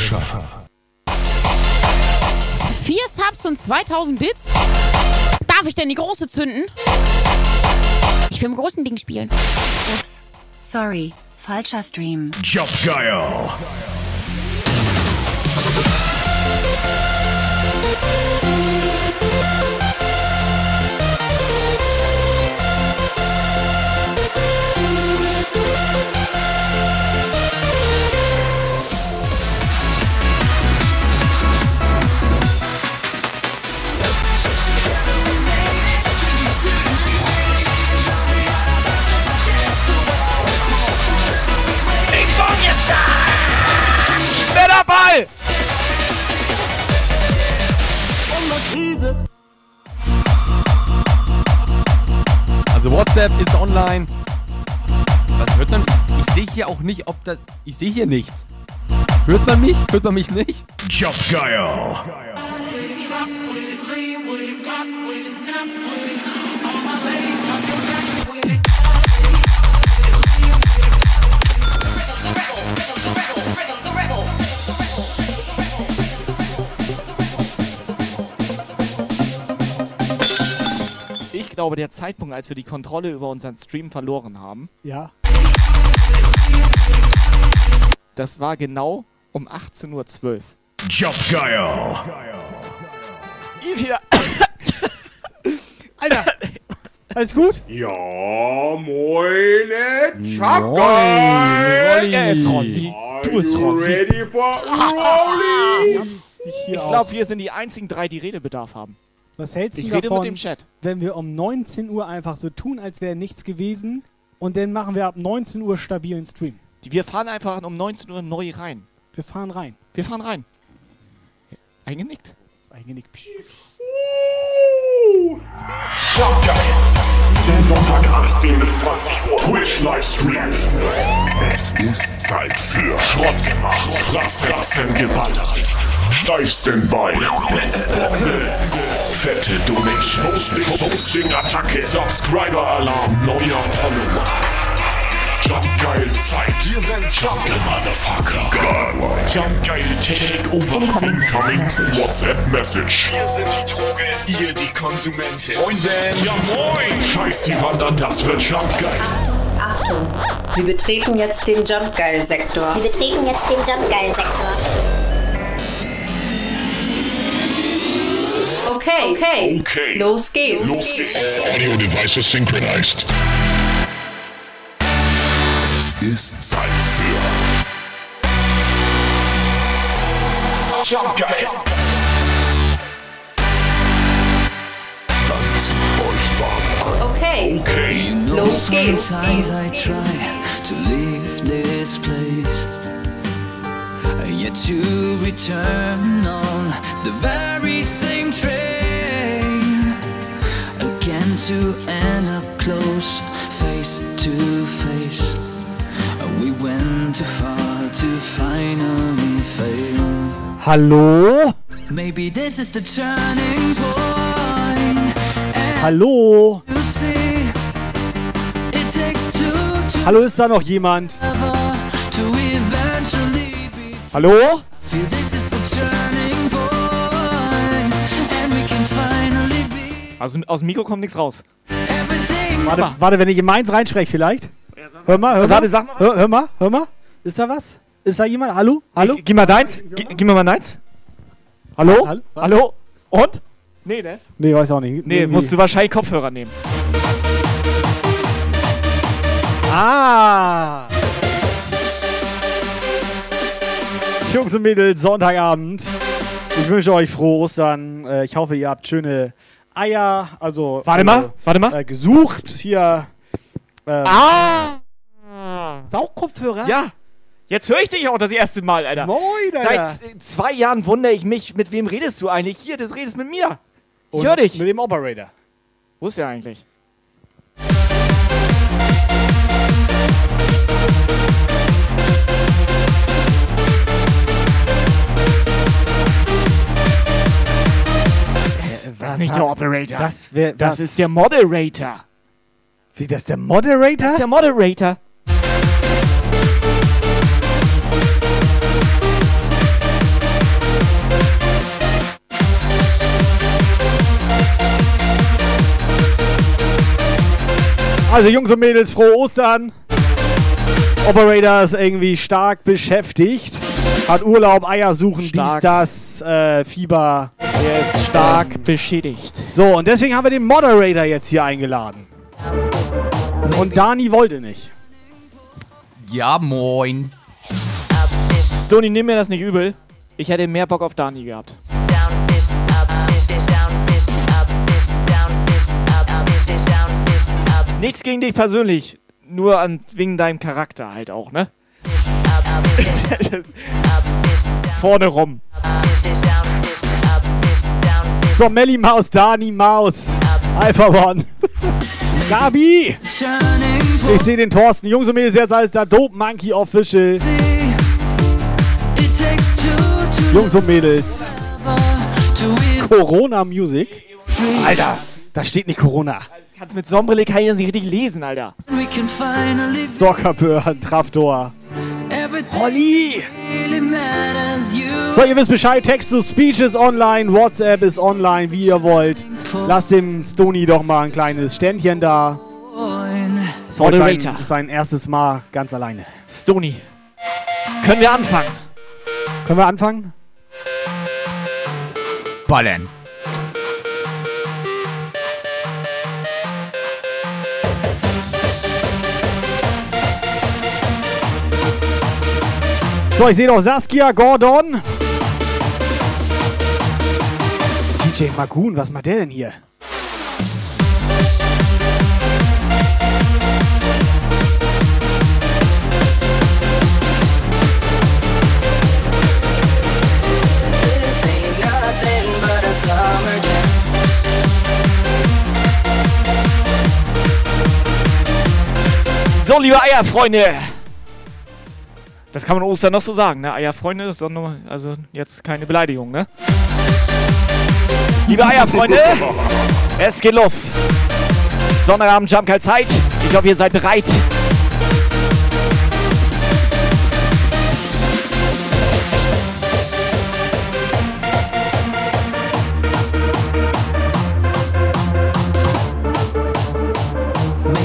geschah. Vier Subs und 2000 Bits? Darf ich denn die große zünden? Ich will im großen Ding spielen. Ups. Sorry. Falscher Stream. Job geil. Ball! Also WhatsApp ist online. Was hört man? Ich sehe hier auch nicht, ob das. Ich sehe hier nichts. Hört man mich? Hört man mich nicht? Job glaube, der Zeitpunkt, als wir die Kontrolle über unseren Stream verloren haben, Ja. das war genau um 18.12 Uhr. Job geil. Ihr wieder. Alter! Alles gut? Ja, moine. Chapgeil. Er ist. Du bist Ronny. ready for Rolli? Ich hier glaube, wir sind die einzigen drei, die Redebedarf haben. Was hältst du Ich rede davon, mit dem Chat. wenn wir um 19 Uhr einfach so tun, als wäre nichts gewesen und dann machen wir ab 19 Uhr stabilen Stream? Wir fahren einfach um 19 Uhr neu rein. Wir fahren rein. Wir fahren rein. Eingenickt? Eingenickt. Psch. Job geil. Den Sonntag 18 bis 20 Uhr. Twitch Livestream. Es ist Zeit für Schrott gemacht. Fratzen geballert. Steif Standby. Bombe. Fette Donation. Hosting, Hosting, Attacke. Subscriber Alarm. Neuer Follower. Jump geil Zeit. Wir sind Jump geil Motherfucker. Jump geil Takeover. Incoming WhatsApp Message. Wir sind die Droge, ihr die Konsumentin. Moin Ben. Ja moin. Scheiß die Wandern, das wird Jump geil. Achtung. Sie betreten jetzt den Jumpgeil-Sektor. Sie betreten jetzt den Jumpgeil-Sektor. Okay, okay. Okay. Los geht's. Los geht's. Audio devices synchronized. Es ist Zeit für Jump Geil. Dann zieht euch warm an. Okay. Okay. Los geht's. Sometimes I try to leave this place, yet to return on the very same train again to end up close, face to face. Hallo? Maybe this is the turning point. And Hallo? Hallo, ist da noch jemand? Hallo? Also aus dem Mikro kommt nichts raus. Warte, warte, wenn ich in meins reinspreche vielleicht. Hör mal, hör mal. Sag mal. Hör, hör mal, hör mal. Ist da was? Ist da jemand? Hallo? Hallo? Gib mal deins. Gi- Gib mir mal deins. Hallo? Hallo? Hallo? Und? Nee, ne? Nee, weiß auch nicht. Nee, musst du wahrscheinlich Kopfhörer nehmen. Ah! Jungs und Mädels, Sonntagabend. Ich wünsche euch frohe Ostern. Äh, ich hoffe, ihr habt schöne Eier, also. Warte mal, warte mal. Äh, gesucht. Hier. Ähm, Ah! Saugkopfhörer? Ja! Jetzt höre ich dich auch das erste Mal, Alter. Moin, Alter. Seit äh, zwei Jahren wundere ich mich, mit wem redest du eigentlich? Hier, du redest mit mir. Ich höre dich. Mit dem Operator. Wo ist der eigentlich? Das, das ist nicht der Operator. Das wäre. Das ist der Moderator. Wie, das der Moderator? Das ist der Moderator. Also Jungs und Mädels, frohe Ostern. Operator ist irgendwie stark beschäftigt. Hat Urlaub, Eier suchen, stark. dies, das, äh, Fieber. Er ist stark ähm. beschädigt. So, und deswegen haben wir den Moderator jetzt hier eingeladen. Und Dani wollte nicht. Ja, moin. Stony, nimm mir das nicht übel. Ich hätte mehr Bock auf Dani gehabt. Nichts gegen dich persönlich, nur an, wegen deinem Charakter halt auch, ne? Vorne rum. So, Melly Maus, Dani Maus. Alpha One. Gabi! Ich sehe den Thorsten. Jungs und Mädels, wer ist alles da? Dope Monkey Official. Jungs und Mädels. Corona Music. Alter, da steht nicht Corona. Kannst mit Sonnenbrille kann ich das nicht richtig lesen, Alter. Finally Stalkerbird, Traftor. Holly So, ihr wisst Bescheid. Text to Speech ist online. WhatsApp ist online, wie ihr wollt. Lasst dem Stony doch mal ein kleines Ständchen da. Ist heute Moderator. Sein, sein erstes Mal ganz alleine. Stony. Können wir anfangen? Können wir anfangen? Ballern. So, ich sehe noch Saskia Gordon. DJ Magoon, was macht der denn hier? So, liebe Eierfreunde. Das kann man Ostern noch so sagen, ne? Eierfreunde ist doch nur, also jetzt keine Beleidigung, ne? Liebe Eierfreunde, es geht los. Sonntagabend Jumpcall Zeit. Ich hoffe, ihr seid bereit.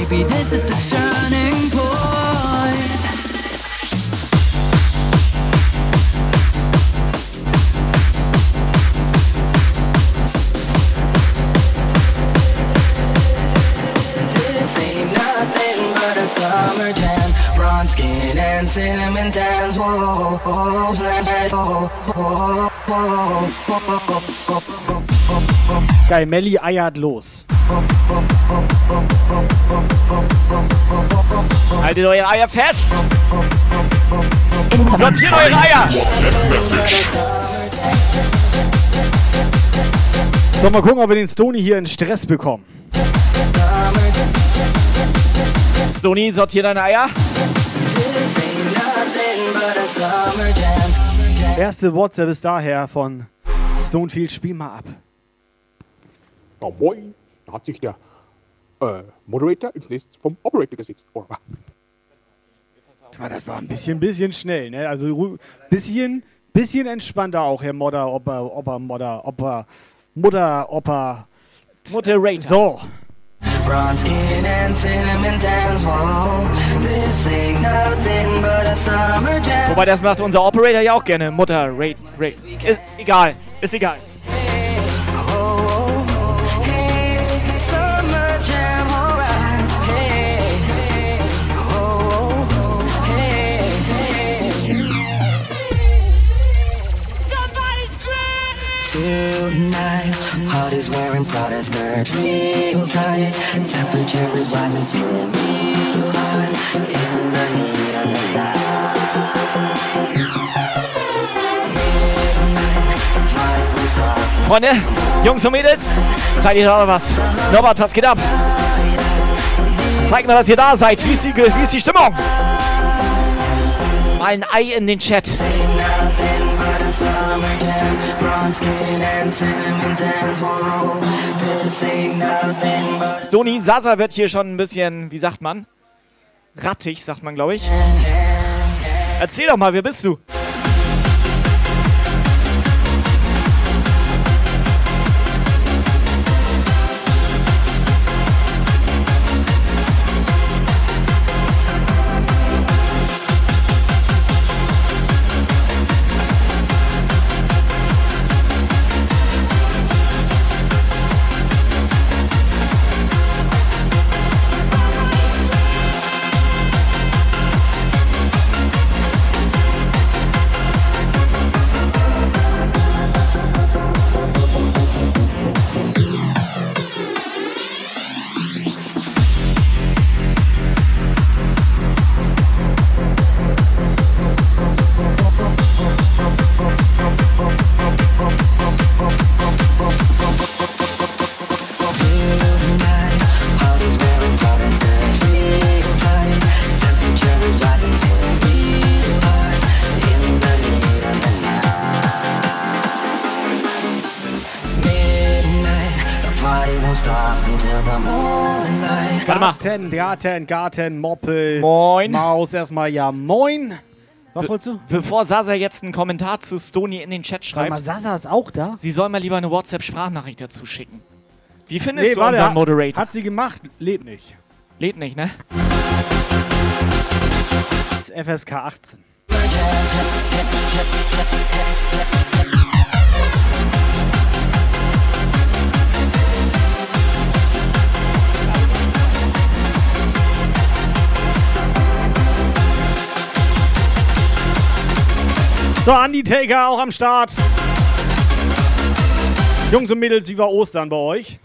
Maybe this is the turning cinnamon tans. Whoa, whoa, whoa, whoa, whoa, whoa, whoa. Geil, Melly eiert los. Haltet eure Eier fest. Sortiert eure Eier. So, mal gucken, ob wir den Stony hier in Stress bekommen. Stony, sortiert deine Eier. Erste WhatsApp ist daher von Stonefield. Spiel mal ab. Ja, moin. Da hat sich der äh, Moderator ins Nest vom Operator gesetzt. Oh, Das war ein bisschen, bisschen schnell, ne? Also bisschen, bisschen entspannter auch, Herr Modder, Opa, Opa, Modder, Opa, Mutter, Opa. Moderator. So, Bronze skin and cinnamon tans. Whoa, this ain't nothing but a summer jam. Wobei das macht unser Operator ja auch gerne. Mutter, Rate, Rate. Ist egal. Ist egal. Hey, summer jam, alright. Hey, hey, oh, oh, hey, hey. Tonight, heart is wearing Prada skirts real tight. Temperature is rising, feeling real hot in the heat of the night. Freunde, Jungs und Mädels, seid ihr oder was? Norbert, was geht ab? Zeigt mal, dass ihr da seid. Wie ist die, wie ist die Stimmung? Mal ein Ei in den Chat. Stony Sasa wird hier schon ein bisschen, wie sagt man? Rattig, sagt man, glaube ich. Erzähl doch mal, wer bist du? Garten, Garten, Garten, Moppel. Moin. Maus, erstmal ja moin. Was wolltest du? Bevor Sasa jetzt einen Kommentar zu Stony in den Chat Warte mal, schreibt, Sasa ist auch da? sie soll mal lieber eine WhatsApp-Sprachnachricht dazu schicken. Wie findest Nee, du warte, unseren Moderator? hat sie gemacht, lädt nicht. Lädt nicht, ne? Das ist FSK 18. So, Andy Taker auch am Start. Jungs und Mädels, wie war Ostern bei euch?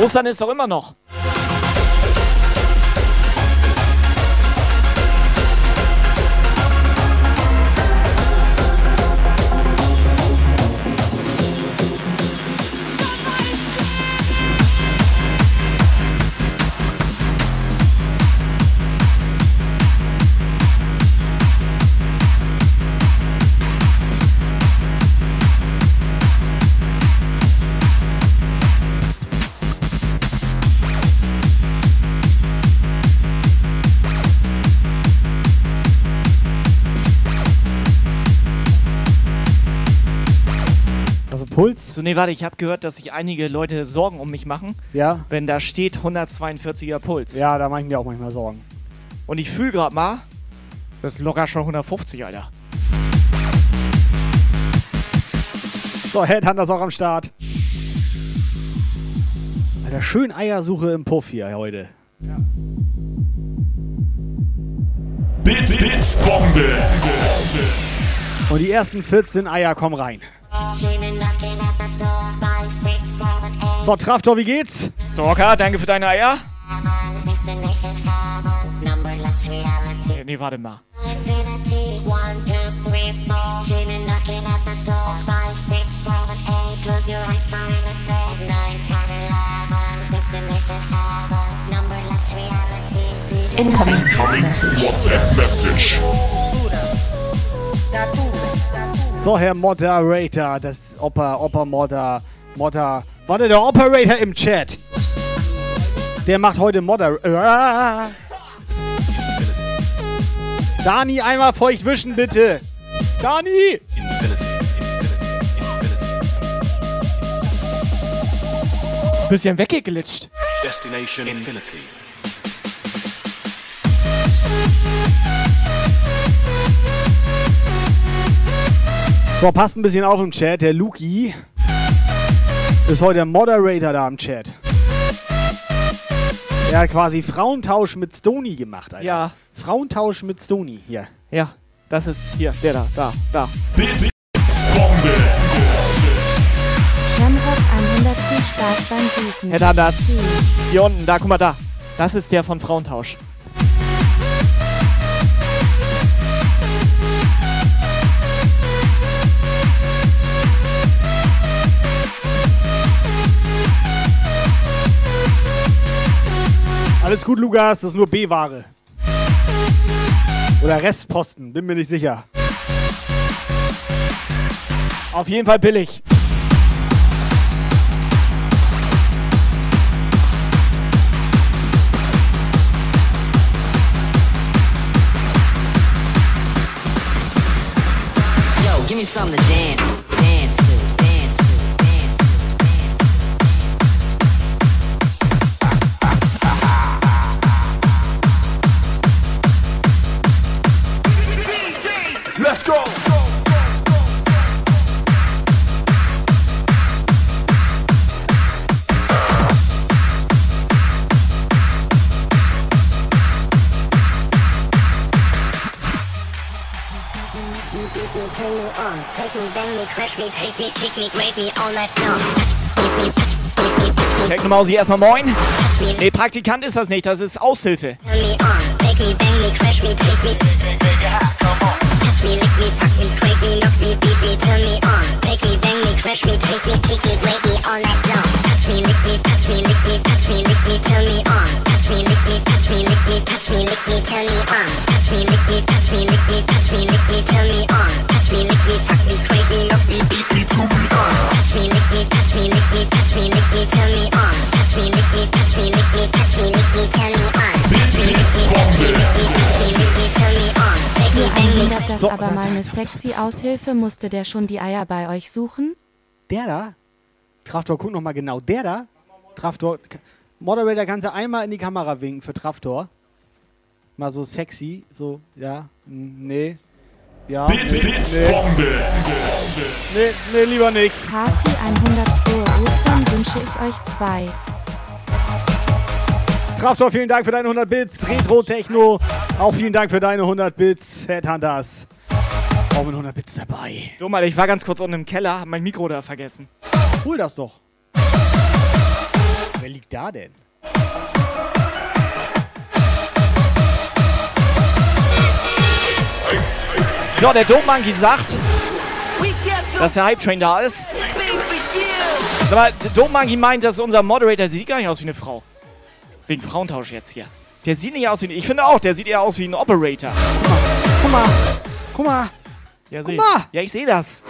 Ostern ist doch immer noch. Puls? So, nee, warte, ich habe gehört, dass sich einige Leute Sorgen um mich machen, Ja. wenn da steht 142er Puls. Ja, da mache ich mir auch manchmal Sorgen. Und ich fühle gerade mal, das ist locker schon 150, Alter. So, Headhunter ist auch am Start. Alter, schön Eiersuche im Puff hier heute. Bits, Bits, Bombe. Und die ersten 14 Eier kommen rein. So, Traftor, wie geht's? Stalker, danke für deine Eier. Nee, nee, warte mal. Incoming WhatsApp Message. So, Herr Moderator, das Opa, Opa Modder, Modder. Warte, der Operator im Chat. Der macht heute Modder. Ah. Dani, einmal feucht wischen, bitte. Dani! Bisschen weggeglitscht. Destination Infinity. So, passt ein bisschen auf im Chat. Der Luki ist heute der Moderator da im Chat. Er hat quasi Frauentausch mit Stony gemacht, Alter. Ja. Frauentausch mit Stony, hier. Ja, das ist hier, der da, da, da. Bits, Bombe. Shamrock 100 viel Spaß beim Suchen. Hätte er das. Hier unten, da, guck mal da. Das ist der von Frauentausch. Alles gut, Lukas, das ist nur B-Ware. Oder Restposten, bin mir nicht sicher. Auf jeden Fall billig. Yo, give me something to dance, touch me, Technomausi erstmal moin. Nee, Praktikant ist das nicht, das ist Aushilfe. turn me on, take me, bang me, crash me, taste me. Touch me, lick me, fuck me, crack me, knock me, beat me, turn me on. Take me, bang me, crash me, taste me, kick me, grade me all night long. Touch me, lick me, touch me, lick me, touch me, lick me, turn me on. Touch me, lick me, touch me, lick me, touch me, lick me, turn me on. Touch me, lick me, touch me, lick me, touch me, lick me, turn me on. Touch me, lick me, fuck me, crack me, knock me, beat me, turn me on. Touch me, lick me, touch me, turn me on. Touch me, lick me, touch me, lick me, touch me, lick me, turn me on. Touch me, lick me, touch me, lick me, touch me, lick me, turn me on. Make aber mal eine sexy Aushilfe, musste der schon die Eier bei euch suchen? Der da? Traftor, guck noch mal genau. Der da? Traftor. Moderator, kannst du einmal in die Kamera winken für Traftor? Mal so sexy, so, ja, n- nee. Ja. Bits, nee, Bits, nee. Bombe. Nee, nee, lieber nicht. Party 100 frohe Ostern wünsche ich euch zwei. Traftor, vielen Dank für deine 100 Bits. Retro Techno, auch vielen Dank für deine 100 Bits. Headhunters, auch mit 100 Bits dabei. So mal, ich war ganz kurz unten im Keller, hab mein Mikro da vergessen. Hol das doch. Wer liegt da denn? So, der Dope Monkey sagt, dass der Hype Train da ist. Mal, der Dope Monkey meint, dass unser Moderator sieht gar nicht aus wie eine Frau. Wegen Frauentausch jetzt hier. Der sieht nicht aus wie. Ich finde auch, der sieht eher aus wie ein Operator. Guck mal, guck mal. Ja, Guck seh. mal. Ja, ich sehe das.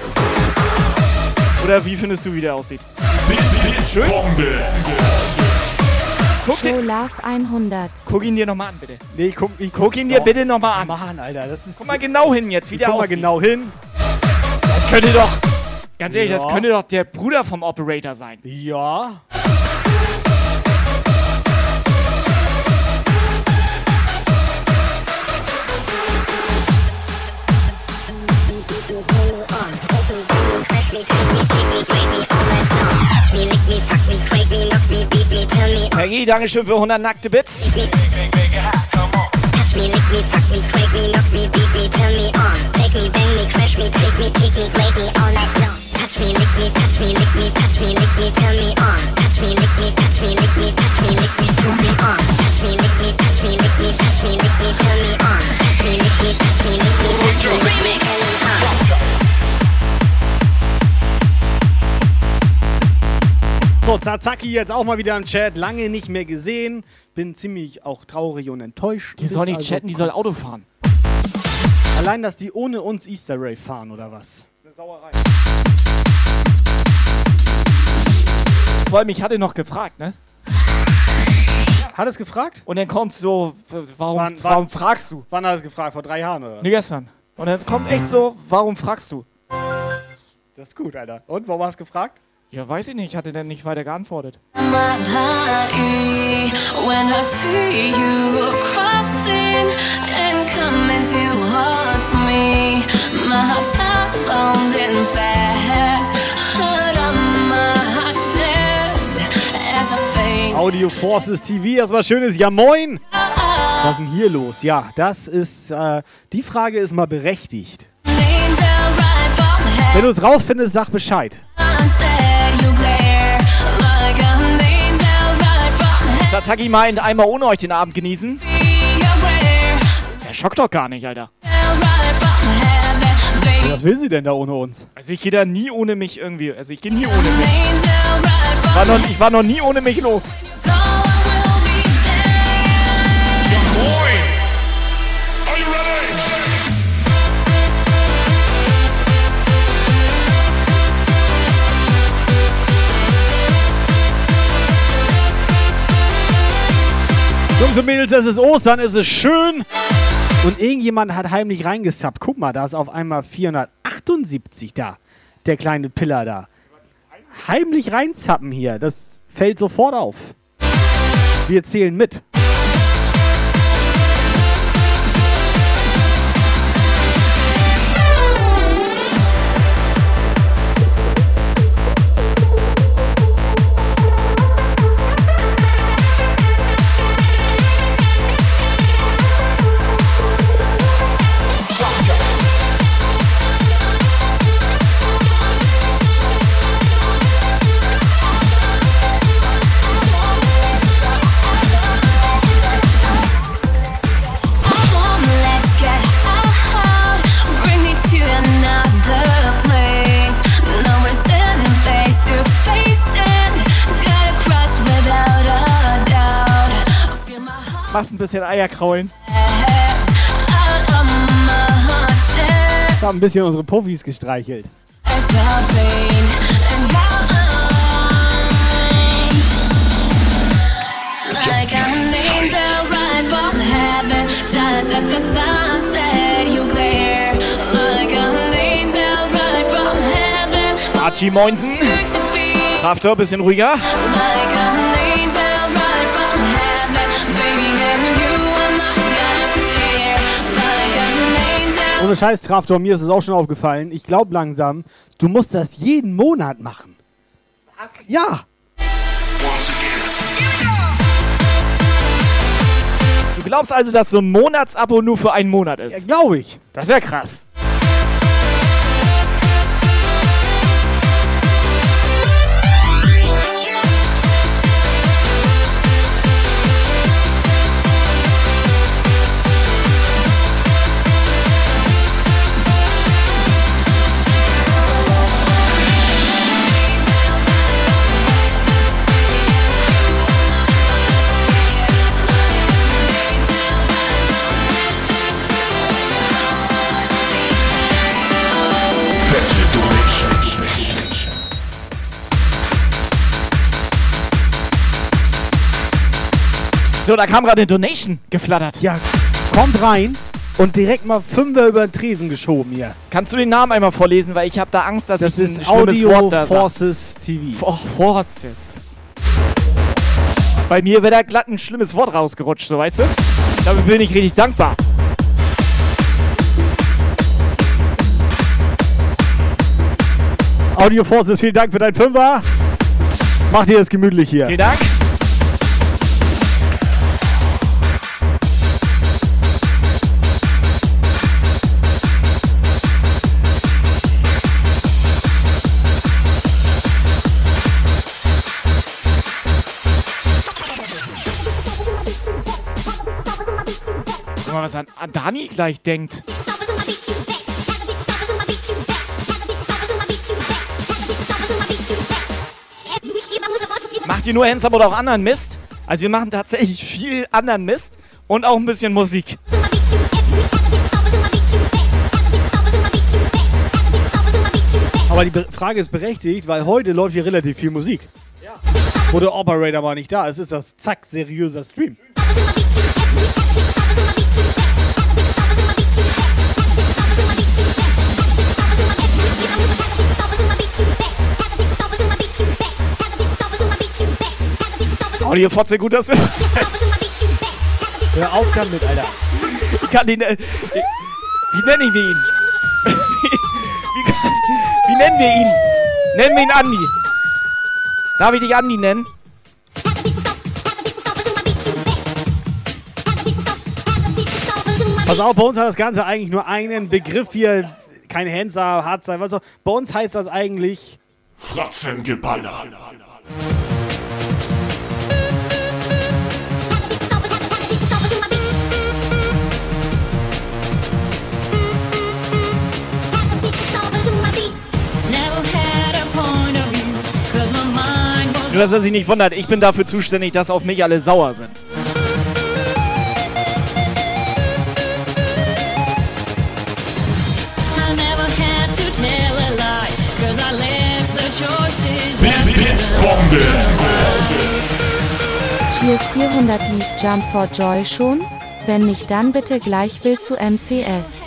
Oder wie findest du, wie der aussieht? Bombe. Guck, Show den, Love 100. guck ihn dir nochmal an, bitte. Nee, ich guck, ich Guck ihn dir doch. bitte nochmal an. Mann, Alter, das ist. Guck mal genau hin jetzt, wie der guck mal aussieht. genau hin. Das könnte doch, ganz ehrlich, das Ja. könnte doch der Bruder vom Operator sein. Ja. Peggy, Dankeschön für 100 nackte Bits. Me, lick me, fuck me, crank me, knock me, beat me, turn me on. Take me, bang me, crash me, taste me, kick me, grade me all night long. Touch me, lick me, touch me, lick me, touch me, lick me, turn me on. Touch me, lick me, touch me, lick me, touch me, lick me, turn me on. Touch me, lick me, touch me, lick me, touch me, lick me, turn me on. So, Zazaki jetzt auch mal wieder im Chat. Lange nicht mehr gesehen. Bin ziemlich auch traurig und enttäuscht. Die soll nicht also- chatten, die soll Auto fahren. Allein, dass die ohne uns Easter Ray fahren, oder was? Vor allem, ich hatte noch gefragt, ne? Hat es gefragt? Und dann kommt so, warum, Wann- warum fragst du? Wann hat es gefragt? Vor drei Jahren, oder? Ne, gestern. Und dann kommt echt so, warum fragst du? Das ist gut, Alter. Und, warum hast du gefragt? Ja, weiß ich nicht, ich hatte dann nicht weiter geantwortet. my body when I see Audio Forces TV, erstmal schönes Ja Moin! Was ist denn hier los? Ja, das ist, äh, die Frage ist mal berechtigt. Wenn du es rausfindest, sag Bescheid. Sataki meint, einmal ohne euch den Abend genießen. Der schockt doch gar nicht, Alter. Was will sie denn da ohne uns? Also ich gehe da nie ohne mich irgendwie, also ich gehe nie ohne mich. War noch, ich war noch nie ohne mich los. Jungs und Mädels, es ist Ostern, es ist schön. Und irgendjemand hat heimlich reingesappt. Guck mal, da ist auf einmal 478 da. Der kleine Piller da. Heimlich reinzappen hier. Das fällt sofort auf. Wir zählen mit. machst ein bisschen Eierkraulen. Wir haben ein bisschen unsere Puffis gestreichelt. Archie Moinsen. Haftor, bisschen ruhiger. Like. Ohne Scheiß, Traftor, mir ist es auch schon aufgefallen. Ich glaube langsam, du musst das jeden Monat machen. Ja. Du glaubst also, dass so ein Monatsabo nur für einen Monat ist? Ja, glaube ich. Das ist ja krass. So, da kam gerade eine Donation geflattert. Ja, kommt rein und direkt mal Fünfer über den Tresen geschoben hier. Kannst du den Namen einmal vorlesen, weil ich habe da Angst, dass Das ich ein ist Audio Wort da sag. Forces TV. For Forces. Bei mir wäre da glatt ein schlimmes Wort rausgerutscht, so weißt du? Dafür bin ich richtig dankbar. Audio Forces, vielen Dank für dein Fünfer. Mach dir das gemütlich hier. Vielen Dank. Guck mal, was an, an Dani gleich denkt. Macht ihr nur Handsome oder auch anderen Mist? Also wir machen tatsächlich viel anderen Mist und auch ein bisschen Musik. Aber die Frage ist berechtigt, weil heute läuft hier relativ viel Musik. Ja. Wo der Operator mal nicht da ist, ist das zack seriöser Stream. Audio Fotze, gut, dass du. Hör auf damit, Alter. Ich kann den. Äh, wie nenne ich ihn? wie, wie, wie nennen wir ihn? Nennen wir ihn Andi. Darf ich dich Andi nennen? Pass auf, bei uns hat das Ganze eigentlich nur einen Begriff hier. Kein Hansa, Harzer, was auch. Bei uns heißt das eigentlich. Fratzengeballer. Nur, dass er sich nicht wundert, ich bin dafür zuständig, dass auf mich alle sauer sind. Blitzbombe. Cheers 400 lief Jump for Joy schon? Wenn nicht, dann bitte gleich Bild zu MCS.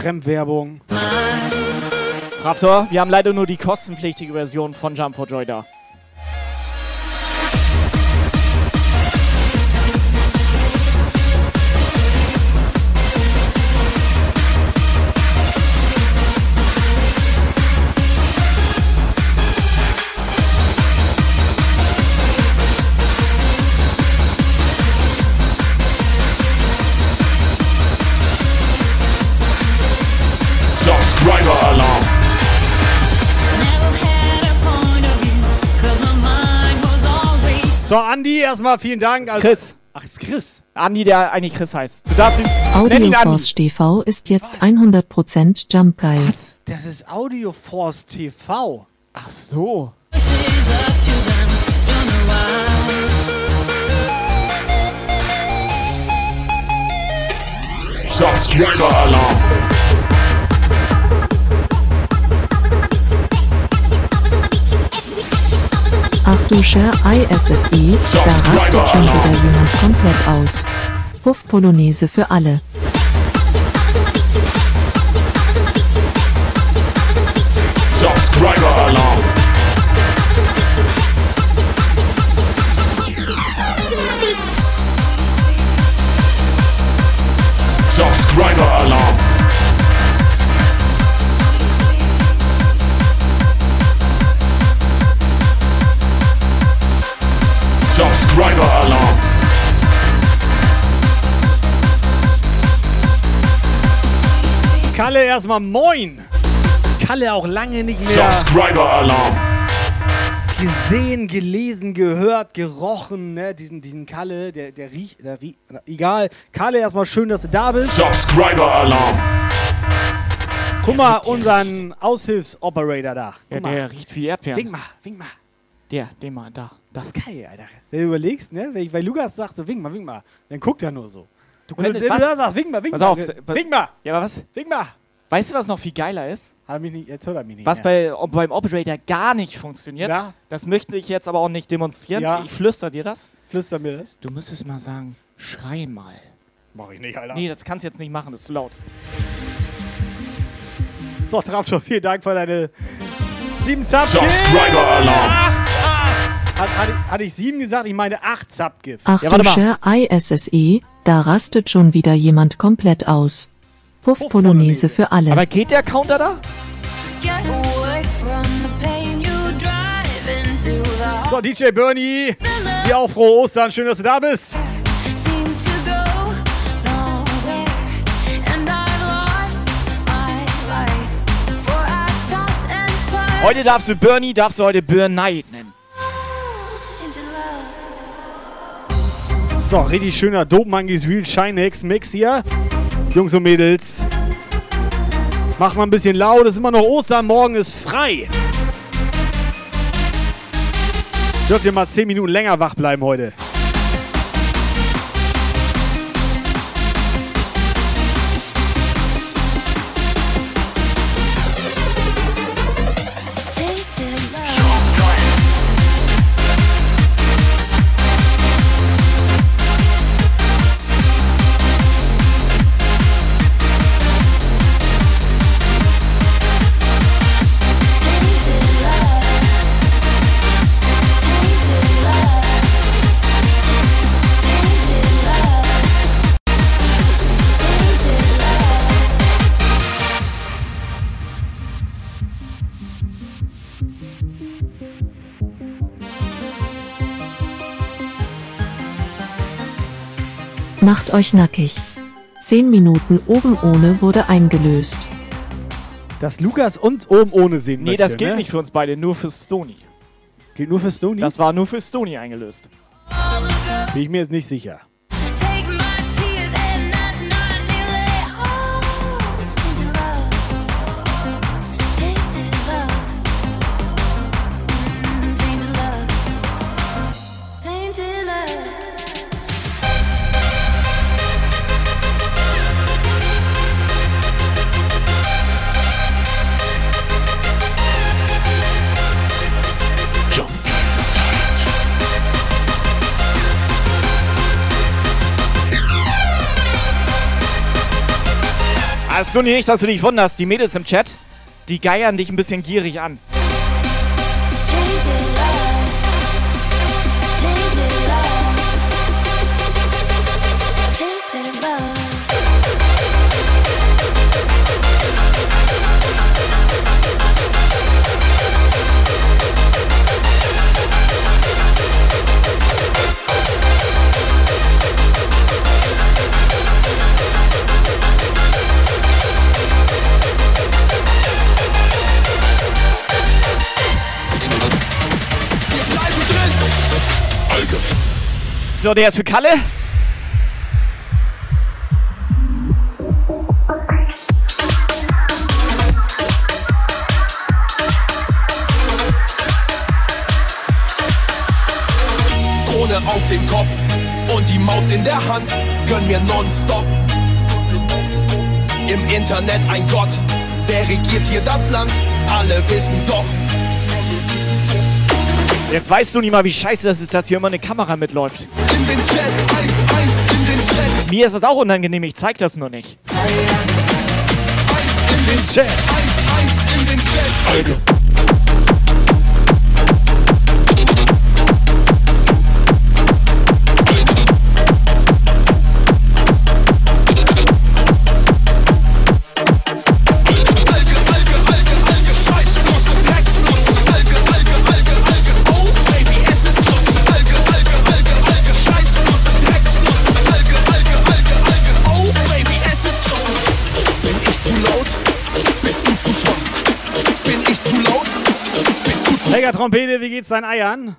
Fremdwerbung. Raptor, wir haben leider nur die kostenpflichtige Version von Jump for Joy da. So, Andi, erstmal vielen Dank. Das ist Chris. Ach, ist Chris. Andi, der eigentlich Chris heißt. Du darfst ihn. Nenn ihn Andi. Audioforce TV ist jetzt 100% Jump Guy. Das ist Audio Force TV. Ach so. Subscriber Alarm. Duscher ISSI, da rastet schon wieder jemand komplett aus. Puff Polonaise für alle. Subscriber Alarm. Subscriber Alarm. Subscriber Alarm. Kalle erstmal moin. Kalle auch lange nicht mehr Subscriber Alarm. gesehen, gelesen, gehört, gerochen, ne? Diesen, diesen Kalle, der, der riecht, der riecht, egal. Kalle, erstmal schön, dass du da bist. Subscriber Alarm. Guck mal, unseren Aushilfsoperator da. Ja, Guck mal. der riecht wie Erdbeeren. Wink mal, wink mal. Der, den mal, da. Da. Geil, Alter. Wenn du überlegst, ne? Wenn ich bei Lukas sagt, so wink mal, wink mal, dann guckt er nur so. Du könntest wenn du was? da sagst, wink mal, wink Pass mal. auf, d- wink mal, Ja, aber was? wink mal. Weißt du, was noch viel geiler ist? Hat er mich nicht, jetzt hört er mich nicht. Was bei, beim Operator gar nicht funktioniert, Ja. das möchte ich jetzt aber auch nicht demonstrieren. Ja. Ich flüster dir das. Flüster mir das. Du müsstest mal sagen, schrei mal. Mach ich nicht, Alter. Nee, das kannst du jetzt nicht machen, das ist zu laut. So, Traptor, vielen Dank für deine sieben Subs. Subscriber Alarm. Hat, hatte, ich- hatte ich sieben gesagt? Ich meine acht Subgift. Achtung, Share ISSE, da rastet schon wieder jemand komplett aus. Puff Polonaise für alle. Aber geht der Counter da? So, DJ Bernie, dir auch frohe Ostern. Schön, dass du da bist. Heute darfst du Bernie, darfst du heute Burnei nennen. So, richtig schöner Dope Monkeys Real Shinex Mix hier. Jungs und Mädels. Mach mal ein bisschen laut, es ist immer noch Ostern, morgen ist frei. Dürft ihr mal 10 Minuten länger wach bleiben heute. Macht euch nackig. 10 Minuten oben ohne wurde eingelöst. Dass Lukas uns oben ohne sehen Nee, möchte, das gilt ne? nicht für uns beide, nur für Stony. Gilt nur für Stony? Das war nur für Stony eingelöst. Bin ich mir jetzt nicht sicher. Ah, Stony, nicht, dass du dich wunderst. Die Mädels im Chat, die geiern dich ein bisschen gierig an. So, der ist für Kalle. Krone auf dem Kopf und die Maus in der Hand, gönn mir nonstop. Im Internet ein Gott, wer regiert hier das Land? Alle wissen doch. Jetzt weißt du nicht mal, wie scheiße das ist, dass hier immer eine Kamera mitläuft. In den Chat, eins, eins in den Chat. Mir ist das auch unangenehm, ich zeig das nur nicht. In den Chat. Eins, eins in den Chat. Helga Trompete, wie geht's deinen Eiern?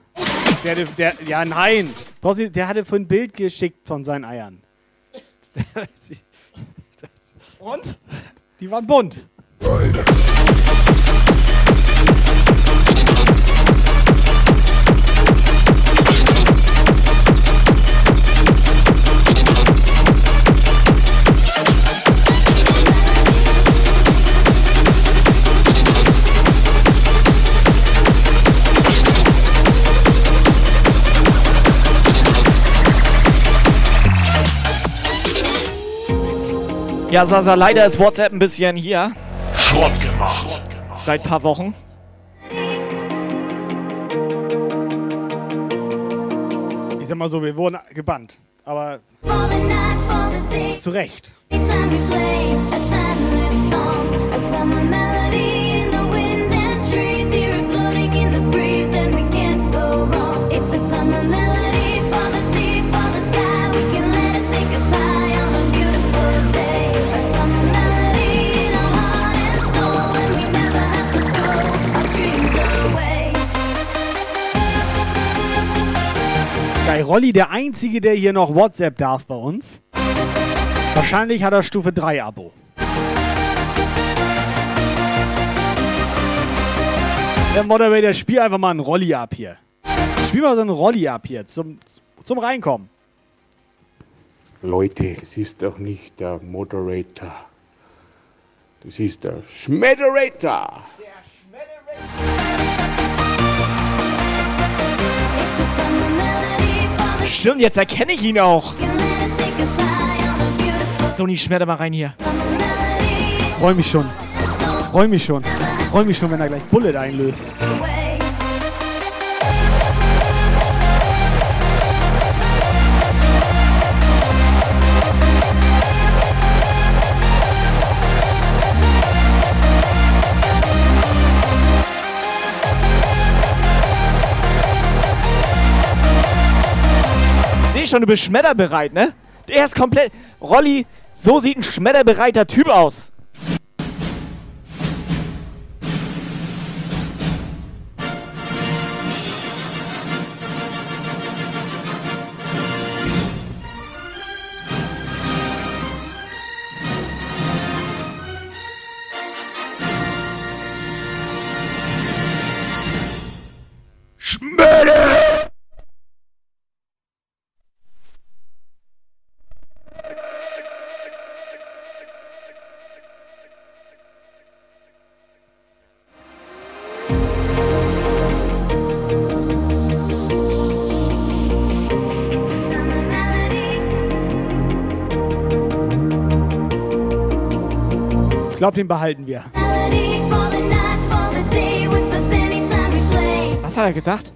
Der, der, ja, nein. Der hatte ein Bild geschickt von seinen Eiern. Und? Die waren bunt. Ja, Sasa, leider ist WhatsApp ein bisschen hier. Schrott gemacht. Seit paar Wochen. Ich sag mal so, wir wurden gebannt. Aber zu Recht. Geil, Rolli, der Einzige, der hier noch WhatsApp darf bei uns. Wahrscheinlich hat er Stufe 3 Abo. Der Moderator, spiel einfach mal einen Rolli ab hier. Spiel mal so einen Rolli ab hier zum, zum Reinkommen. Leute, es ist doch nicht der Moderator. Das ist der Schmedderator. Stimmt, jetzt erkenne ich ihn auch. Sony, schmetter mal rein hier. Freu mich schon. Freu mich schon. Freu mich schon, wenn er gleich Bullet einlöst. Schon, du bist schmetterbereit, ne? Der ist komplett. Rolli, so sieht ein schmetterbereiter Typ aus. Glaube, den behalten wir. Was hat er gesagt?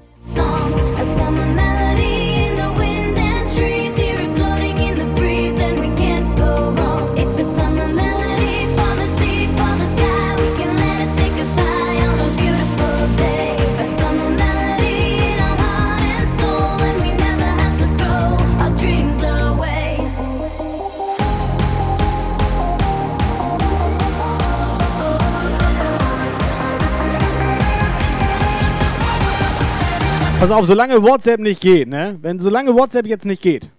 Pass auf, solange WhatsApp nicht geht, ne? Wenn solange WhatsApp jetzt nicht geht,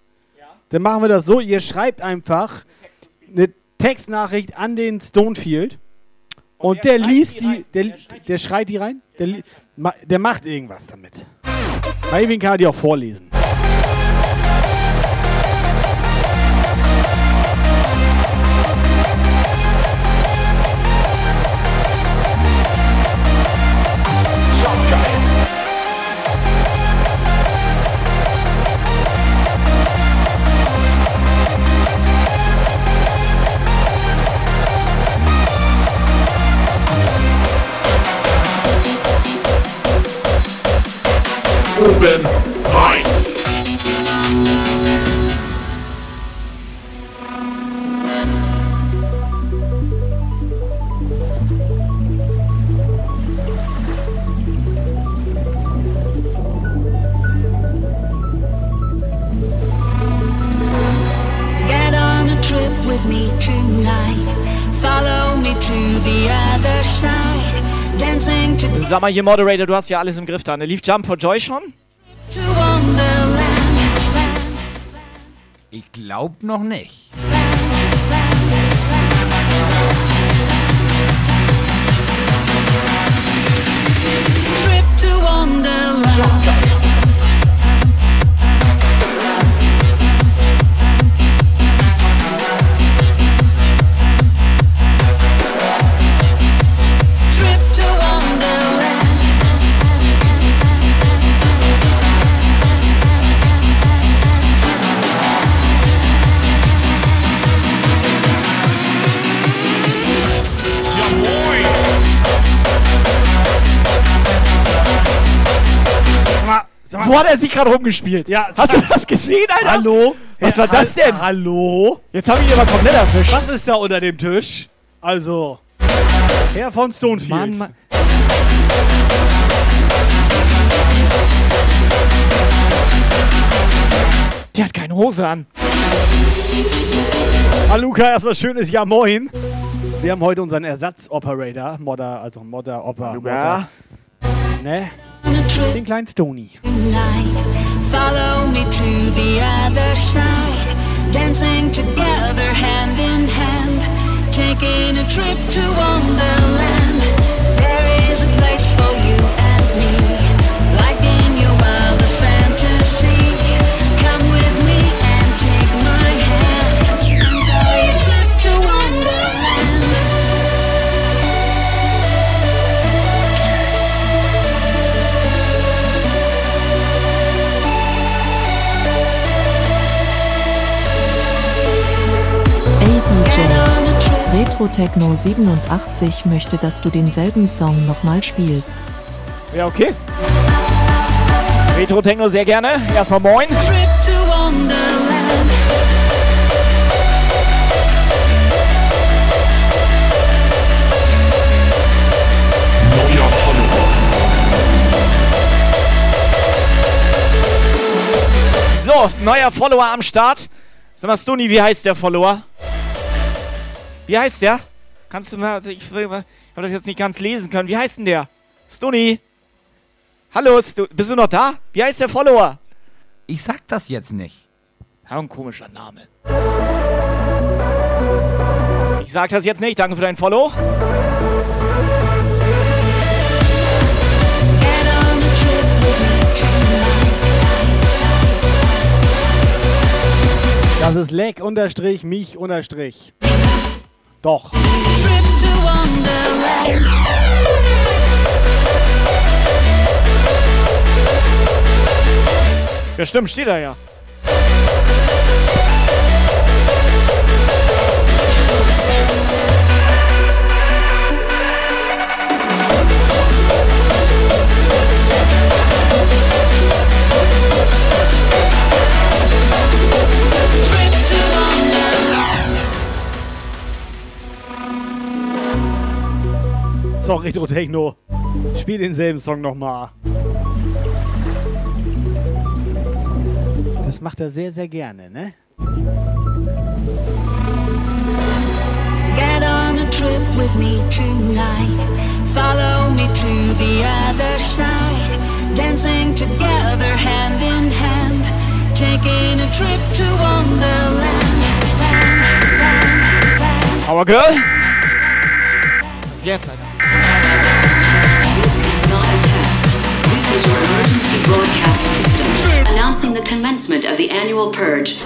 dann machen wir das so, ihr schreibt einfach eine Textnachricht an den Stonefield und, der liest die, der, der schreit die rein, der, der macht irgendwas damit. Meinetwegen kann er die auch vorlesen. Oben rein. Get on a trip with me tonight. Follow me to the other side. Dancing to Sag mal hier, Moderator, du hast ja alles im Griff da. Ne? Lief Jump for Joy schon? Ich glaub noch nicht. Trip to Wonderland. Wo hat er sich gerade rumgespielt? Ja, Hast du das gesehen, Alter? Hallo? Was war das denn? Hallo? Jetzt habe ich ihn aber komplett erwischt. Was ist da unter dem Tisch? Also, Herr von Stonefield. Mann, Mann. Der hat keine Hose an. Hallo Luca, erstmal schönes Ja Moin. Wir haben heute unseren Ersatz-Operator, Modder, also Modder, Oper, Modder. Ne? Den kleinen Stony. Follow me to the other side. Dancing together, hand in hand. Taking a trip to Wonderland. There is a place for you Retro Techno 87 möchte, dass du denselben Song nochmal spielst. Ja, okay. Retro Techno sehr gerne. Erstmal moin. So, neuer Follower am Start. Sag mal, Stoni, wie heißt der Follower? Wie heißt der? Kannst du mal, also ich, ich habe das jetzt nicht ganz lesen können. Wie heißt denn der? Stoni? Hallo, Sto bist du noch da? Wie heißt der Follower? Ich sag das jetzt nicht. Ja, ein komischer Name. Ich sag das jetzt nicht. Danke für dein Follow. Das ist Leck unterstrich mich unterstrich. Doch. Ja, stimmt, steht da ja. So, Retro Techno. Spiel denselben Song nochmal. Das macht er sehr, sehr gerne, ne? Get on a trip with me tonight. Follow me to the other side. Dancing together, hand in hand. Taking a trip to Wonderland. Power Girl. Was jetzt, emergency broadcast system announcing the commencement of the annual purge.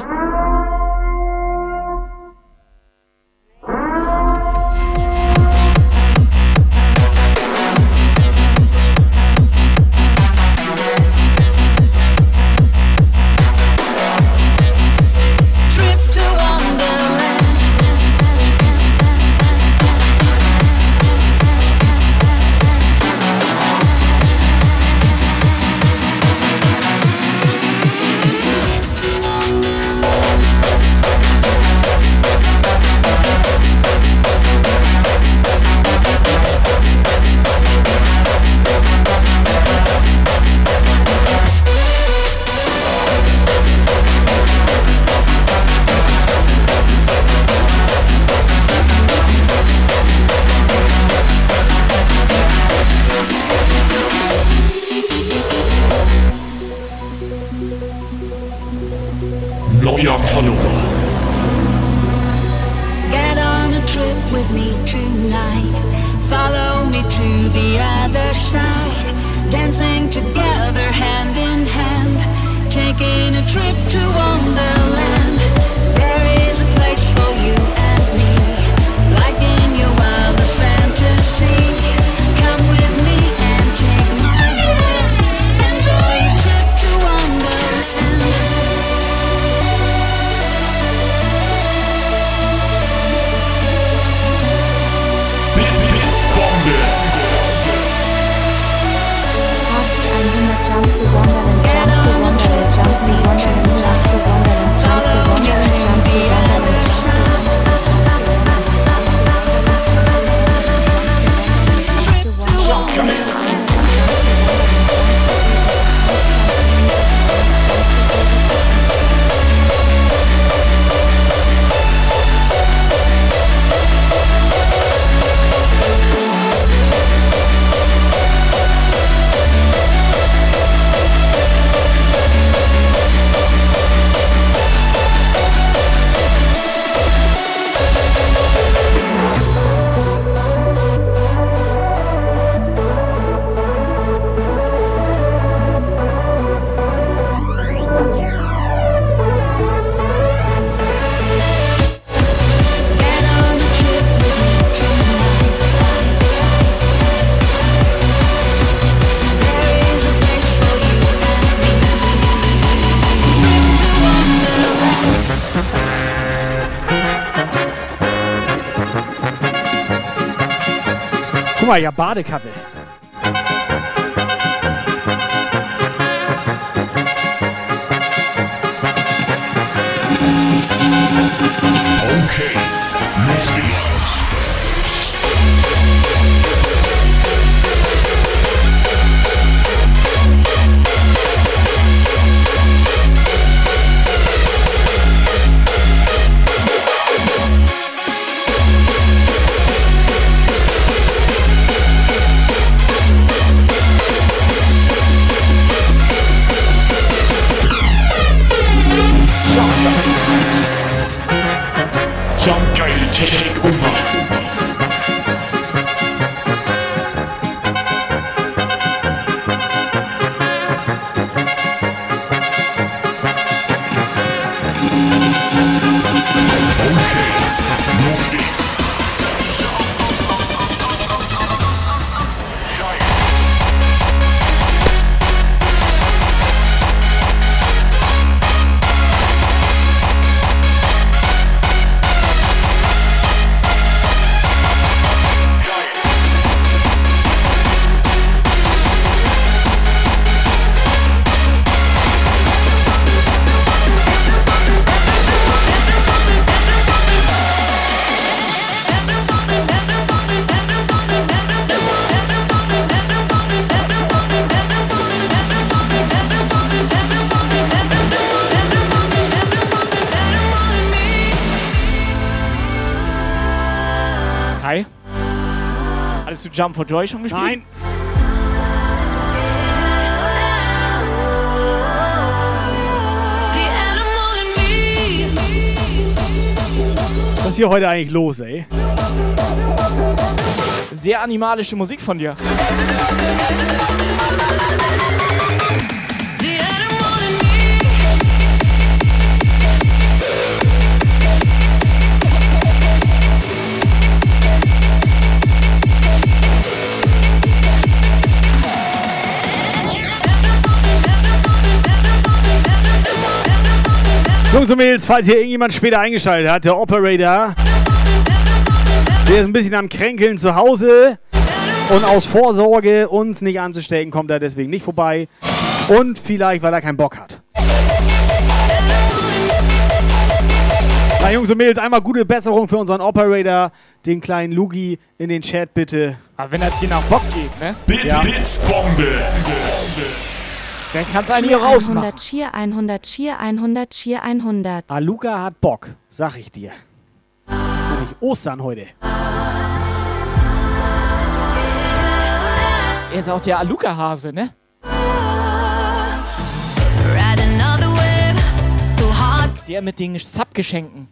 Mal, ja, Badekappe. Jump for Joy schon gespielt? Nein. Was ist hier heute eigentlich los, ey? Sehr animalische Musik von dir. Jungs und Mädels, falls hier irgendjemand später eingeschaltet hat, der Operator, der ist ein bisschen am Kränkeln zu Hause und aus Vorsorge, uns nicht anzustecken, kommt er deswegen nicht vorbei. Und vielleicht, weil er keinen Bock hat. Na, Jungs und Mädels, einmal gute Besserung für unseren Operator, den kleinen Lugi, in den Chat bitte. Aber wenn das hier nach Bock geht, ne? Blitz, Ja. Blitzbombe. Dann kannst du einen hier rausmachen. 100, Cheer 100, Cheer 100, Cheer 100. Aluka hat Bock, sag ich dir. Nämlich Ostern heute. Er ist auch der Aluka-Hase, ne? Der mit den Subgeschenken.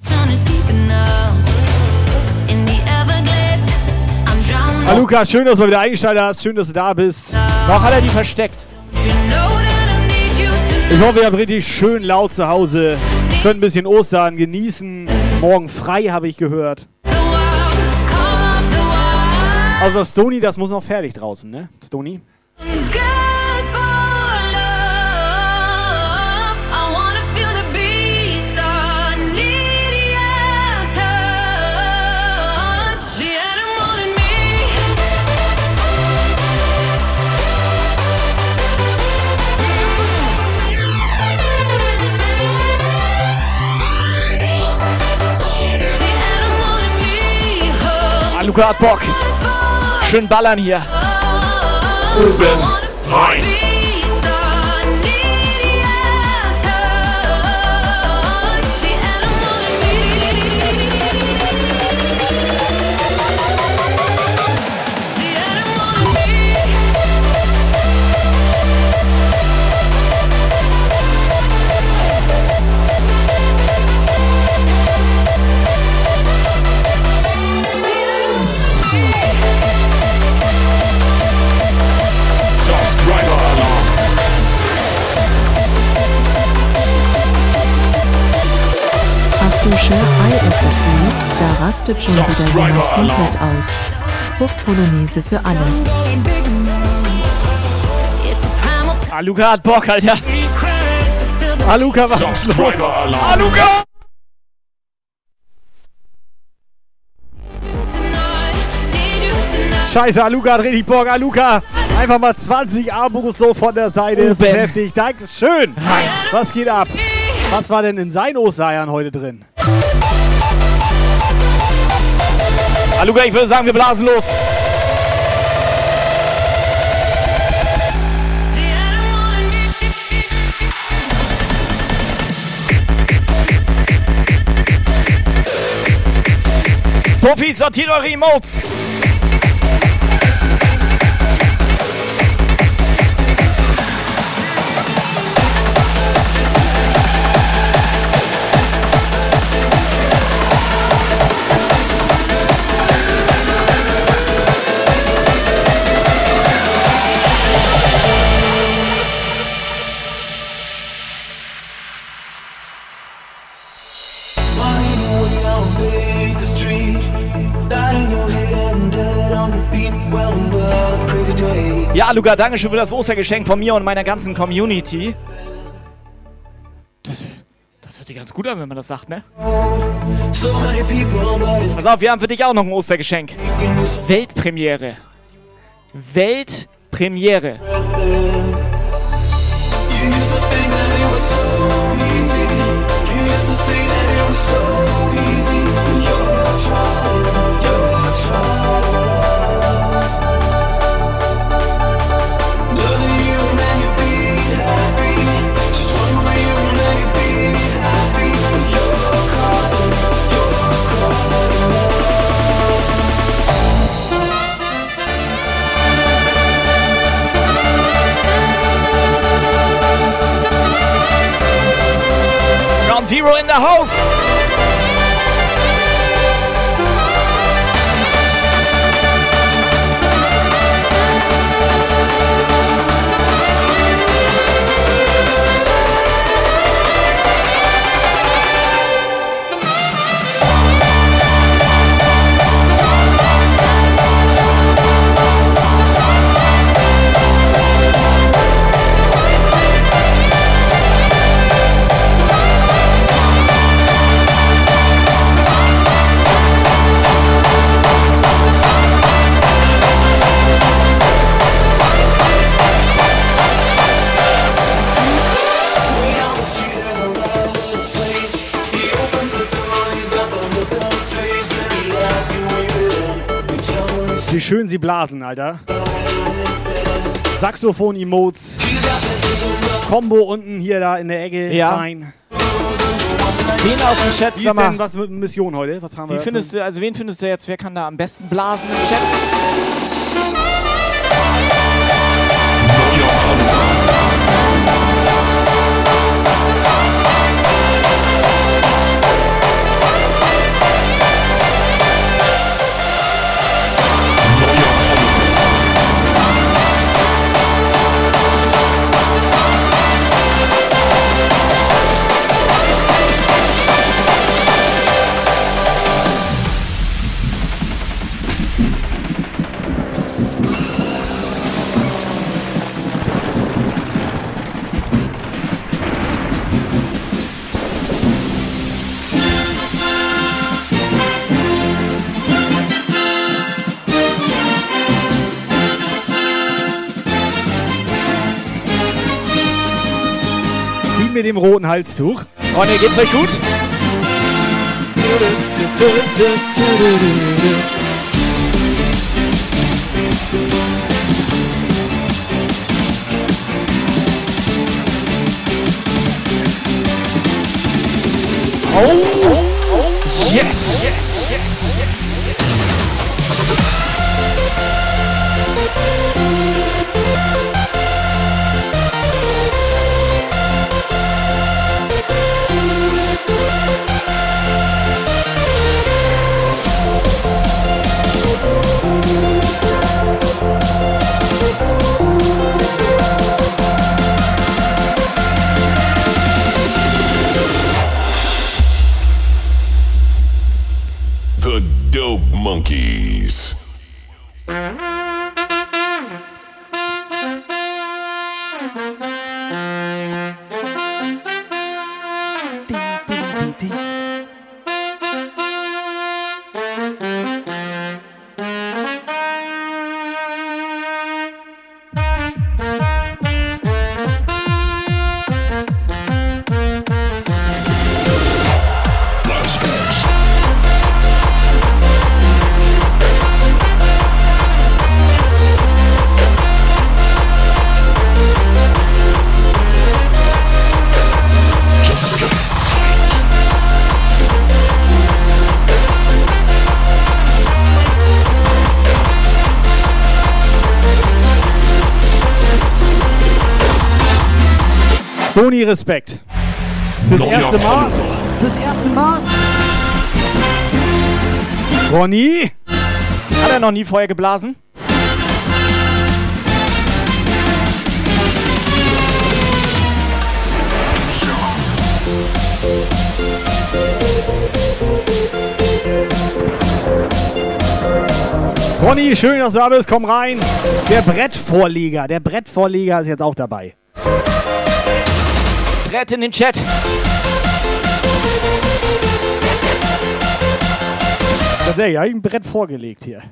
drowning. Ah, schön, dass du wieder eingeschaltet hast. Schön, dass du da bist. Noch hat er die versteckt. Ich hoffe, ihr habt richtig schön laut zu Hause. Könnt ein bisschen Ostern genießen. Morgen frei, habe ich gehört. Außer Stony, das muss noch fertig draußen, ne? Stony? Luca hat Bock. Schön ballern hier. Oben rein. ISSI, da rastet schon wieder jemand Subscriber komplett aus. Puff Polonaise für alle. Ah, Luca hat Bock, Alter. Ah, Luca, was ist los? Ah, Luca! Scheiße, Aluka hat richtig Bock. Aluka, einfach mal 20 Abos so von der Seite. Ist Oben. heftig. Dankeschön. Was geht ab? Was war denn in seinen Ostereiern heute drin? Luca, ich würde sagen, wir blasen los. Puffy, sortiert eure Emotes. Luca, danke schön für das Ostergeschenk von mir und meiner ganzen Community. Das, das hört sich ganz gut an, wenn man das sagt, ne? Pass auf, wir haben für dich auch noch ein Ostergeschenk. Weltpremiere. Weltpremiere. Ground sie blasen, Alter. Saxophon-Emotes. Combo unten hier da in der Ecke Ja. rein. Wen aus dem Chat, Wie sag mal, was mit Mission heute? Was haben wie wir? findest du, also wen findest du jetzt, wer kann da am besten blasen im Chat? Roten Halstuch. Freunde, geht's euch gut? Oh, yes! The Respekt. Fürs Neuer erste Mal. Follower. Fürs erste Mal. Ronny. Hat er noch nie vorher geblasen? Ronny, schön, dass du da bist. Komm rein. Der Brettvorleger. Der Brettvorleger ist jetzt auch dabei. Brett in den Chat. Tatsächlich, habe ich ein Brett vorgelegt hier.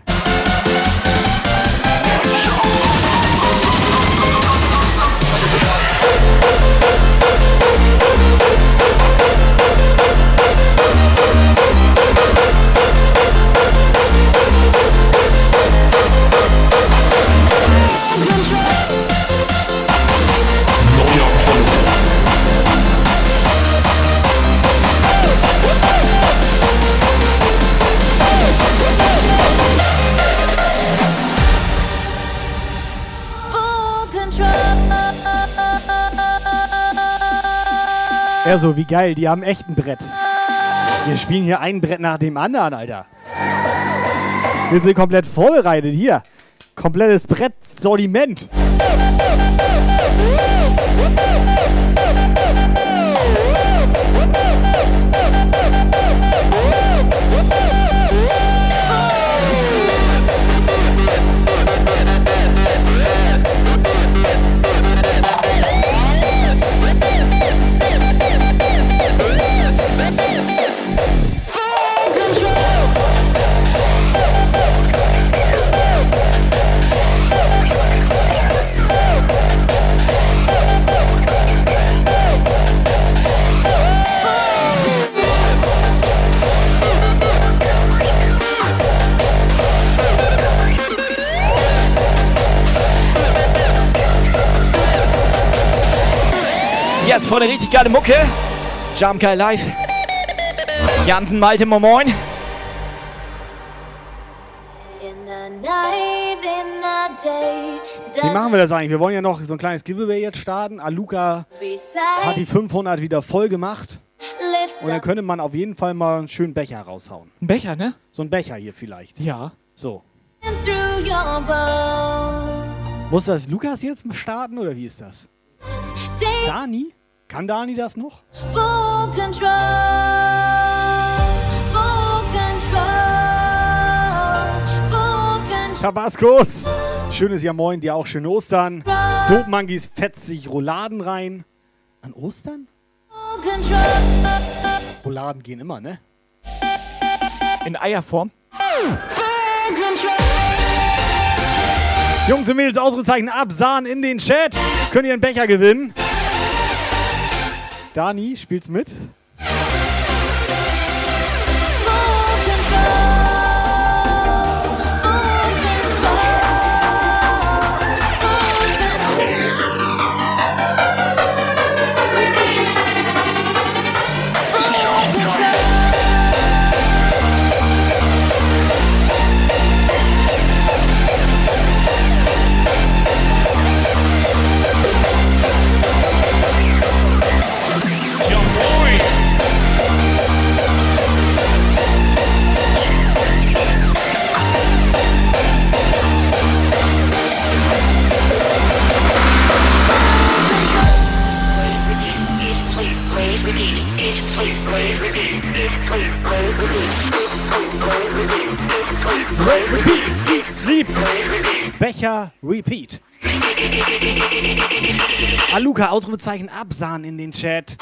So wie geil, die haben echt ein Brett. Wir spielen hier ein Brett nach dem anderen, Alter. Wir sind komplett vorbereitet hier. Komplettes Brett-Sortiment. Eine richtig geile Mucke. Jump Guy live. Jansen, Malte, moin moin. Wie machen wir das eigentlich? Wir wollen ja noch so ein kleines Giveaway jetzt starten. Aluka hat die 500 wieder voll gemacht. Und dann könnte man auf jeden Fall mal einen schönen Becher raushauen. Ein Becher, ne? So ein Becher hier vielleicht. Ja. So. Muss das Lukas jetzt starten oder wie ist das? Dani? Kann Dani das noch? Full control. Full control. Full control. Tabascos! Schönes Jahr Moin, dir auch schöne Ostern. Dope Monkeys fetzt sich Rouladen rein. An Ostern? Rouladen gehen immer, ne? In Eierform. Jungs und Mädels, Ausrufezeichen absahen in den Chat. Könnt ihr einen Becher gewinnen? Dani, spielst mit? Sleep. Becher, Repeat. Aluka, Ausrufezeichen absahen in den Chat.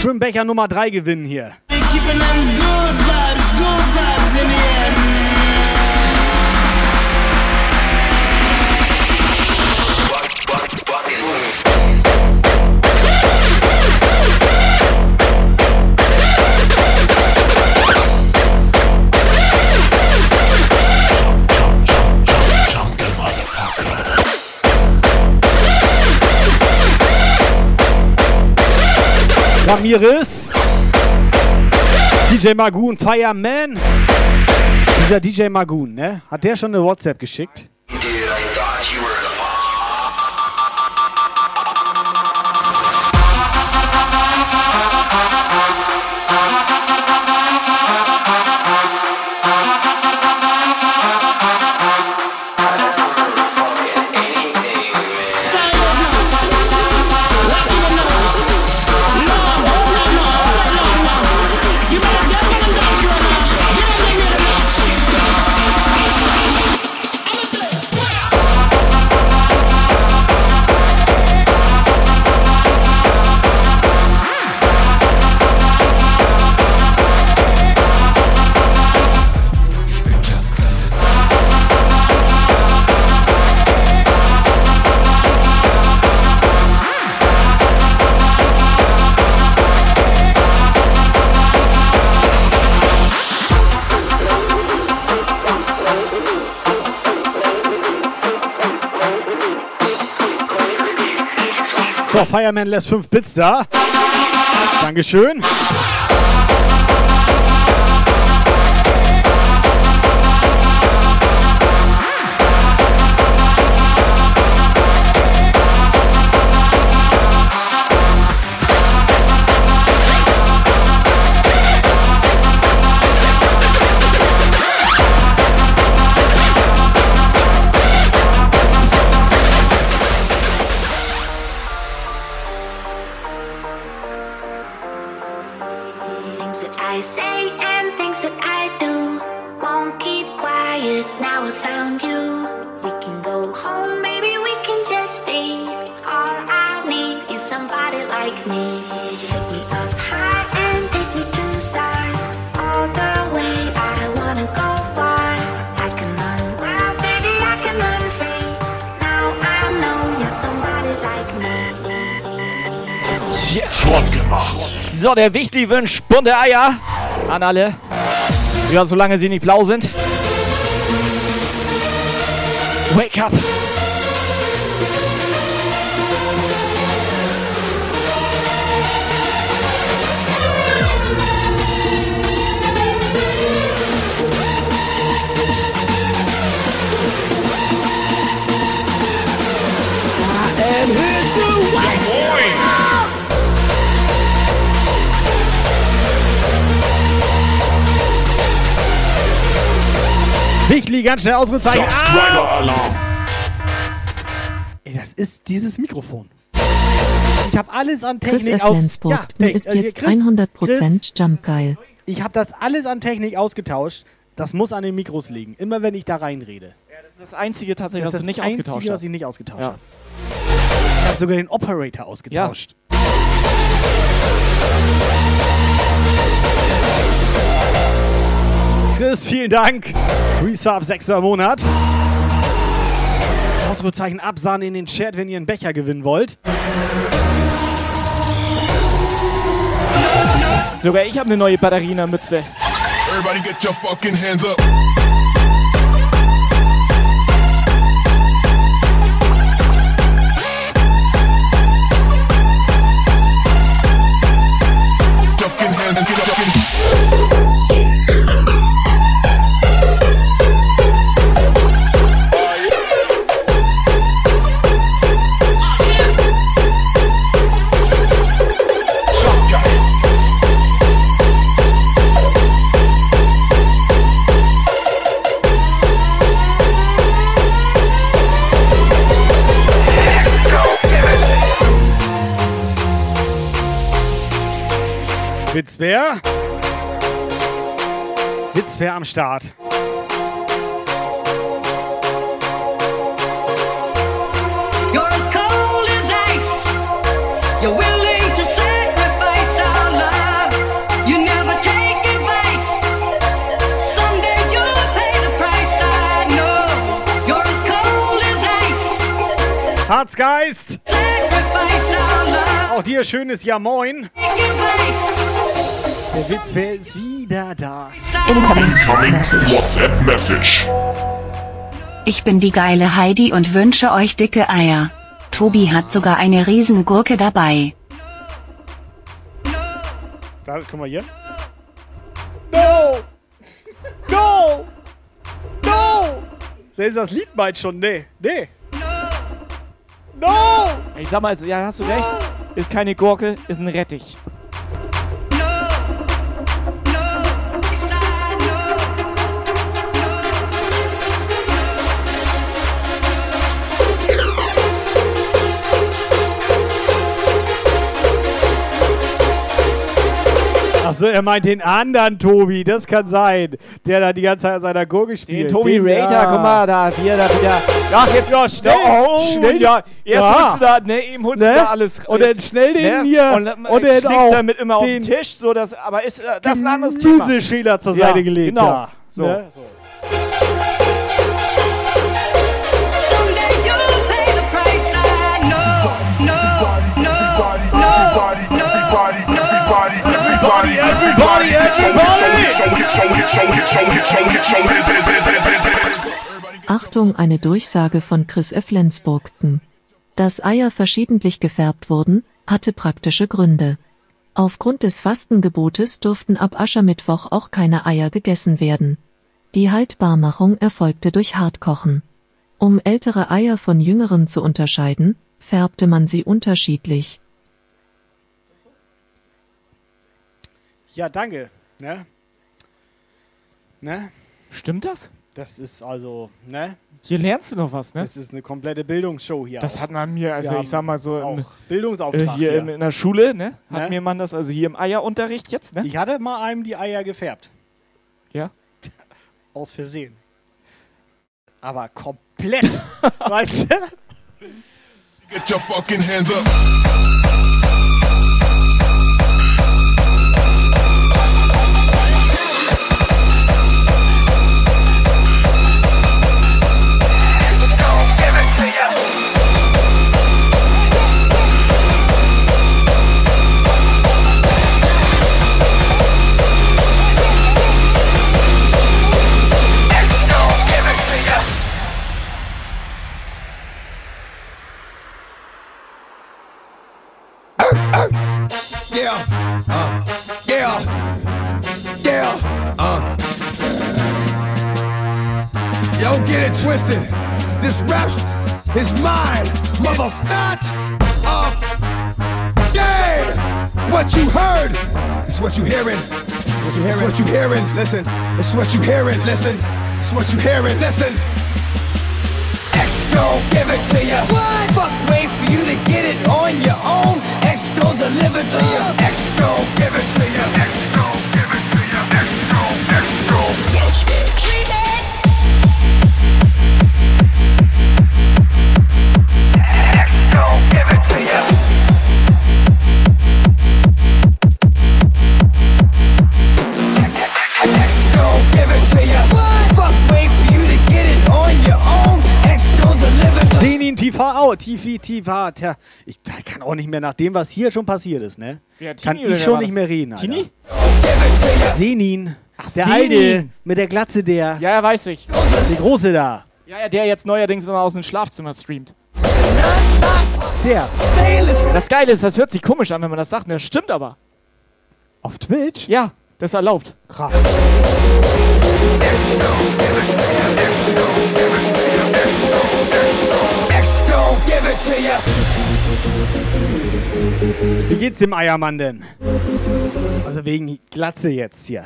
Schwimmbecher Nummer 3 gewinnen hier. Keeping them good vibes, good vibes in the air. Ramirez. DJ Magoon, Fireman. Dieser DJ Magoon, ne? Hat der schon eine WhatsApp geschickt? So, Fireman lässt 5 Bits da. Dankeschön. Der Wichti wünscht bunte Eier an alle. Ja, solange sie nicht blau sind. Wake up! Wichli, ganz schnell Ausrufezeichen. Subscriber Ah! Alarm. Ey, das ist dieses Mikrofon. Ich habe alles an Chris Technik F. aus... Lensburg, du hey, ist äh, jetzt Chris, 100% Chris, Jump geil. Ich habe das alles an Technik ausgetauscht. Das muss an den Mikros liegen. Immer wenn ich da reinrede. Das ist das einzige tatsächlich, Das was ist du nicht das Einzige, ausgetauscht was hast. ich nicht ausgetauscht Ja. habe. Ich habe sogar den Operator ausgetauscht. Chris, vielen Dank. Resub, sechster Monat. Ausrufezeichen Absahne in den Chat, wenn ihr einen Becher gewinnen wollt. Sogar ich habe eine neue Batterie in der Mütze. Everybody get your fucking hands up. As cold as ice. Harzgeist. Sacrifice our love. Auch dir schönes Ja Moin. Der Witzbär ist wieder da. Incoming WhatsApp Message. Ich bin die geile Heidi und wünsche euch dicke Eier. Tobi hat sogar eine Riesengurke dabei. Da, guck mal hier. No! No! No! Selbst das Lied meint schon, nee, nee. No! Ich sag mal, ja, hast du recht. Ist keine Gurke, ist ein Rettich. Achso, er meint den anderen Tobi, das kann sein. Der da die ganze Zeit an seiner Gurke spielt. Den Tobi Den- Rater, ja. guck mal, da, wie er da wieder. Ach, jetzt Ja, schnell, Oh, schnell. Ja, erst Ja. holst du da, ne, eben holst Ne? du da alles. Und dann schnell den ne? hier. Und, dann Und dann schlägst damit immer auf den Tisch, so dass, aber ist, äh, das ist ein anderes Thema. Gemüseschäler zur Seite gelegt. Genau. Da. So. Ne? Someday Achtung, eine Durchsage von Chris F. Lensburgten. Dass Eier verschiedentlich gefärbt wurden, hatte praktische Gründe. Aufgrund des Fastengebotes durften ab Aschermittwoch auch keine Eier gegessen werden. Die Haltbarmachung erfolgte durch Hartkochen. Um ältere Eier von jüngeren zu unterscheiden, färbte man sie unterschiedlich. Ja, danke. Ne? Ne? Stimmt das? Das ist also, ne? Hier lernst du noch was, ne? Das ist eine komplette Bildungsshow hier. Das auch. hat man mir, also Wir ich sag mal so, im, Bildungsauftrag äh, hier hier. in, in der Schule, ne? Hat Ne? mir man das, also hier im Eierunterricht jetzt, ne? Ich hatte mal einem die Eier gefärbt. Ja. Aus Versehen. Aber komplett. weißt du? Get your fucking hands up. Get it twisted. This rap is mine, mother. It's not a game. What you heard is what you hearing. What you hearing? It's what you hearing. Listen. It's what you hearing. Listen. It's what you hearing. Listen. X gon' give it to ya. What? Fuck, wait for you to get it on your own. X gon' deliver to ya. X gon' give it to ya. X gon' Oh, TV, TV, tja. Ich kann auch nicht mehr nach dem, was hier schon passiert ist, ne? Wer, kann ich schon nicht mehr reden, Alter. Tini? Senin. der Senin. alte mit der Glatze, der. Ja, ja, weiß ich. Der große da. Ja, ja, der jetzt neuerdings immer aus dem Schlafzimmer streamt. Der. Das Geile ist, das hört sich komisch an, wenn man das sagt. ne? Das stimmt aber. Auf Twitch? Ja, das ist erlaubt. Krass. Wie geht's dem Eiermann denn? Also wegen Glatze jetzt hier.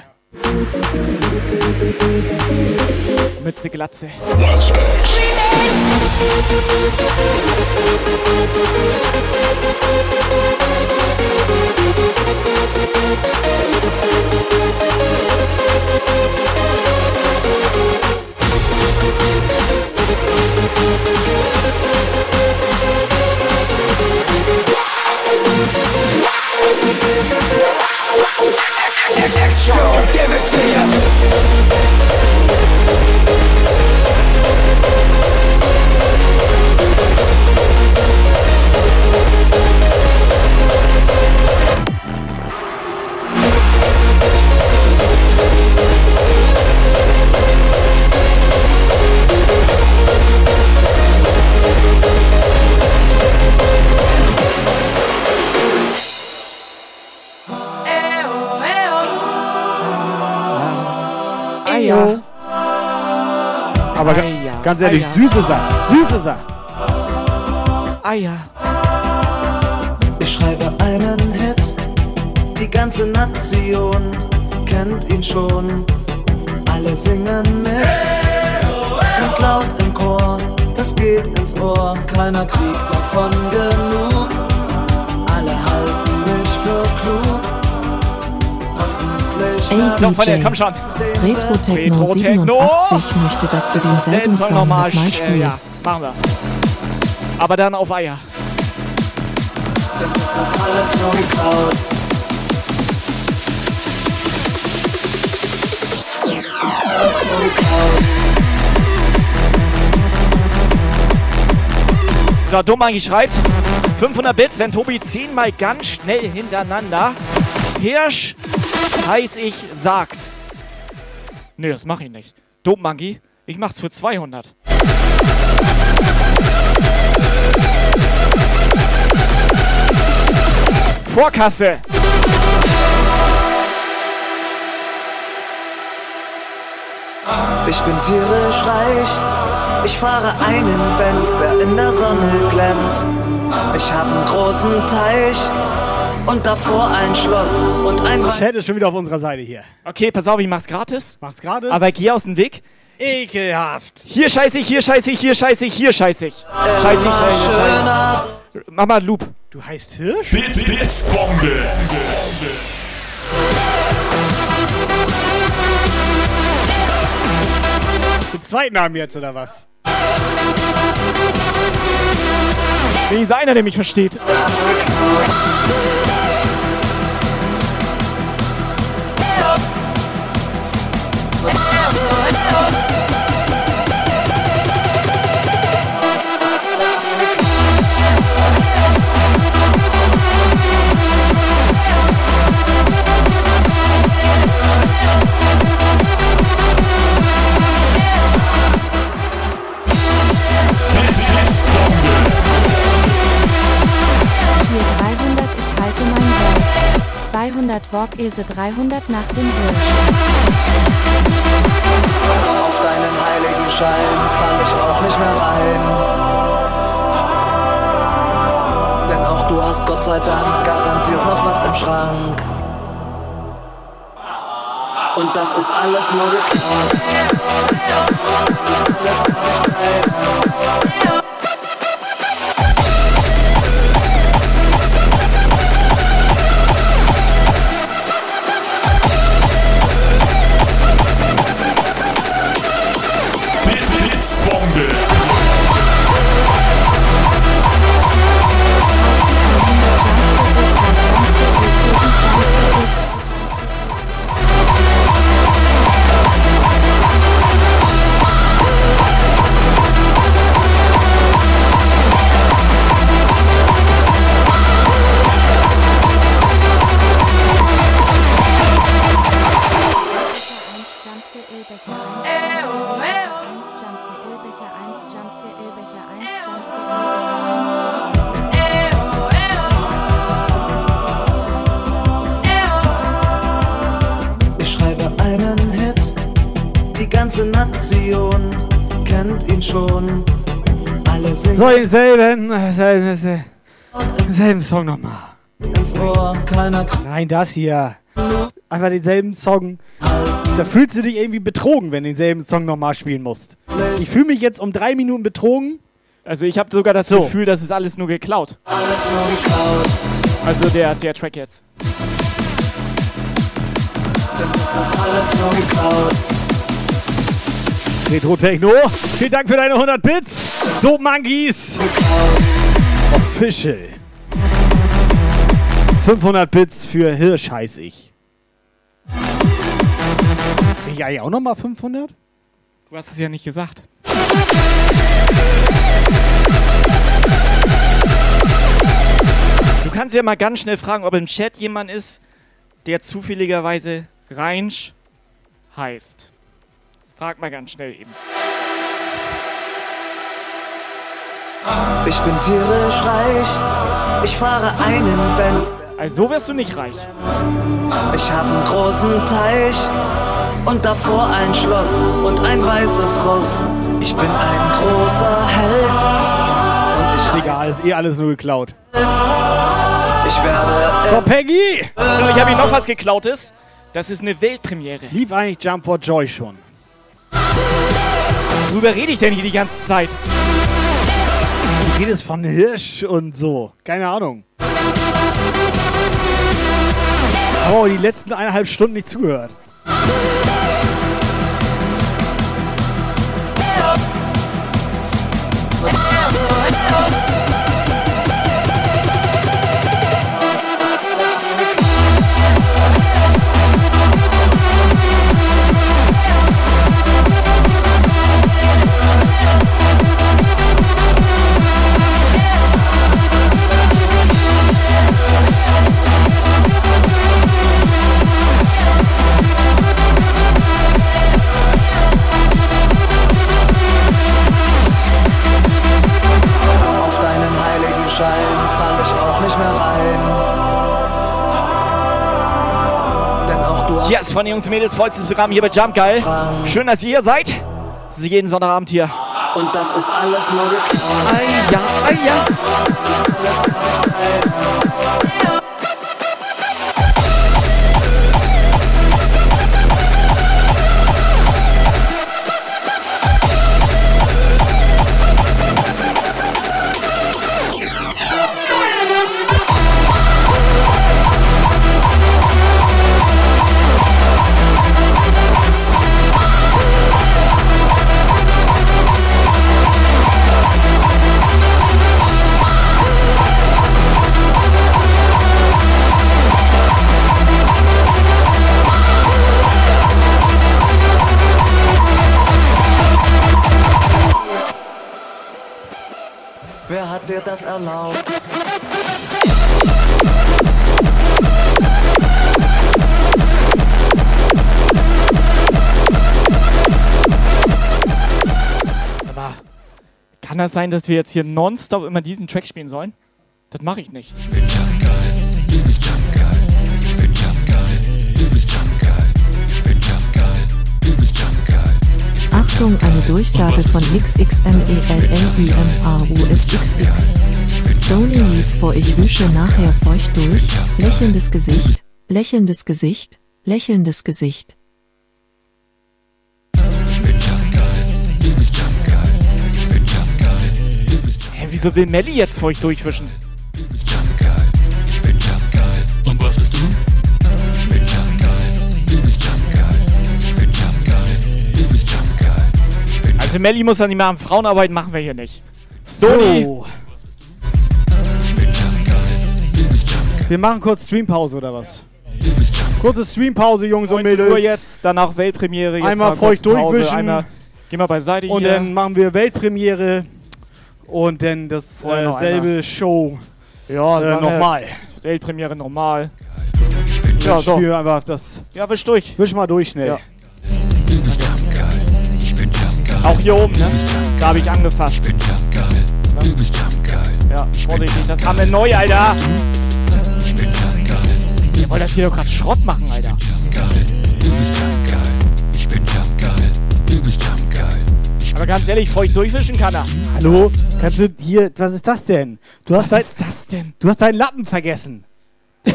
Mütze Glatze. Extra, give it to ya. Eier. Aber Eier, ganz ehrlich, Eier. süße Sache. Süße Sache. Eier. Ich schreibe einen Hit, die ganze Nation kennt ihn schon. Alle singen mit, ganz laut im Chor, das geht ins Ohr. Keiner kriegt davon genug, Ey, der, DJ. komm schon. Retro Techno Retro-Techno. 87 möchte, dass du denselben Den Song nochmal. nochmal Äh, ja, spielst. machen wir. Aber dann auf Eier. Denn das ist alles nur geklaut. Das ist alles nur geklaut. So, Dummangi schreibt 500 Bits, wenn Tobi zehnmal ganz schnell hintereinander Hirsch heiß ich sagt. Nee, das mach ich nicht. Dummangi, ich mach's für 200. Vorkasse. Ich bin tierisch reich. Ich fahre einen Benz, der in der Sonne glänzt. Ich habe einen großen Teich und davor ein Schloss und ein Chat ist schon wieder auf unserer Seite hier. Okay, pass auf, ich mach's gratis. Mach's gratis. Aber geh aus dem Weg. Ekelhaft. Hier scheiße ich, hier scheiße ich, hier scheiße ich, hier scheiße ich. Scheiße ich, scheiße ich. Mach mal einen Loop. Du heißt Hirsch? Blitz, Blitzbombe. Den zweiten Namen jetzt, oder was? Wenigstens einer, der mich versteht. Tier 300, ich halte mein Wort. 200 Walk Ese 300 nach dem Hirsch. Auf deinen heiligen Schein fall ich auch nicht mehr rein. Denn auch du hast Gott sei Dank garantiert noch was im Schrank. Und das ist alles nur geklaut. Das ist alles gar nicht schon. Alle singen So, denselben, selben, selben, selben Song nochmal. Nein, das hier. Einfach denselben Song. Da fühlst du dich irgendwie betrogen, wenn du denselben Song nochmal spielen musst. Ich fühle mich jetzt um drei Minuten betrogen. Also ich habe sogar das So. Gefühl, das ist alles nur geklaut. alles nur geklaut. Also der, der Track jetzt. Denn es ist alles nur geklaut. Retro Techno, vielen Dank für deine 100 Bits. So, Monkeys. Official. 500 Bits für Hirsch heiß ich. Ich eigentlich auch nochmal 500? Du hast es ja nicht gesagt. Du kannst ja mal ganz schnell fragen, ob im Chat jemand ist, der zufälligerweise Reinsch heißt. Frag mal ganz schnell eben. Ich bin tierisch reich. Ich fahre einen Benz. Also so wirst du nicht reich. Ich habe einen großen Teich und davor ein Schloss und ein weißes Ross. Ich bin ein großer Held und ich Egal, ist eh alles nur geklaut. Ich werde. So, Peggy! So, ich habe hier noch was geklautes. Das ist eine Weltpremiere. Lief eigentlich Jump for Joy schon? Worüber rede ich denn hier die ganze Zeit? Du redest von Hirsch und so. Keine Ahnung. Aber die letzten eineinhalb Stunden nicht zugehört. Heiligen Schein fall ich auch nicht mehr rein. Denn auch du hast Yes, von Jungs und Mädels, vollstes Programm hier bei Jump Geil. Schön, dass ihr hier seid. Sie sind jeden Sonntagabend hier. Und das ist alles nur geklaut. Ei, ja, ei, ja. Das ist alles gar nicht erlaubt? Aber kann das sein, dass wir jetzt hier nonstop immer diesen Track spielen sollen? Das mache ich nicht. Achtung, eine Durchsage von XXMELLENIMAUSXX. Stony ließ vor ich wische nachher feucht durch, lächelndes Gesicht, lächelndes Gesicht, lächelndes Gesicht. Hä, wieso will Melly jetzt vor euch durchwischen? Und was bist du? Ich bin Jump geil. Du bist Jump geil. Ich bin Jump geil. Du bist Jump geil. Also Melly muss dann nicht mehr am Frauenarbeit machen wir hier nicht. Stony! So. Wir machen kurz Streampause oder was? Kurze Streampause, Jungs und 19 Mädels. Uhr jetzt, danach Weltpremiere. Jetzt Einmal feucht durchwischen. Einmal, geh mal beiseite Und hier. dann machen wir Weltpremiere und dann das Vorher äh. Show ja, äh, dann, nochmal. Weltpremiere normal. Ja, so. Spiel einfach das. Ja, wisch durch. Wisch mal durch schnell. Ja. Auch hier oben, ne? Da habe ich angefasst. Du bist Jump geil. Ja, vorsichtig, das haben wir neu, Alter. Ihr wollt das hier doch gerade Schrott machen, Alter. Du bist Jump geil. Ich bin Jump geil. Du bist Aber ganz ehrlich, feucht durchwischen kann er. Hallo? Kannst du hier, was ist das denn? Du hast Was dein, ist das denn? Du hast deinen Lappen vergessen. Du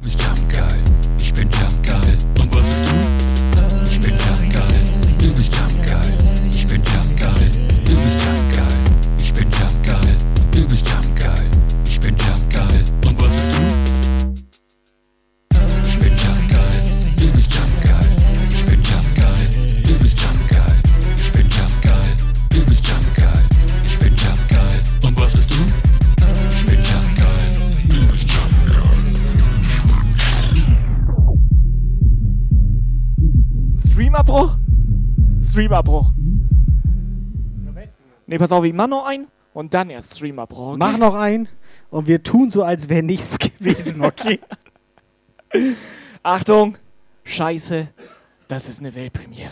bist Streamabbruch. Ne, pass auf, ich mach noch ein und dann erst Streamabbruch. Okay? Mach noch ein und wir tun so, als wäre nichts gewesen, okay? Achtung, Scheiße, das ist eine Weltpremiere.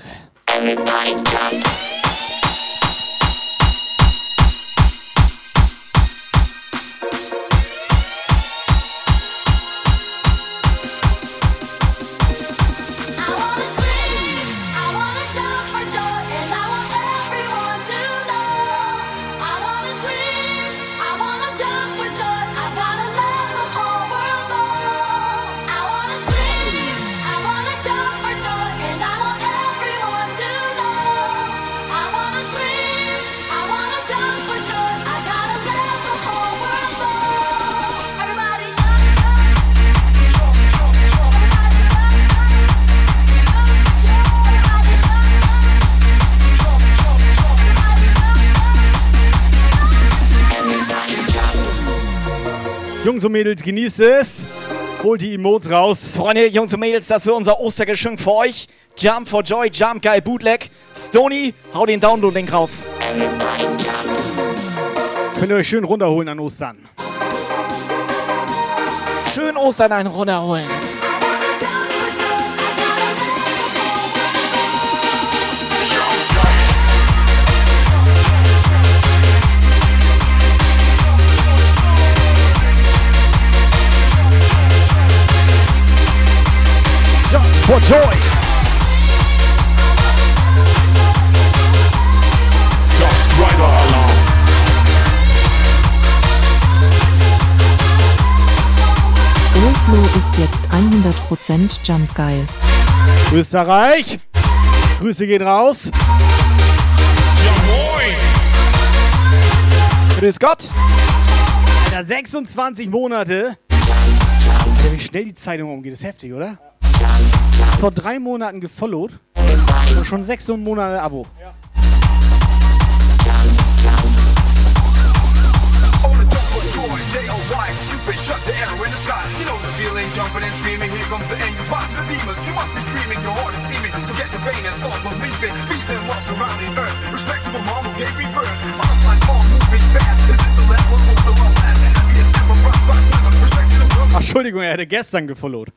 Jungs und Mädels, genießt es. Holt die Emotes raus. Freunde, Jungs und Mädels, das ist unser Ostergeschenk für euch. Jump for Joy, Jump Guy Bootleg. Stony, hau den Download-Link raus. Könnt ihr euch schön runterholen an Ostern. Schön Ostern einen runterholen. For joy. Subscriber Alarm. Olflo ist jetzt 100% Jump geil. Österreich. Grüße gehen raus. Grüß Gott. Alter, 26 Monate. Alter, wie schnell die Zeitung umgeht, ist heftig, oder? Vor drei Monaten gefollowt. Und schon sechs Monate Abo. Ach, Entschuldigung, er hätte gestern gefollowt.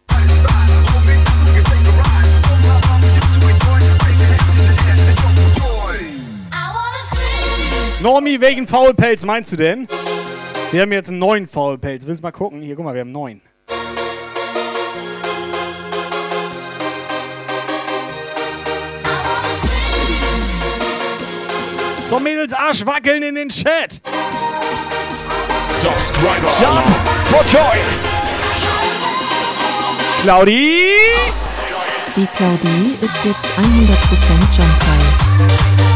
Normi, welchen Faulpelz meinst du denn? Wir haben jetzt einen neuen Faulpelz. Willst du mal gucken? Hier, guck mal, wir haben einen neuen. So, Mädels, Arsch wackeln in den Chat. Subscriber Jump for Joy. Claudi. Die Claudie ist jetzt 100% Jump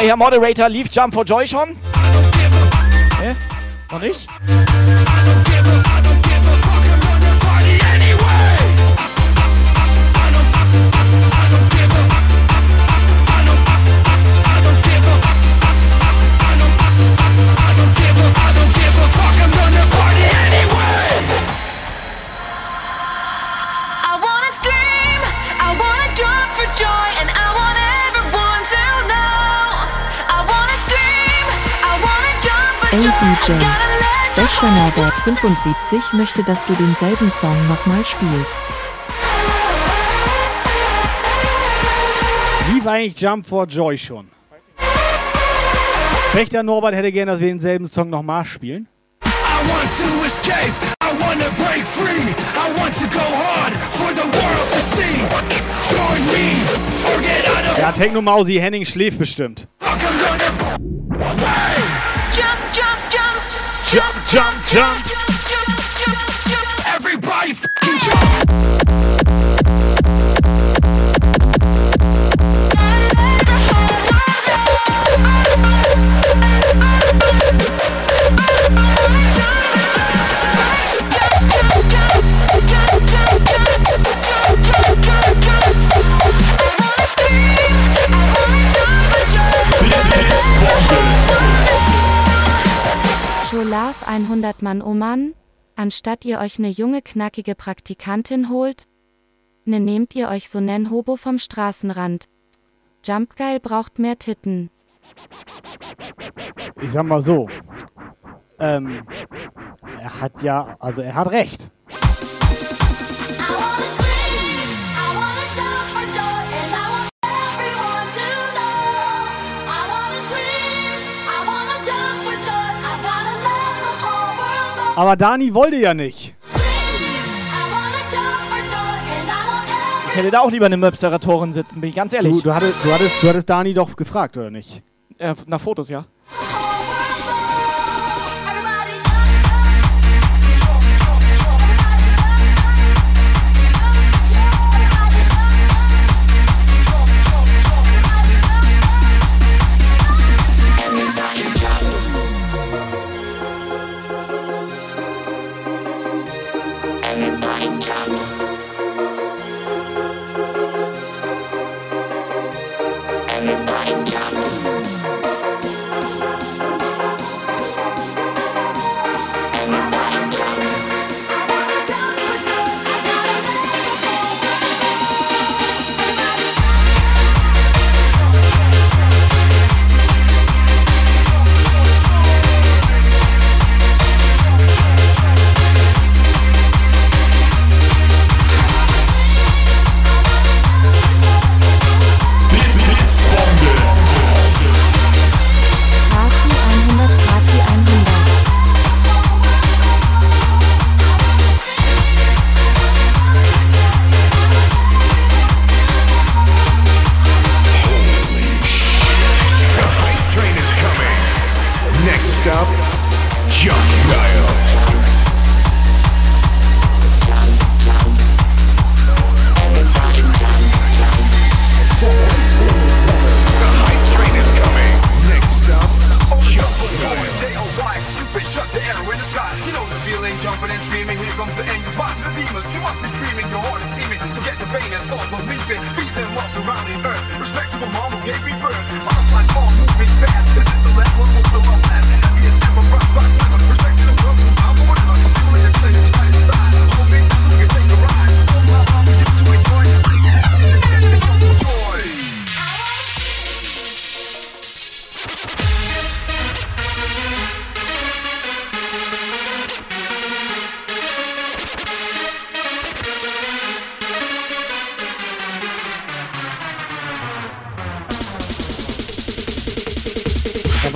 mal, Herr Moderator, lief Jump for Joy schon? Hä? Noch nicht? Ey DJ, Wächter Norbert 75 möchte, dass du denselben Song nochmal spielst. Lief eigentlich Jump for Joy schon? Wächter Norbert hätte gern, dass wir denselben Song nochmal spielen. I want to escape, I want to break free, I want to go hard for the world to see. Join me or get out of Ja, Techno Mausi Henning schläft bestimmt. Fuck, I'm gonna... hey! jump, jump, jump. Everybody fucking jump. Dorf 100 Mann oh Oman, anstatt ihr euch eine junge knackige Praktikantin holt, ne nehmt ihr euch so nen Hobo vom Straßenrand. Jumpgeil braucht mehr Titten. Ich sag mal so, ähm, er hat ja, also er hat recht. Aber Dani wollte ja nicht. Ich hätte da auch lieber eine Möpsterer sitzen, bin ich ganz ehrlich. Du, du, hattest, du, hattest, du hattest Dani doch gefragt, oder nicht? Äh, nach Fotos, ja.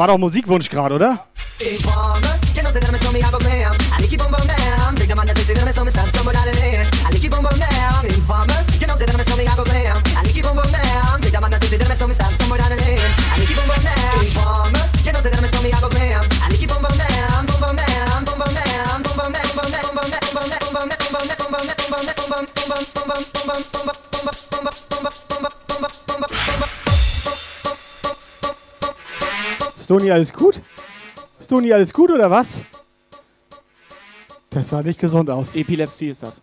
war doch Musikwunsch gerade, oder? Stoni, alles gut? Stoni, alles gut oder was? Das sah nicht gesund aus. Epilepsie ist das.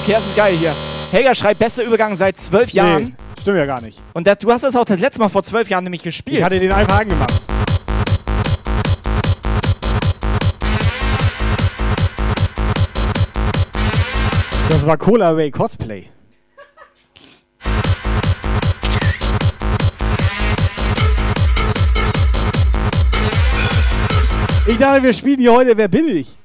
Okay, das ist geil hier. Helga schreibt, bester Übergang seit zwölf Jahren. Nee, stimmt ja gar nicht. Und das, du hast das auch das letzte Mal vor zwölf Jahren nämlich gespielt. Ich hatte den einfach angemacht. Das war Cola Way Cosplay. Ich dachte, wir spielen hier heute Wer bin ich?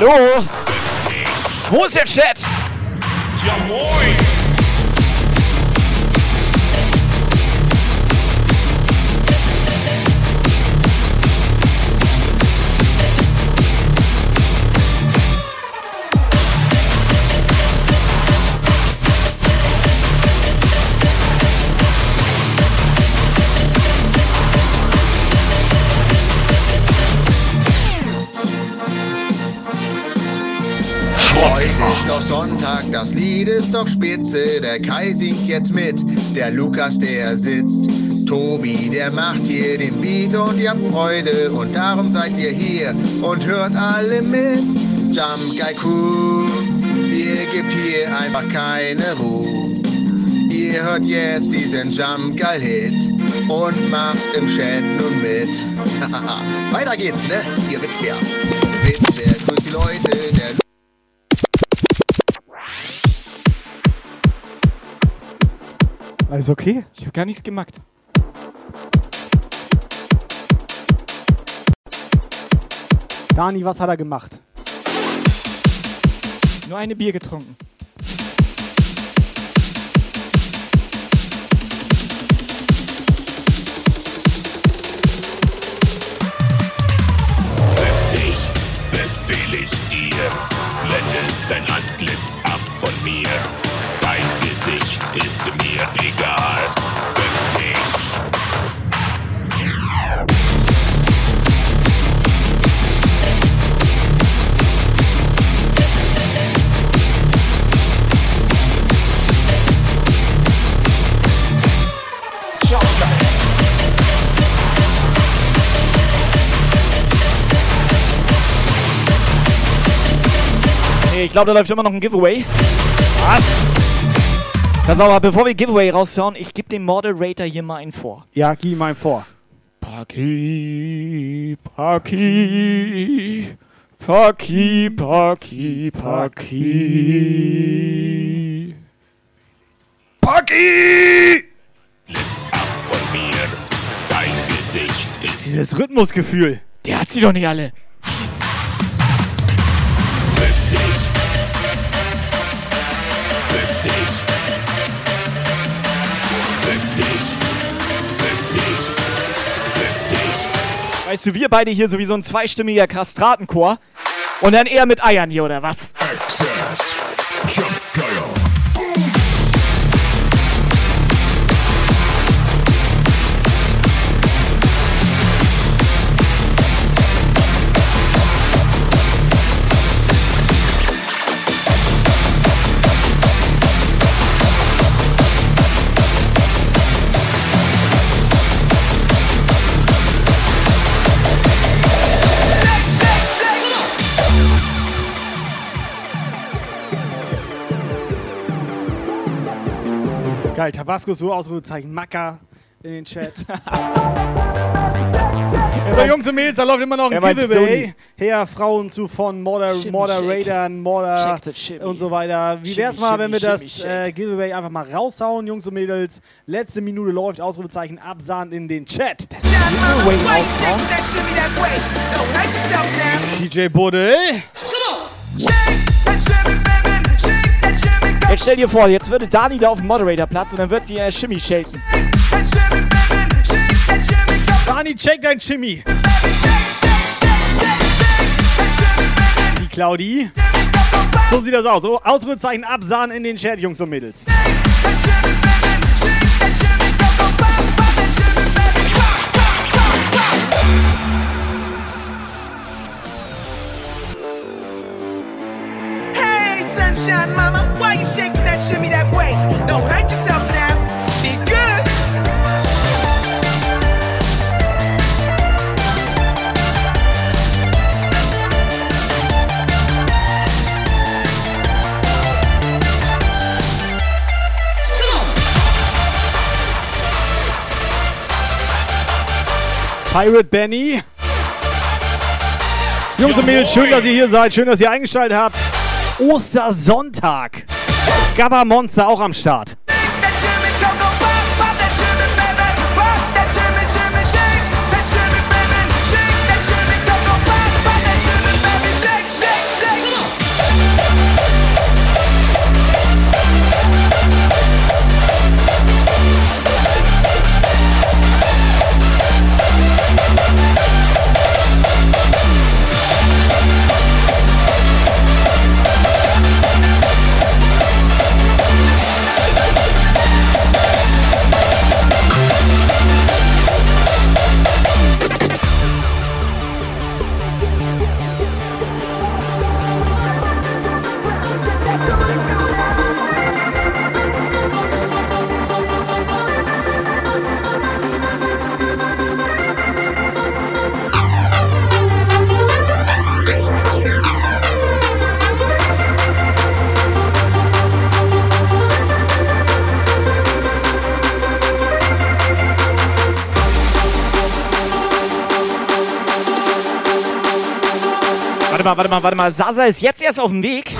Hallo? Wo ist der Chat? Lied ist doch spitze. Der Kai singt jetzt mit, der Lukas, der sitzt. Tobi, der macht hier den Beat und ihr habt Freude. Und darum seid ihr hier und hört alle mit. Jump Guy Crew, ihr gebt hier einfach keine Ruhe. Ihr hört jetzt diesen Jump Guy Hit und macht im Chat nun mit. Weiter geht's, ne? Ihr Witzbär. Witzbär, grüßt die Leute, der Alles okay? Ich habe gar nichts gemacht. Dani, was hat er gemacht? Nur eine Bier getrunken. Dich befehl ich dir. Blende dein Antlitz ab von mir. Nee, ich glaube, da läuft immer noch ein Giveaway. Was? Pass auf, aber bevor wir Giveaway raushauen, ich gebe dem Moderator hier mal einen vor. Ja, gib ihm einen vor. Paki, Paki, Paki, Paki, Paki. Paki! Blitz ab von mir. Dein Gesicht ist Dieses Rhythmusgefühl. Der hat sie doch nicht alle. Weißt du, wir beide hier so wie so ein zweistimmiger Kastratenchor. Und dann eher mit Eiern hier, oder was? Access. Jump Geil, Tabasco so Ausrufezeichen, Macker. in den Chat. so, Jungs und Mädels, da läuft immer noch ein Giveaway. Her, Frauen zu von Shake that shimmy. und so weiter. Wie wär's mal, wenn wir das äh, Giveaway einfach mal raushauen, Jungs und Mädels? Letzte Minute läuft, Ausrufezeichen, Absahn in den Chat. Giveaway raushauen. DJ Buddel. Jetzt stell dir vor, jetzt würde Dani da auf dem Moderator-Platz und dann wird sie äh, Shimmy shaken. Dani, check dein Chimmy. Die Claudi. So sieht das aus. So, Ausrufezeichen Absahn in den Chat, Jungs und Mädels. Pirate Benny. Jungs und Mädels, schön, dass ihr hier seid. Schön, dass ihr eingeschaltet habt. Ostersonntag. Gabba Monster auch am Start. Warte mal, warte mal, warte mal. Sasa ist jetzt erst auf dem Weg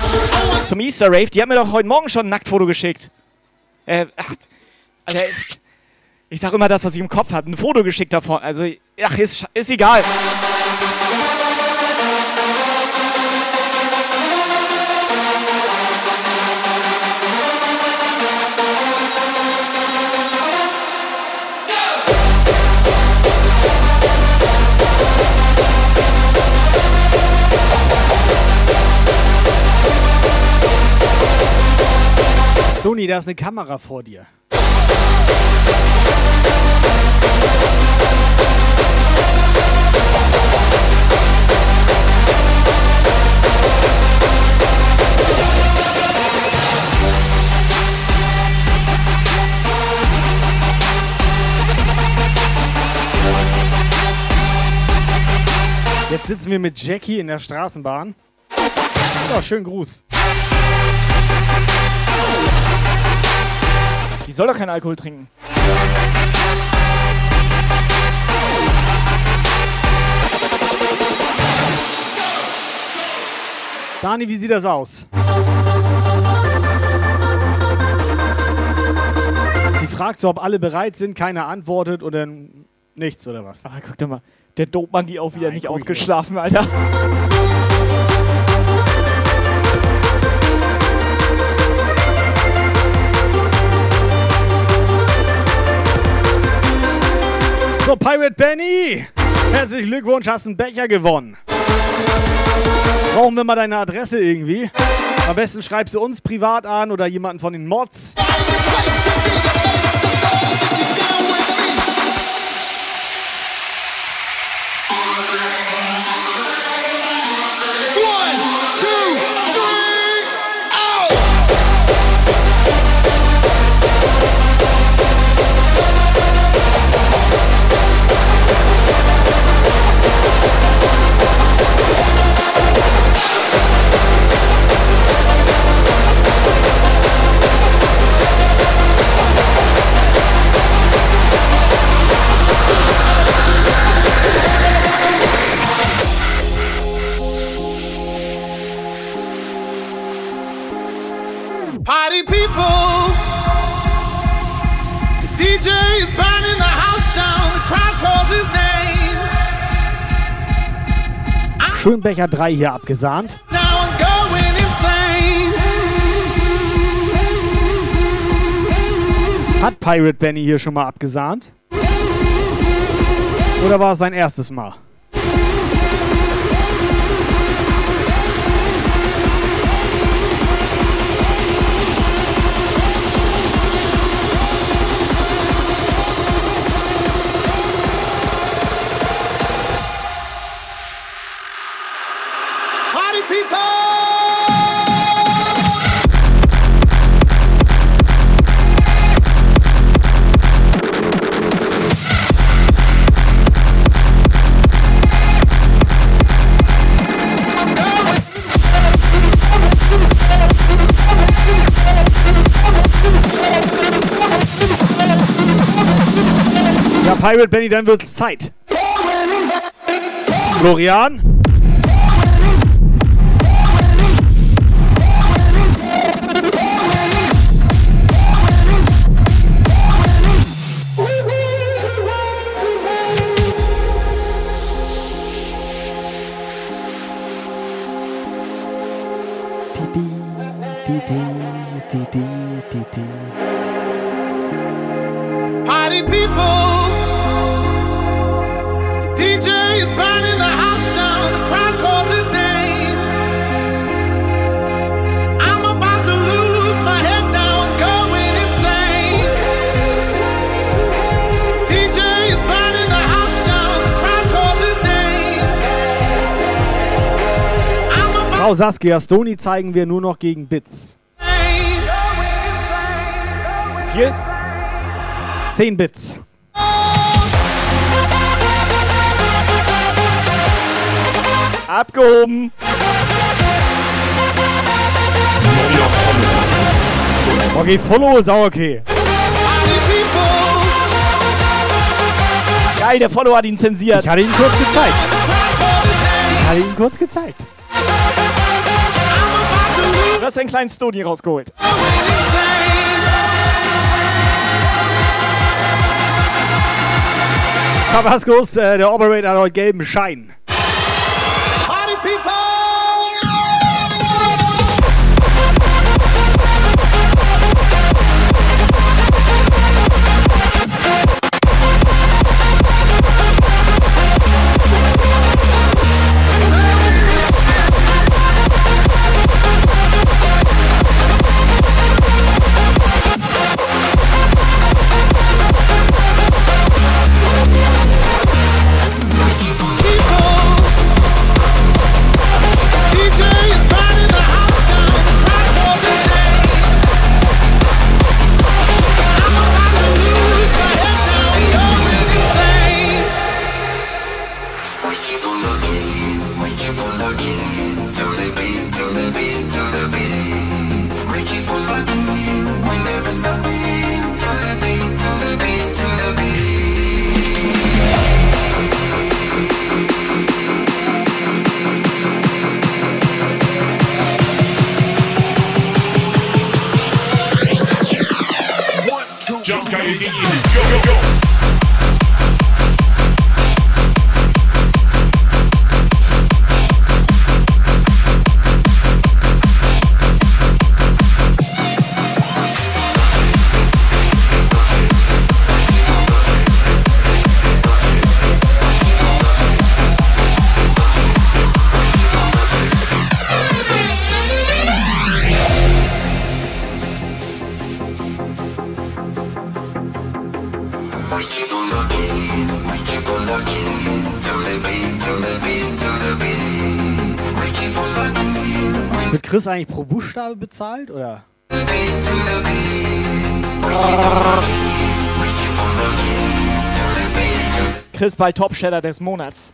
zum Easter Rave. Die hat mir doch heute Morgen schon ein Nacktfoto geschickt. Äh, ach, Alter, ich, ich sag immer das, was ich im Kopf hatte. Ein Foto geschickt davon. Also, ach, ist, ist egal. Da ist eine Kamera vor dir. Jetzt sitzen wir mit Jackie in der Straßenbahn. Ja, schönen Gruß. Die soll doch keinen Alkohol trinken. Dani, wie sieht das aus? Sie fragt so, ob alle bereit sind, keiner antwortet oder nichts oder was. Ah, guck doch mal. Der Dope-Monkey auch wieder nicht ausgeschlafen, Alter. So, Pirate Benny, herzlichen Glückwunsch, hast einen Becher gewonnen. Brauchen wir mal deine Adresse irgendwie? Am besten schreibst du uns privat an oder jemanden von den Mods. Schönbecher 3 hier abgesahnt. Hat Pirate Benny hier schon mal abgesahnt? Oder war es sein erstes Mal? Pirate Benny, dann wird's Zeit. Florian? Saskia Stoni zeigen wir nur noch gegen Bits. Viel? 10 Bits. Abgehoben. Okay, Follow ist auch okay. Geil, der Follower hat ihn zensiert. Ich hatte ihn kurz gezeigt. Ich hatte ihn kurz gezeigt. Hast einen kleinen Stoni rausgeholt. Tabascos, äh, der Operator hat heute gelben Schein. Eigentlich pro Buchstabe bezahlt oder? Chris bei Top Shader des Monats.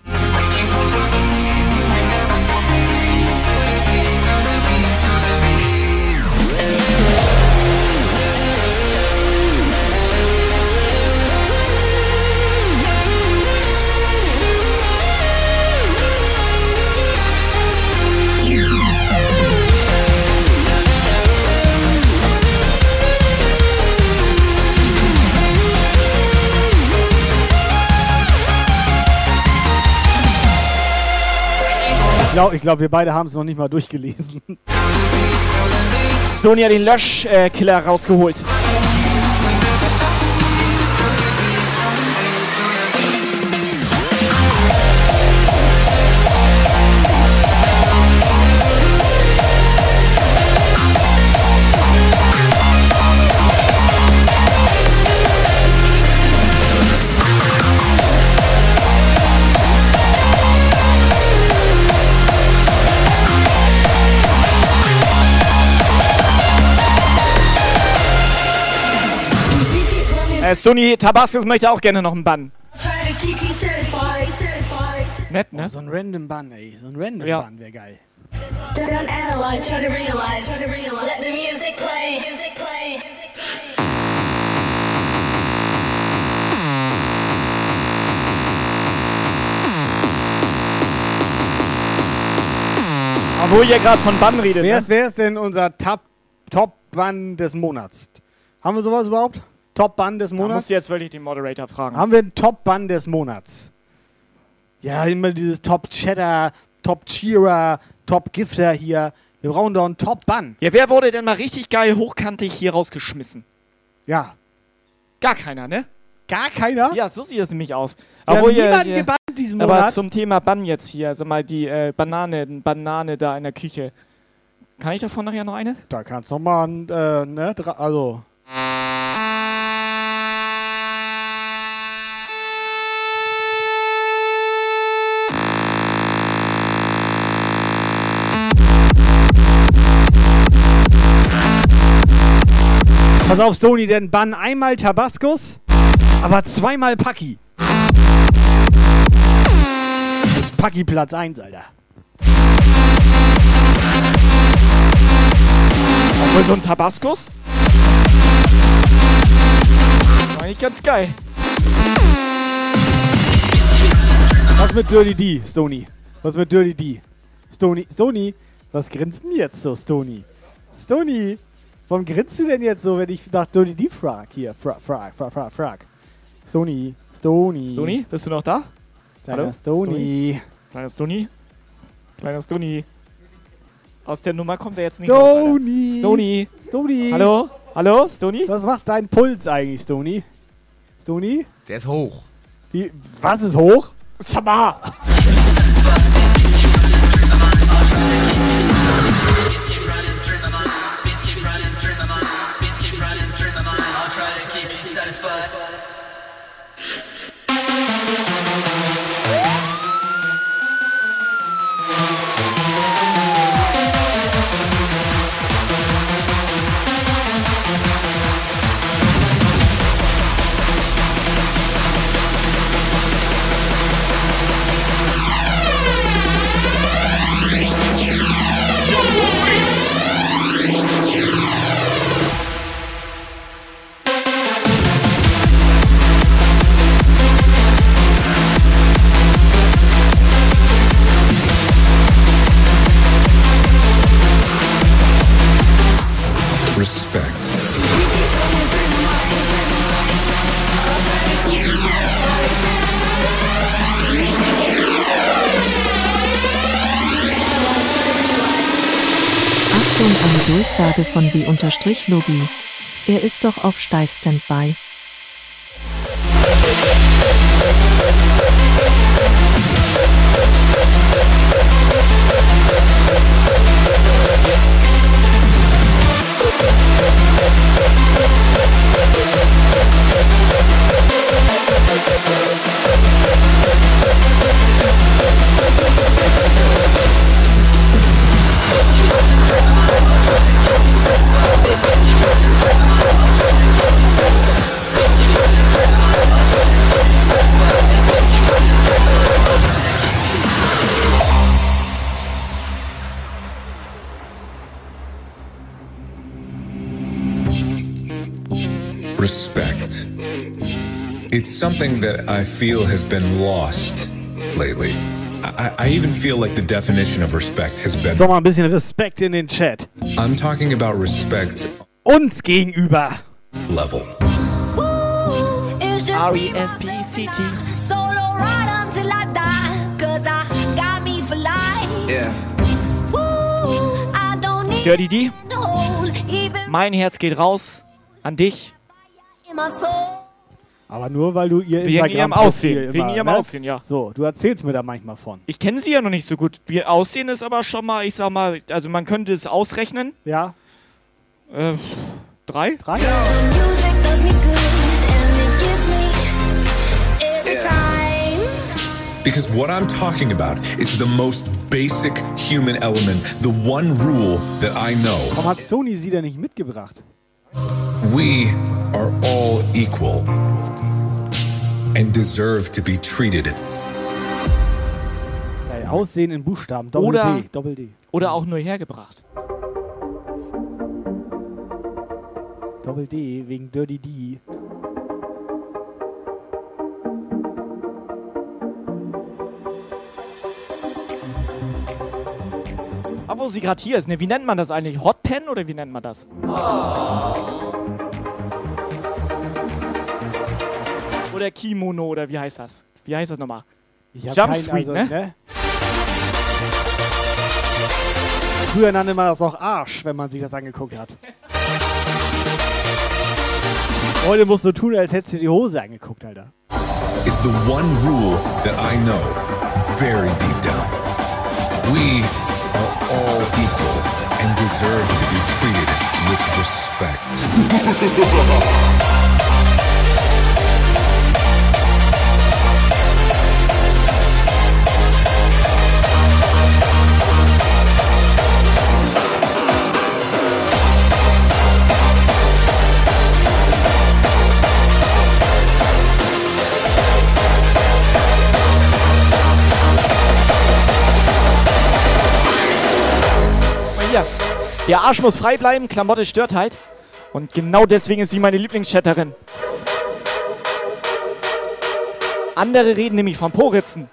Glaube, ich glaub, wir beide haben es noch nicht mal durchgelesen. Sony hat den Löschkiller rausgeholt. Äh, Sony Tabascos möchte auch gerne noch einen Bann. Nett, ne? Oh, so ein random Bann, ey. So ein random Ja. Bann wäre geil. Obwohl ihr gerade von Bann redet. Wer Ne? ist, wer ist denn unser Top- Top-Bann des Monats? Haben wir sowas überhaupt? Top-Bann des Da Monats? musst du jetzt wirklich den Moderator fragen. Haben wir einen Top-Bann des Monats? Ja, immer dieses Top-Cheddar, Top-Cheerer, Top-Gifter hier. Wir brauchen doch einen Top-Bann. Ja, wer wurde denn mal richtig geil hochkantig hier rausgeschmissen? Ja. Gar keiner, ne? Gar keiner? Ja, so sieht es nämlich aus. Wir haben Obwohl ihr- niemanden gebannt diesen Aber Monat. zum Thema Bann jetzt hier, also mal die äh, Banane, Banane da in der Küche. Kann ich davon nachher noch eine? Da kannst du noch mal, ein, äh, ne, also. Pass auf, Sony, denn Bann einmal Tabascos, aber zweimal Paki. Paki Platz 1, Alter. Obwohl so ein Tabaskus? War Eigentlich ganz geil. Was mit Dirty D, Stony? Was mit Dirty D? Stony, Stony, was grinst denn jetzt so, Stony? Stony, warum grinst du denn jetzt so, wenn ich nach Dirty D frag? Hier, frag, frag, frag, frag, frag. Stony, Stony. Stony, bist du noch da? Kleiner Stony. Kleiner Stony. Kleiner Stony. Aus der Nummer kommt er jetzt nicht raus. Stony. Stony. Stony. Hallo? Hallo, Stony? Was macht dein Puls eigentlich, Stony? Stony? Der ist hoch. Wie, was ist hoch? Sag mal. Durchsage von B-Logi. Er ist doch auf Steif-Standby. That I feel has been lost lately. I, I even feel like the definition of respect has been. So mal ein bisschen Respekt in den Chat. I'm talking about respect Uns gegenüber. level. It's just R-E-S-P-C-T. Solo ride until I die. Cause I got me for life. Yeah. Dirty D, mein Herz geht raus an dich. Aber nur, weil du ihr Wegen ihrem Aussehen, wegen immer, ihrem ne? Aussehen, ja. So, du erzählst mir da manchmal von. Ich kenne sie ja noch nicht so gut. Ihr Aussehen ist aber schon mal, ich sag mal, also man könnte es ausrechnen. Ja. Äh, drei? Drei? Because what I'm talking about is the most basic human element, the one rule that I know. Warum hat Tony sie denn nicht mitgebracht? We are all equal and deserve to be treated. Geil, Aussehen in Buchstaben. Doppel Oder- D. Doppel D. Oder auch nur hergebracht. Doppel D wegen Dirty D. wo sie gerade hier ist, ne? Wie nennt man das eigentlich? Hot Pen oder wie nennt man das? Oder Kimono oder wie heißt das? Wie heißt das nochmal? Ich hab Jump kein- Suite, also, ne? Früher nannte man das auch Arsch, wenn man sich das angeguckt hat. Heute musst du tun, als hättest du die Hose angeguckt, Alter. Is the one rule that I know very deep down. We all equal and deserve to be treated with respect. Der Arsch muss frei bleiben, Klamotte stört halt. Und genau deswegen ist sie meine Lieblingschatterin. Andere reden nämlich vom Poritzen.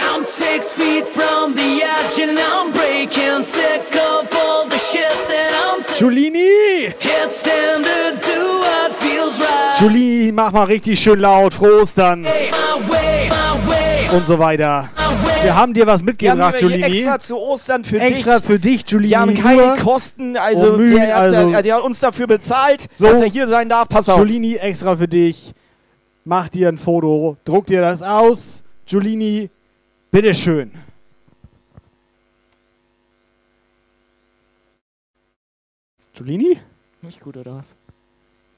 I'm six feet from the edge and I'm breaking sick of all the shit that I'm Julini! Can't stand to do what feels right. Julini, mach mal richtig schön laut. Ostern. Way, my way. Und so weiter. Wir haben dir was Wir haben mitgebracht, Julini. extra zu Ostern für Extra dich. für dich, Julini. Die haben keine Kosten, also, Mühen, der, hat, also der, hat uns dafür bezahlt, So. dass er hier sein darf. Pass auf. Julini extra für dich. Mach dir ein Foto, druck dir das aus. Julini, bitteschön. Julini? Nicht gut, oder was?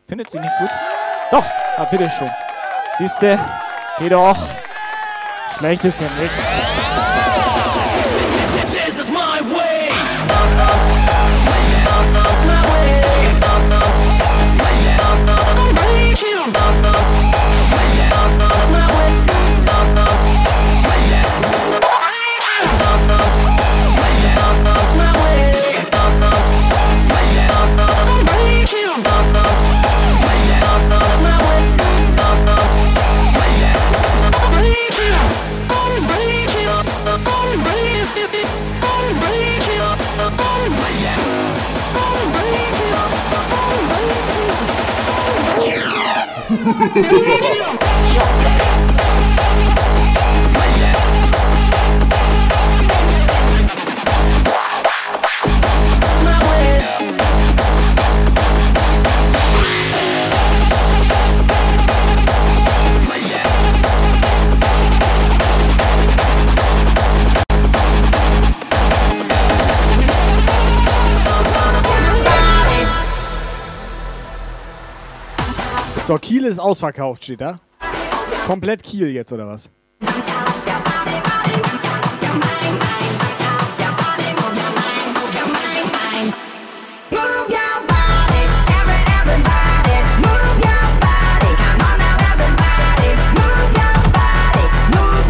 Findet sie nicht gut? Doch, ah, bitteschön. Siehste, geh doch. Schlecht ist Jovem Pan. So, Kiel ist ausverkauft, steht da. Komplett Kiel jetzt, oder was?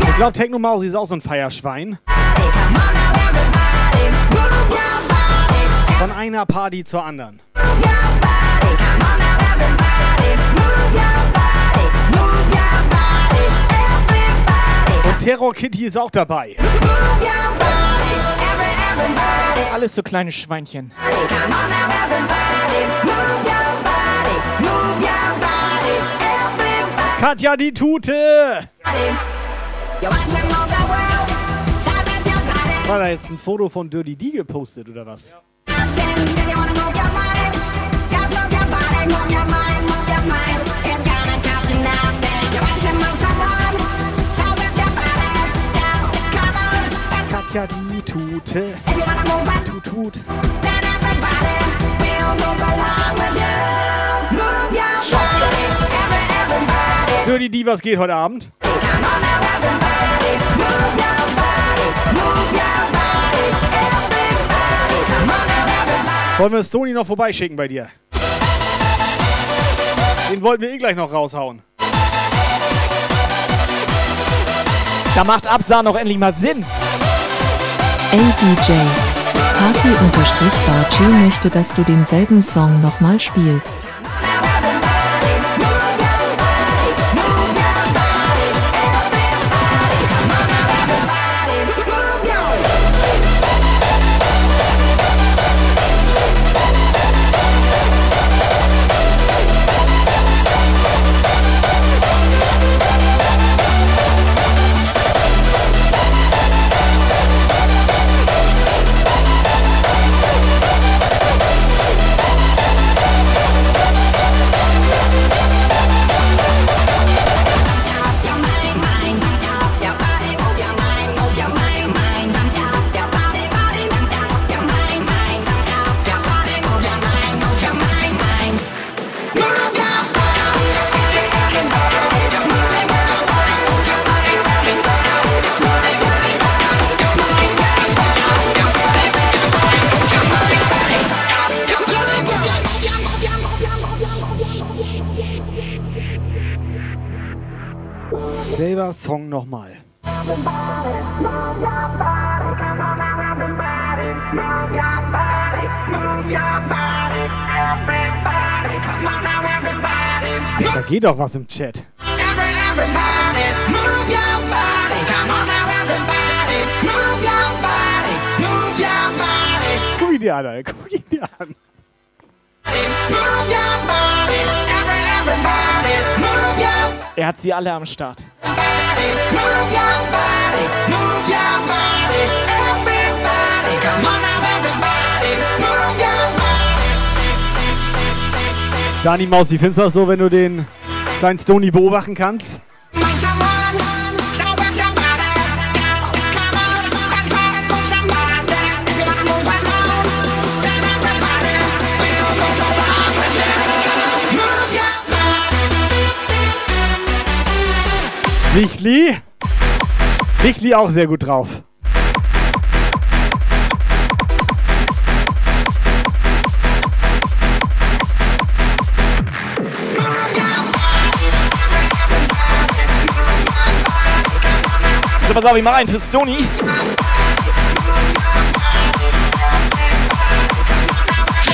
Ich glaube, Techno Mausi ist auch so ein Feierschwein. Von einer Party zur anderen. Terror Kitty ist auch dabei. Alles so kleine Schweinchen. Katja die Tute! War da jetzt ein Foto von Dirty D gepostet oder was? Ja. Die Tute. Tut, tut. Dirty Divas geht heute Abend. Wollen wir Stony noch vorbeischicken bei dir? Den wollten wir eh gleich noch raushauen. Da macht Absa noch endlich mal Sinn. Ey DJ. Party-Barchi möchte, dass du denselben Song nochmal spielst. Selber Song nochmal. Da geht doch was im Chat. Guck ihn dir an, Alter. Guck ihn dir an. Er hat sie alle am Start. Dani Maus, wie findest du das so, wenn du den kleinen Stony beobachten kannst? Lichtli? Lichtli auch sehr gut drauf. So, pass auf, ich mach einen für Stony.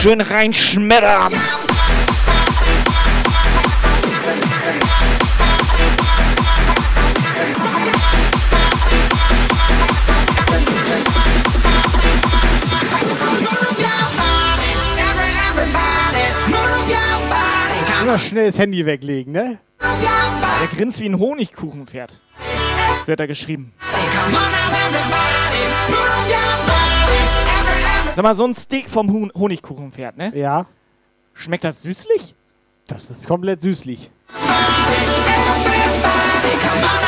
Schön reinschmettern. Immer schnell das Handy weglegen, ne? Der grinst wie ein Honigkuchenpferd. Wird da geschrieben. Sag mal, so ein Steak vom Huhn Honigkuchenpferd, ne? Ja. Schmeckt das süßlich? Das ist komplett süßlich.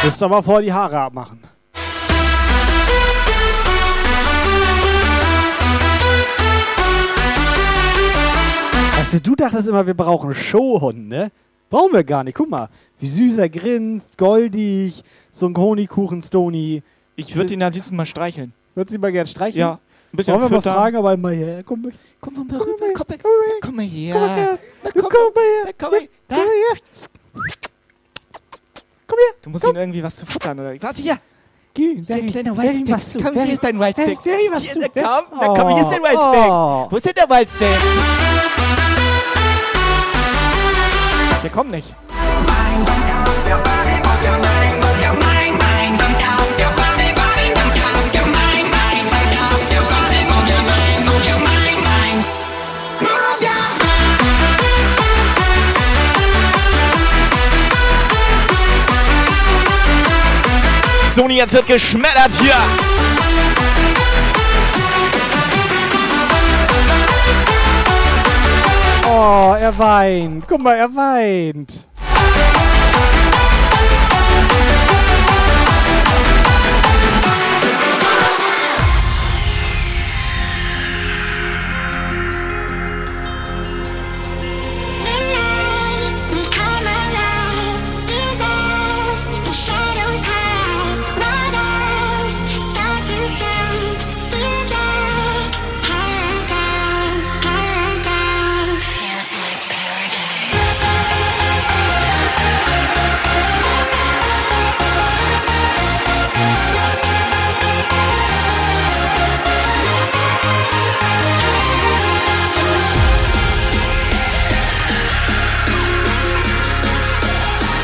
Müsst aber vor die Haare abmachen. Weißt du, du dachtest immer, wir brauchen Showhund, ne? Brauchen wir gar nicht. Guck mal, wie süß er grinst, goldig, so ein Honigkuchen-Stony. Ich würde ihn am liebsten mal streicheln. Würdest du ihn mal gern streicheln? Ja. Ein bisschen Wollen wir mal fragen, ob er mal her. Komm, mal- Komm mal rüber, komm, mal- komm mal her. Komm mal her. Komm, komm mal her. komm mal Komm mal her. Komm her. Du musst ihm irgendwie was zu futtern, oder? Was hier? Geh, Hier, kleiner zu, Komm, wer hier ist dein was Hier, komm, komm, hier ist dein Oh. Oh. Wo ist denn der Whitespix? Der kommt nicht. Sony, jetzt wird geschmettert hier. Oh, er weint. Guck mal, er weint.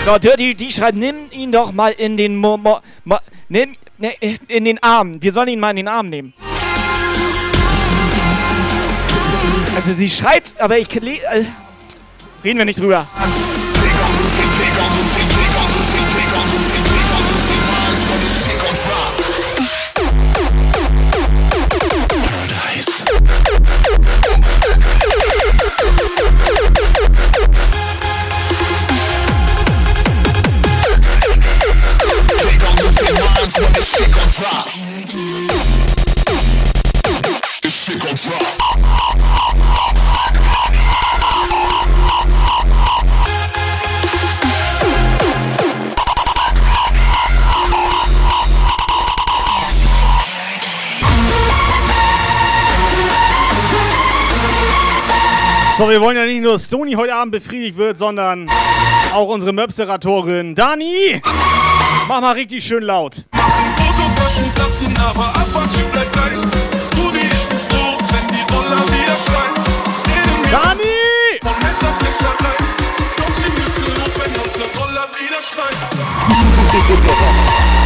So, Dirty, die schreibt, nimm ihn doch mal in den Mo, Mo, Mo nimm, ne, in den Arm. Wir sollen ihn mal in den Arm nehmen. Also sie schreibt, aber ich äh, reden wir nicht drüber. So, wir wollen ja nicht nur, dass Sony heute Abend befriedigt wird, sondern auch unsere Möpseratorin Dani. Mach mal richtig schön laut. Fototaschen platzen, aber Apache bleibt gleich. Rudi, ich muss los, wenn die Roller wieder schreien. Reden wir Dani! Von Messerstecher bleiben. Doch sie müssen los, wenn unsere Roller wieder schreien.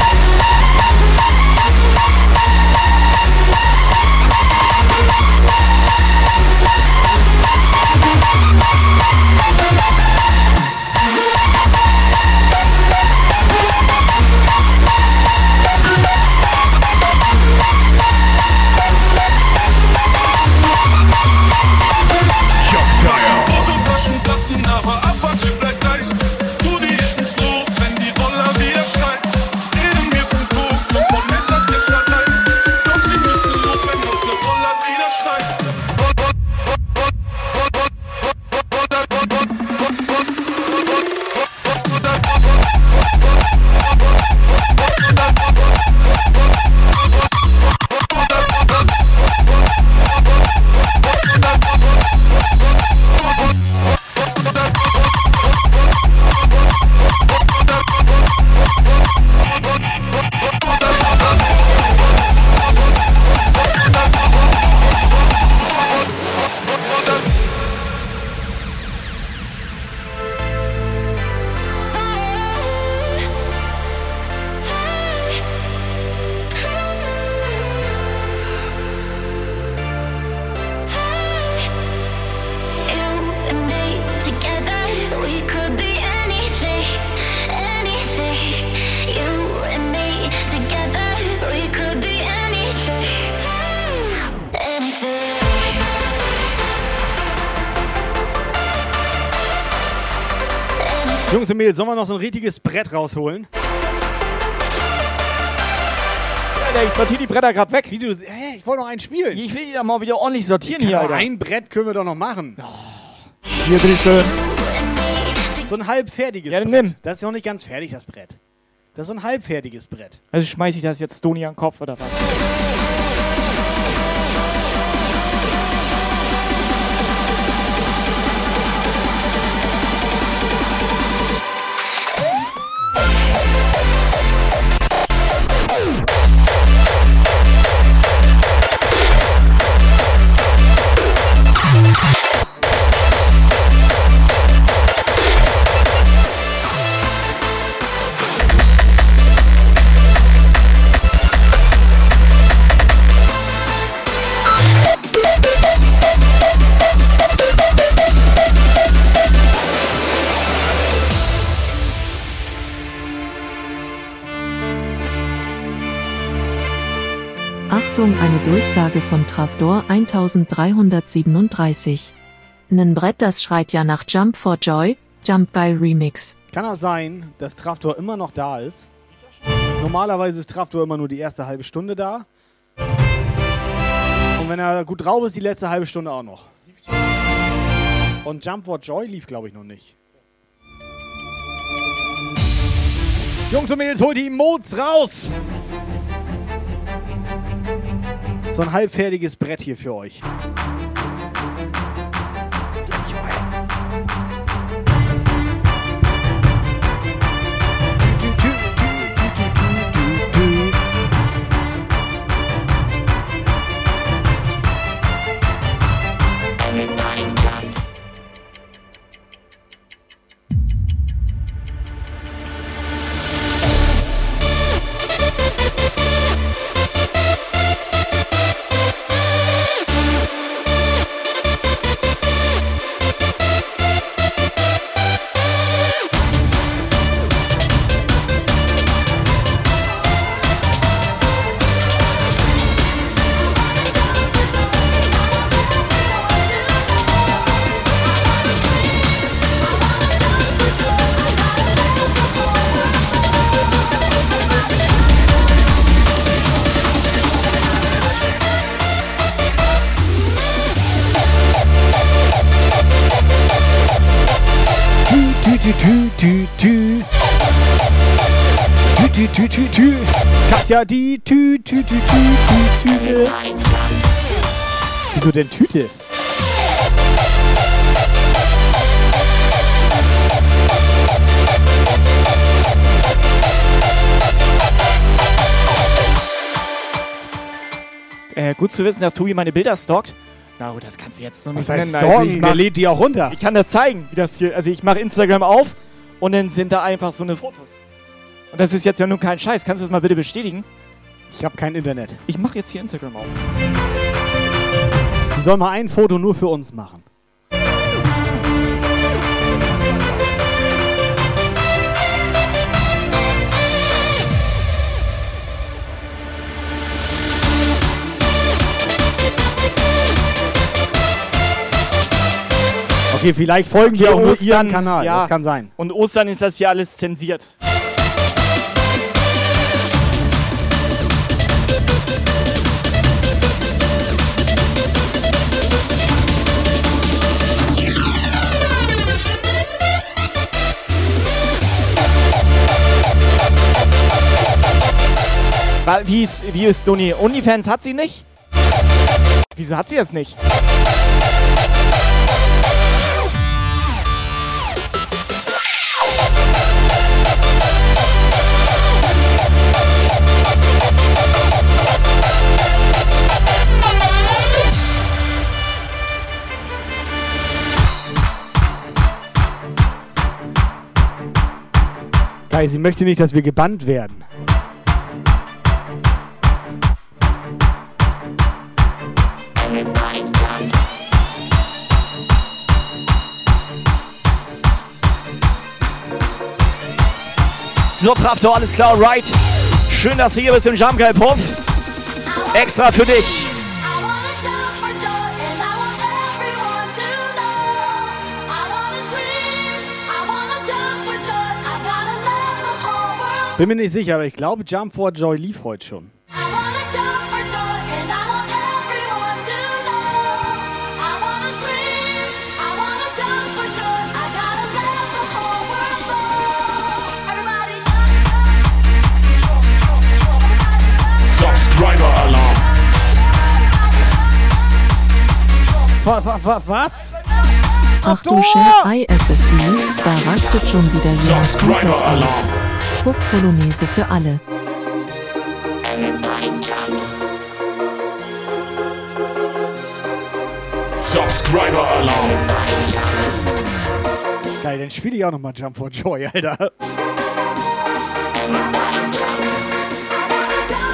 Mädels, sollen wir noch so ein richtiges Brett rausholen? Ich sortiere die Bretter gerade weg. Wie du, hä, ich wollte noch einen spielen. Ich will die da mal wieder ordentlich sortieren hier, Alter. ein Brett können wir doch noch machen. Hier, bitteschön. So ein halbfertiges Ja, dann Brett. nimm. Das ist noch nicht ganz fertig, das Brett. Das ist so ein halbfertiges Brett. Also schmeiß ich das jetzt Stoni an den Kopf oder was? Durchsage von Trafdor 1337. Nen Brett, das schreit ja nach Jump for Joy, Jump Geil Remix. Kann das sein, dass Traftor immer noch da ist? Normalerweise ist Traftor immer nur die erste halbe Stunde da. Und wenn er gut drauf ist, die letzte halbe Stunde auch noch. Und Jump for Joy lief, glaube ich, noch nicht. Jungs und Mädels, holt die Emotes raus! So ein halbfertiges Brett hier für euch. Wieso denn Tüte? Äh, gut zu wissen, dass Tobi meine Bilder stalkt. Na gut, das kannst du jetzt noch Was nicht heißt nennen. stalken? ich Der lädt die auch runter. Ich kann das zeigen, wie das hier. Also ich mache Instagram auf und dann sind da einfach so eine Fotos. Und das ist jetzt ja nun kein Scheiß. Kannst du das mal bitte bestätigen? Ich habe kein Internet. Ich mache jetzt hier Instagram auf. Soll mal ein Foto nur für uns machen. Okay, vielleicht folgen wir auch nur ihren Kanal. Ja. Das kann sein. Und Ostern ist das hier alles zensiert. Wie ist, wie ist Doni? Onlyfans hat sie nicht? Wieso hat sie das nicht? Kai, sie möchte nicht, dass wir gebannt werden. So, Traftor, alles klar, right. Schön, dass du hier bist im Jump Guy Puff. Extra für dich. Bin mir nicht sicher, aber ich glaube, Jump for Joy lief heute schon. Was? Ach du Share ISSI, da rastet schon wieder jemand Subscriber komplett aus. Alarm. Puff Polonaise für alle. Subscriber Alarm. Geil, dann spiele ich auch nochmal Jump for Joy, Alter.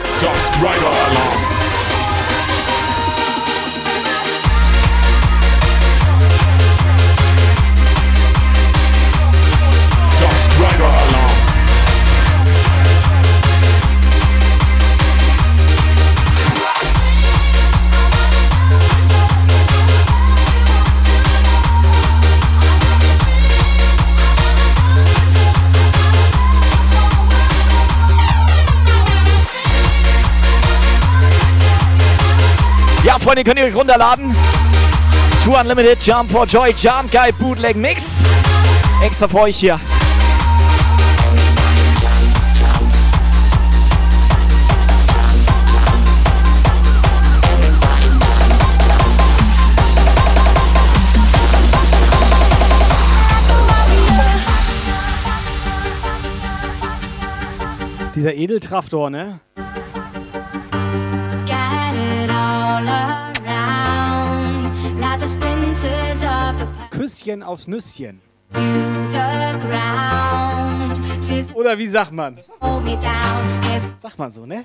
Subscriber Alarm. Ja, Freunde, könnt ihr euch runterladen. Two Unlimited Jump for Joy Jump Guy Bootleg Mix. Extra für euch hier. Dieser Edeltraftor, ne? The Küsschen aufs Nüsschen. Oder wie sagt man? Sagt man so, ne?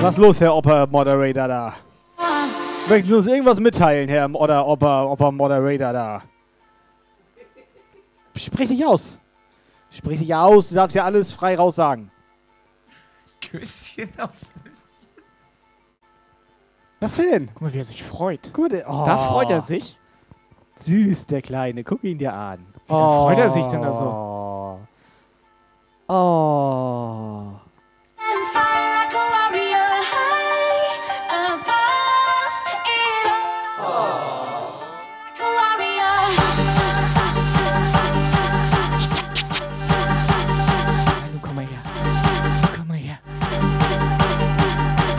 Was los, Herr Oper Moderator da? Möchten Sie uns irgendwas mitteilen, Herr M- oder Oper, Oper Moderator da? Sprich dich aus. Sprich dich aus, du darfst ja alles frei raus sagen. Küsschen aufs was denn? Guck mal, wie er sich freut. Gut, oh. Da freut er sich. Süß, der Kleine. Guck ihn dir an. Wieso oh. freut er sich denn da so? Oh.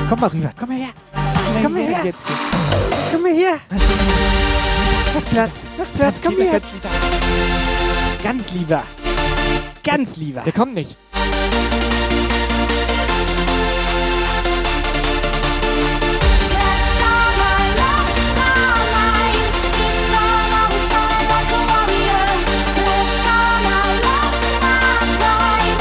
Komm mal rüber, komm mal her. Komm mal her. Jetzt Komm mal her. Mach Platz. Mach Platz. Komm lieber, her. ganz Ganz lieber. Ganz lieber. Der kommt nicht.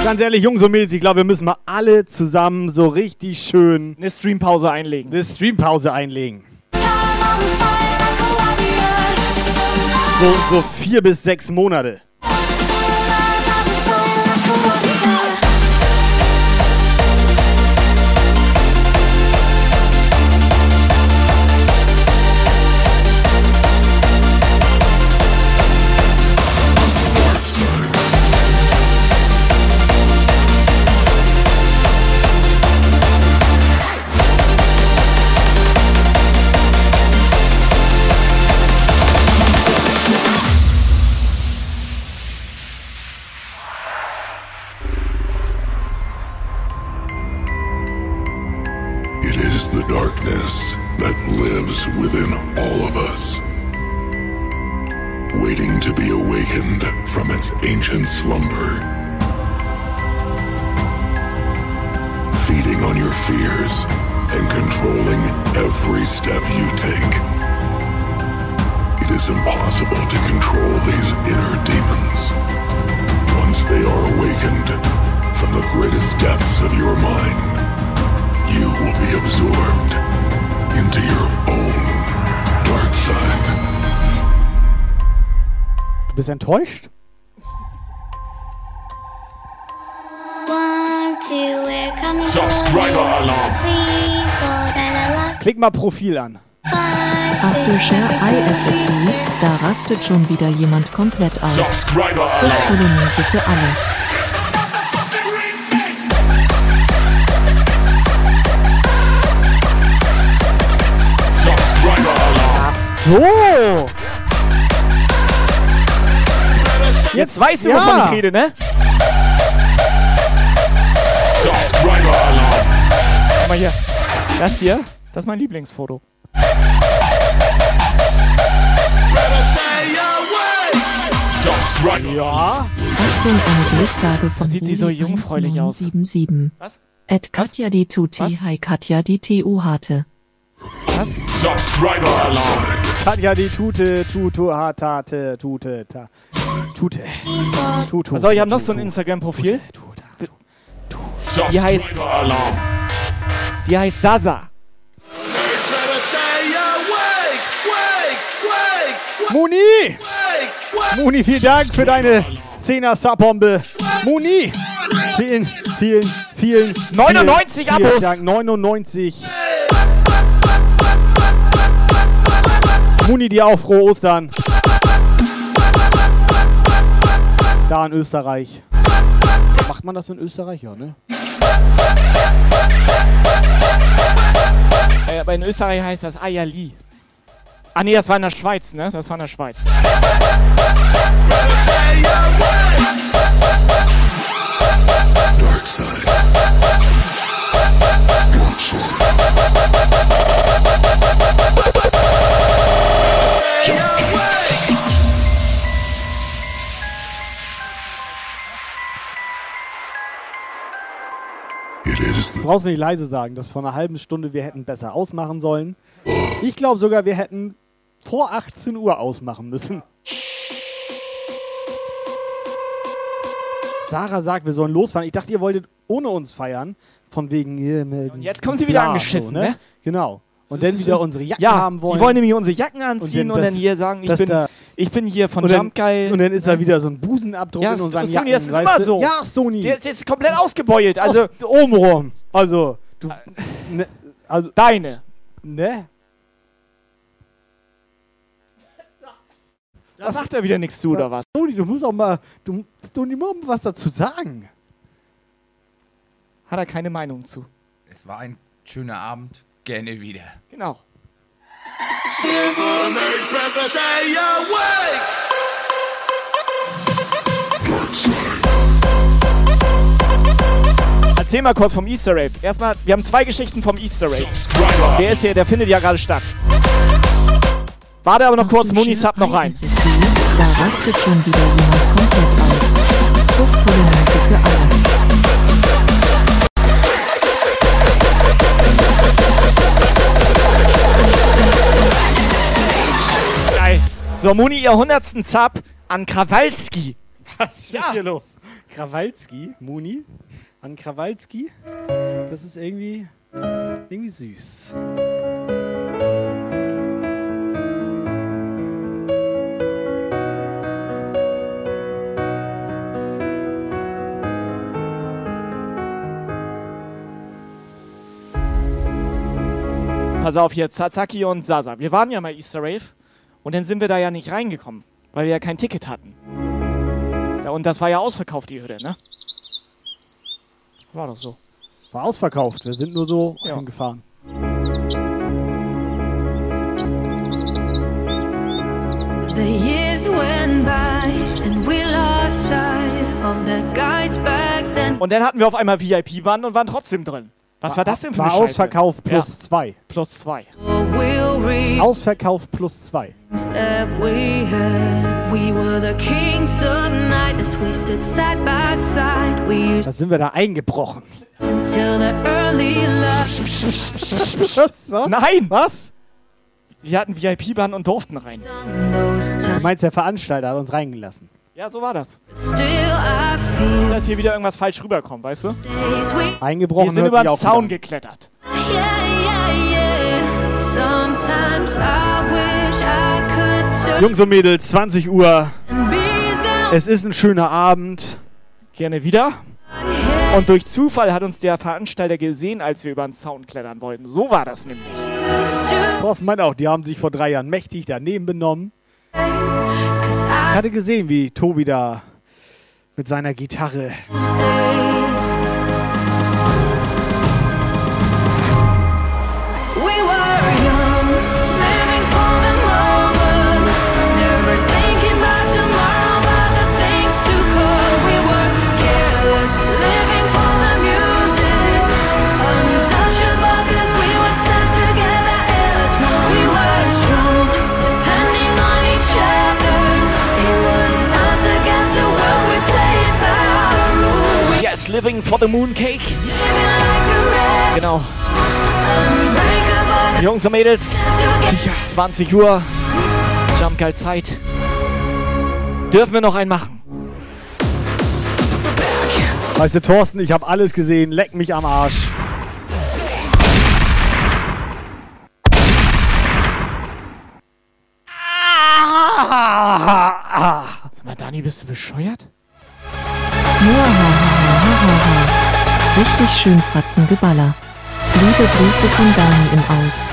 Ganz ehrlich, Jungs und Mädels, ich glaube, wir müssen mal alle zusammen so richtig schön eine Streampause einlegen. Eine Streampause einlegen. So, so vier bis sechs Monate. Darkness that lives within all of us, waiting to be awakened from its ancient slumber. Feeding on your fears and controlling every step you take. It is impossible to control these inner demons. Once they are awakened from the greatest depths of your mind, you will be absorbed into your own dark side. Du bist enttäuscht? One, two, we're coming. Subscriber Alarm. Three, four, then a lock. Klick mal Profil an. After Share ISSI, da rastet schon wieder jemand komplett aus. Subscriber Polonaise für alle. So! Jetzt weißt du, Ja. wovon ich rede, ne? Subscriber Alarm. Guck mal hier. Das hier, das ist mein Lieblingsfoto. Subscriber. Ja. Achtung, eine Durchsage von sieht sie so jungfräulich aus. 1977. Was? At Katja die Tuti, hi Katja die TU harte. Subscriber Alarm. Katja, die Tute, Tutu, Hatate, Tute, ta. Tute. Tutu. Also ich habe noch so ein Instagram-Profil. Die heißt, die heißt Sasa. Muni! Muni, vielen Dank für deine 10er Subbombe. Muni! Vielen, vielen, vielen. 99 vielen, vielen Abos. Dank. 99. Muni, dir auch frohe Ostern. Da in Österreich. Macht man das in Österreich? Ja, ne? Äh, aber in Österreich heißt das Ayali. Ah nee, das war in der Schweiz, ne? Das war in der Schweiz. Dark Du brauchst nicht leise sagen, dass vor einer halben Stunde wir hätten besser ausmachen sollen. Ich glaube sogar, wir hätten vor 18 Uhr ausmachen müssen. Sarah sagt, wir sollen losfahren. Ich dachte, ihr wolltet ohne uns feiern. Von wegen. Und jetzt kommen sie wieder angeschissen, ne? Genau. Und dann wieder so- unsere Jacken ja, haben wollen. Die wollen nämlich unsere Jacken anziehen und, das- dann hier sagen, ich bin, da- ich bin hier von und dann, Jump Guy. Und dann ist da wieder so ein Busenabdruck ja, in unseren Sony, Jacken. das ist immer so. Ja, Sony. Der, der ist komplett ausgebeult. Also, Also obenrum. Also, du. Ne, also, deine. ne? Da sagt er wieder nichts zu, oder was? Sony, du musst auch mal. Du, du musst mal was dazu sagen. Hat er keine Meinung zu. Es war ein schöner Abend. Gerne wieder. Genau. erzähl mal kurz vom Easter Rave. Erstmal, wir haben zwei Geschichten vom Easter Rave. Der ist hier, der findet ja gerade statt. Warte aber noch kurz, Muni Sub noch rein. Da rastet schon wieder jemand So, Muni, ihr 100. Sub an Krawalski. Was ist hier los? Krawalski, Muni, an Krawalski. Das ist irgendwie, irgendwie süß. Pass auf jetzt, Sasaki und Sasa. Wir waren ja mal Easter Rave und dann sind wir da ja nicht reingekommen, weil wir ja kein Ticket hatten. Und das war ja ausverkauft, die Hütte, ne? War doch so. War ausverkauft. Wir sind nur so Ja. hingefahren. The years went by and we lost sight of the guys back then. Und dann hatten wir auf einmal VIP-Band und waren trotzdem drin. Was war, das denn für War eine Scheiße? ausverkauft plus Ja. zwei. Plus zwei. Ausverkauft plus zwei. Da sind wir da eingebrochen. Was? Was? Nein! Was? Wir hatten VIP-Band und durften rein. Du meinst, der Veranstalter hat uns reingelassen. Ja, so war das. Dass hier wieder irgendwas falsch rüberkommt, weißt du? Eingebrochen Wir sind über den Zaun gut geklettert. Yeah, yeah, yeah. Sometimes I wish I could turn Jungs und Mädels, 20 Uhr. Es ist ein schöner Abend. Gerne wieder. Und durch Zufall hat uns der Veranstalter gesehen, als wir über den Zaun klettern wollten. So war das nämlich. Thorsten meint auch, die haben sich vor drei Jahren mächtig daneben benommen. Ich hatte gesehen, wie Tobi da mit seiner Gitarre. Living for the mooncake. a red, Genau. Jungs und Mädels, 20 Uhr. Jump Guide Zeit. Dürfen wir noch einen machen? Weißt du, Thorsten, ich habe alles gesehen. Leck mich am Arsch. Sag mal, Dani, bist du bescheuert? Muahahahahaha. Richtig schön Fratzengeballer. Liebe Grüße von Dani im Aus.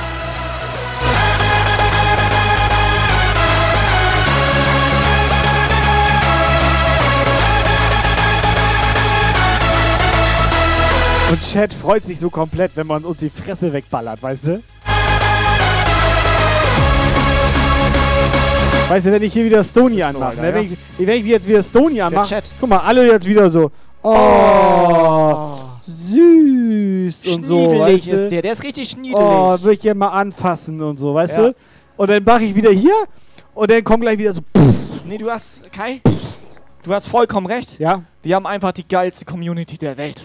Und Chat freut sich so komplett, wenn man uns die Fresse wegballert, weißt du? Weißt du, wenn ich hier wieder Stony so, anmache, ne? ja. wenn, ich, wenn ich jetzt wieder Stony anmache, guck mal, alle jetzt wieder so, oh, süß und so, Schniedelig weißt du? ist der, der ist richtig schniedelig. Oh, würde ich gerne mal anfassen und so, weißt Ja. du? Und dann mache ich wieder hier und dann kommt gleich wieder so, pff, Nee, du hast, Kai, du hast vollkommen recht. ja? Wir haben einfach die geilste Community der Welt.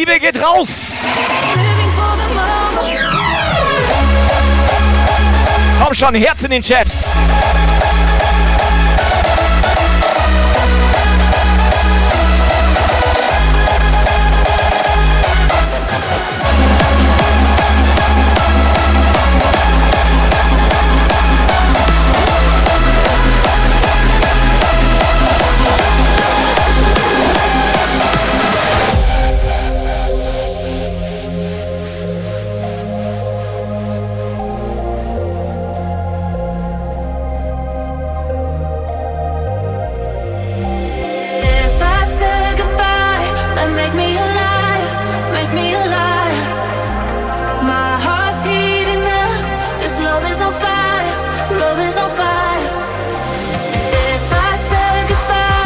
Hofliebe geht raus! Komm schon, Herz in den Chat!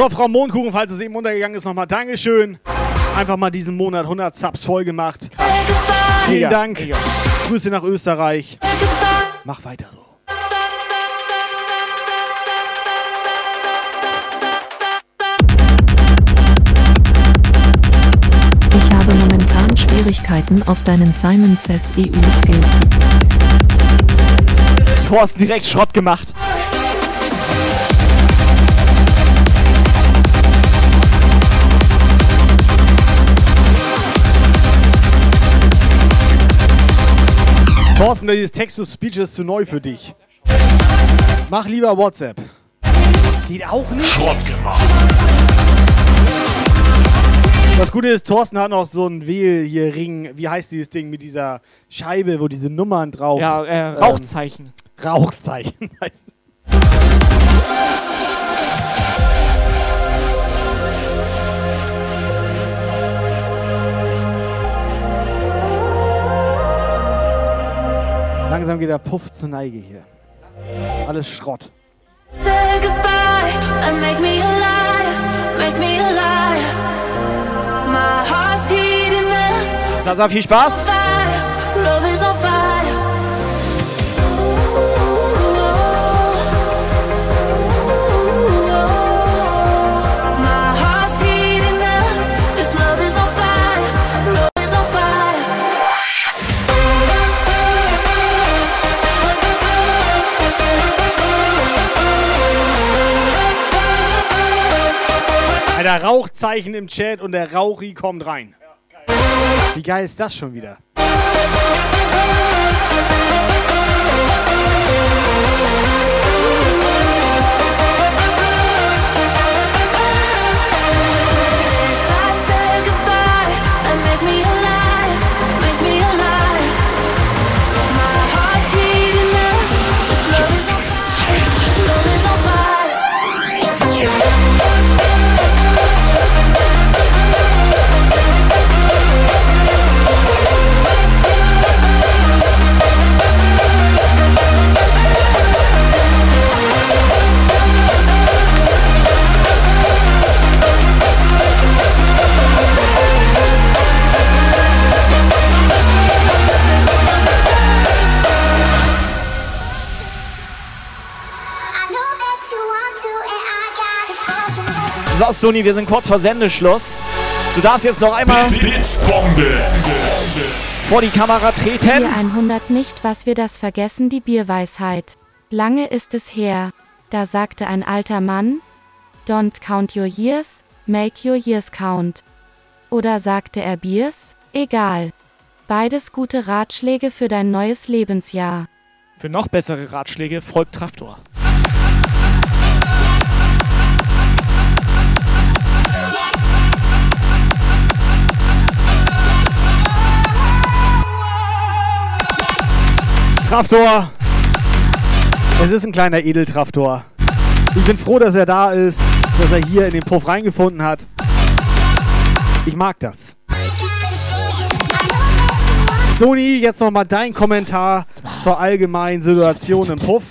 So, Frau Mondkuchen, falls es eben untergegangen ist, nochmal Dankeschön. Einfach mal diesen Monat 100 Subs voll gemacht. Vielen Dank. Grüße nach Österreich. Mach weiter so. Ich habe momentan Schwierigkeiten auf deinen Simon Says EU Skill zu Thorsten direkt Schrott gemacht. Thorsten, dieses Text-to-Speech ist zu neu für dich. Mach lieber WhatsApp. Geht auch nicht? Schrott gemacht. Das Gute ist, Thorsten hat noch so einen Wähl hier Ring. Wie heißt dieses Ding mit dieser Scheibe, wo diese Nummern drauf. Ja, äh, ähm, Rauchzeichen. Langsam geht der Puff zur Neige hier. Alles Schrott. Say goodbye and make me a liar, make me a liar. My heart's heating up. Sasa, viel Spaß. Love is on fire. Alter, Rauchzeichen im Chat und der Rauchi kommt rein. Wie geil ist das schon wieder? If So, Stoni, wir sind kurz vor Sendeschluss. Du darfst jetzt noch einmal Blitzbombe. vor die Kamera treten. Hier 100 nicht, was wir das vergessen, die Bierweisheit. Lange ist es her, da sagte ein alter Mann, Don't count your years, make your years count. Oder sagte er Biers? Egal. Beides gute Ratschläge für dein neues Lebensjahr. Für noch bessere Ratschläge folgt Traftor. Traftor. Es ist ein kleiner Edeltraftor. Ich bin froh, dass er da ist, dass er hier in den Puff reingefunden hat. Ich mag das. Sony, jetzt nochmal dein Kommentar zur allgemeinen Situation im Puff.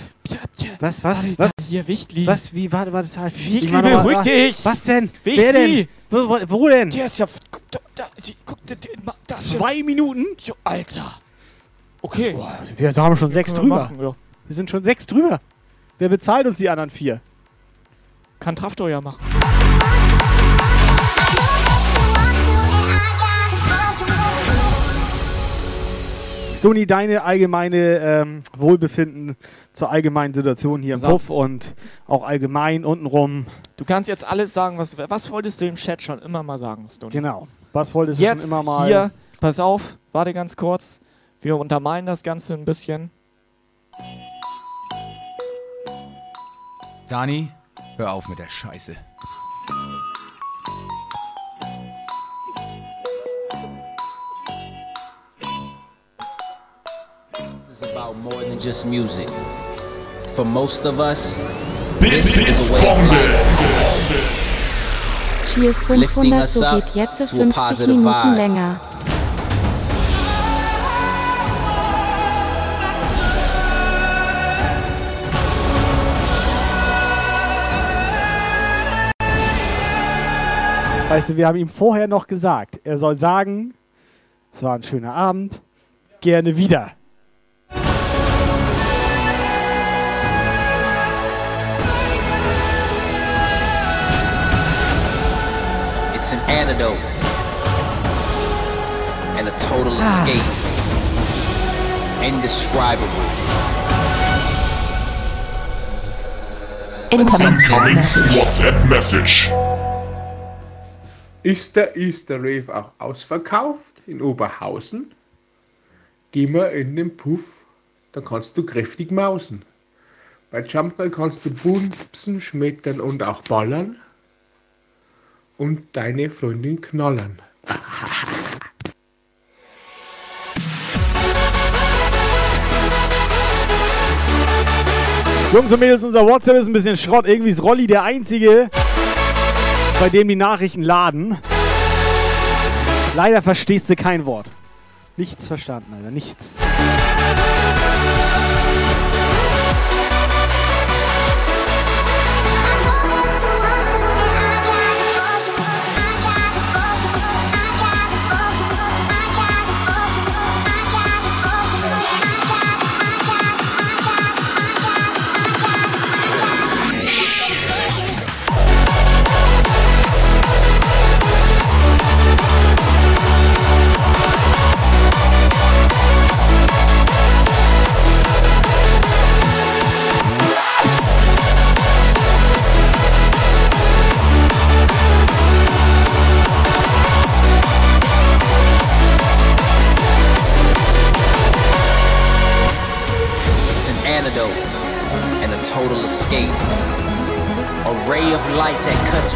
Was, was, was? Hier, Wichtli. Was, wie, warte, warte, warte. Wichtli, beruhig dich. Was denn? Wichtli. Wer denn? Wo, wo, wo denn? Der ist ja. Guck, da, guck, da, da, Zwei Minuten? Alter. Okay. Wir haben schon sechs Können wir drüber. machen, ja. Wir sind schon sechs drüber. Wer bezahlt uns die anderen vier? Kann Traftor ja machen. Stoni, deine allgemeine ähm, Wohlbefinden zur allgemeinen Situation hier im. Puff und auch allgemein untenrum. Du kannst jetzt alles sagen, was, was wolltest du im Chat schon immer mal sagen, Stoni? Genau. Was wolltest Jetzt du schon immer mal? hier, pass auf, warte ganz kurz. Wir untermalen das Ganze ein bisschen. Dani, hör auf mit der Scheiße. It's about more than just music. For most of us, this is a way of life. Cheer Lifting 500, us so up geht jetzt to a 50 positive Minuten vibe. länger. Weißt du, wir haben ihm vorher noch gesagt, er soll sagen, es war ein schöner Abend, gerne wieder. It's an antidote and a total escape. Indescribable. Incoming WhatsApp Message. Ist der Easter Rave auch ausverkauft in Oberhausen? Geh mal in den Puff, da kannst du kräftig mausen. Bei Jumpball kannst du bumsen, schmettern und auch ballern. Und deine Freundin knallern. Jungs und Mädels, unser WhatsApp ist ein bisschen Schrott. Irgendwie ist Rolli der Einzige, bei dem die Nachrichten laden. Leider verstehst du kein Wort. Nichts verstanden, Alter. Nichts.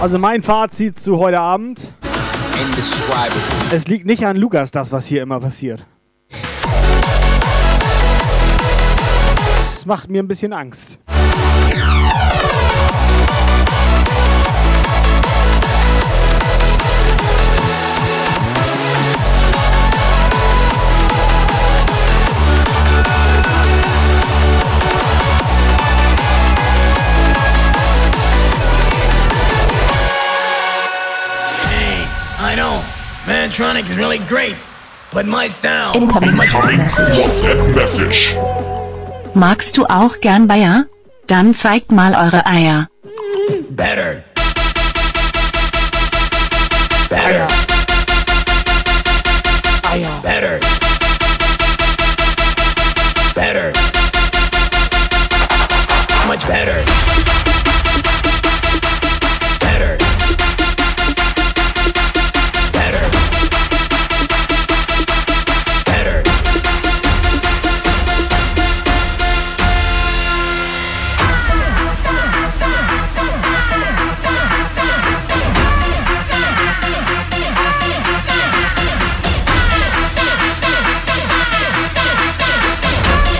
Also mein Fazit zu heute Abend. Es liegt nicht an Lukas, das, was hier immer passiert. Das macht mir ein bisschen Angst. Mantronic is really great, but my style Incoming WhatsApp Message. Magst du auch gern Bayer? Dann zeigt mal eure Eier. Better. Better.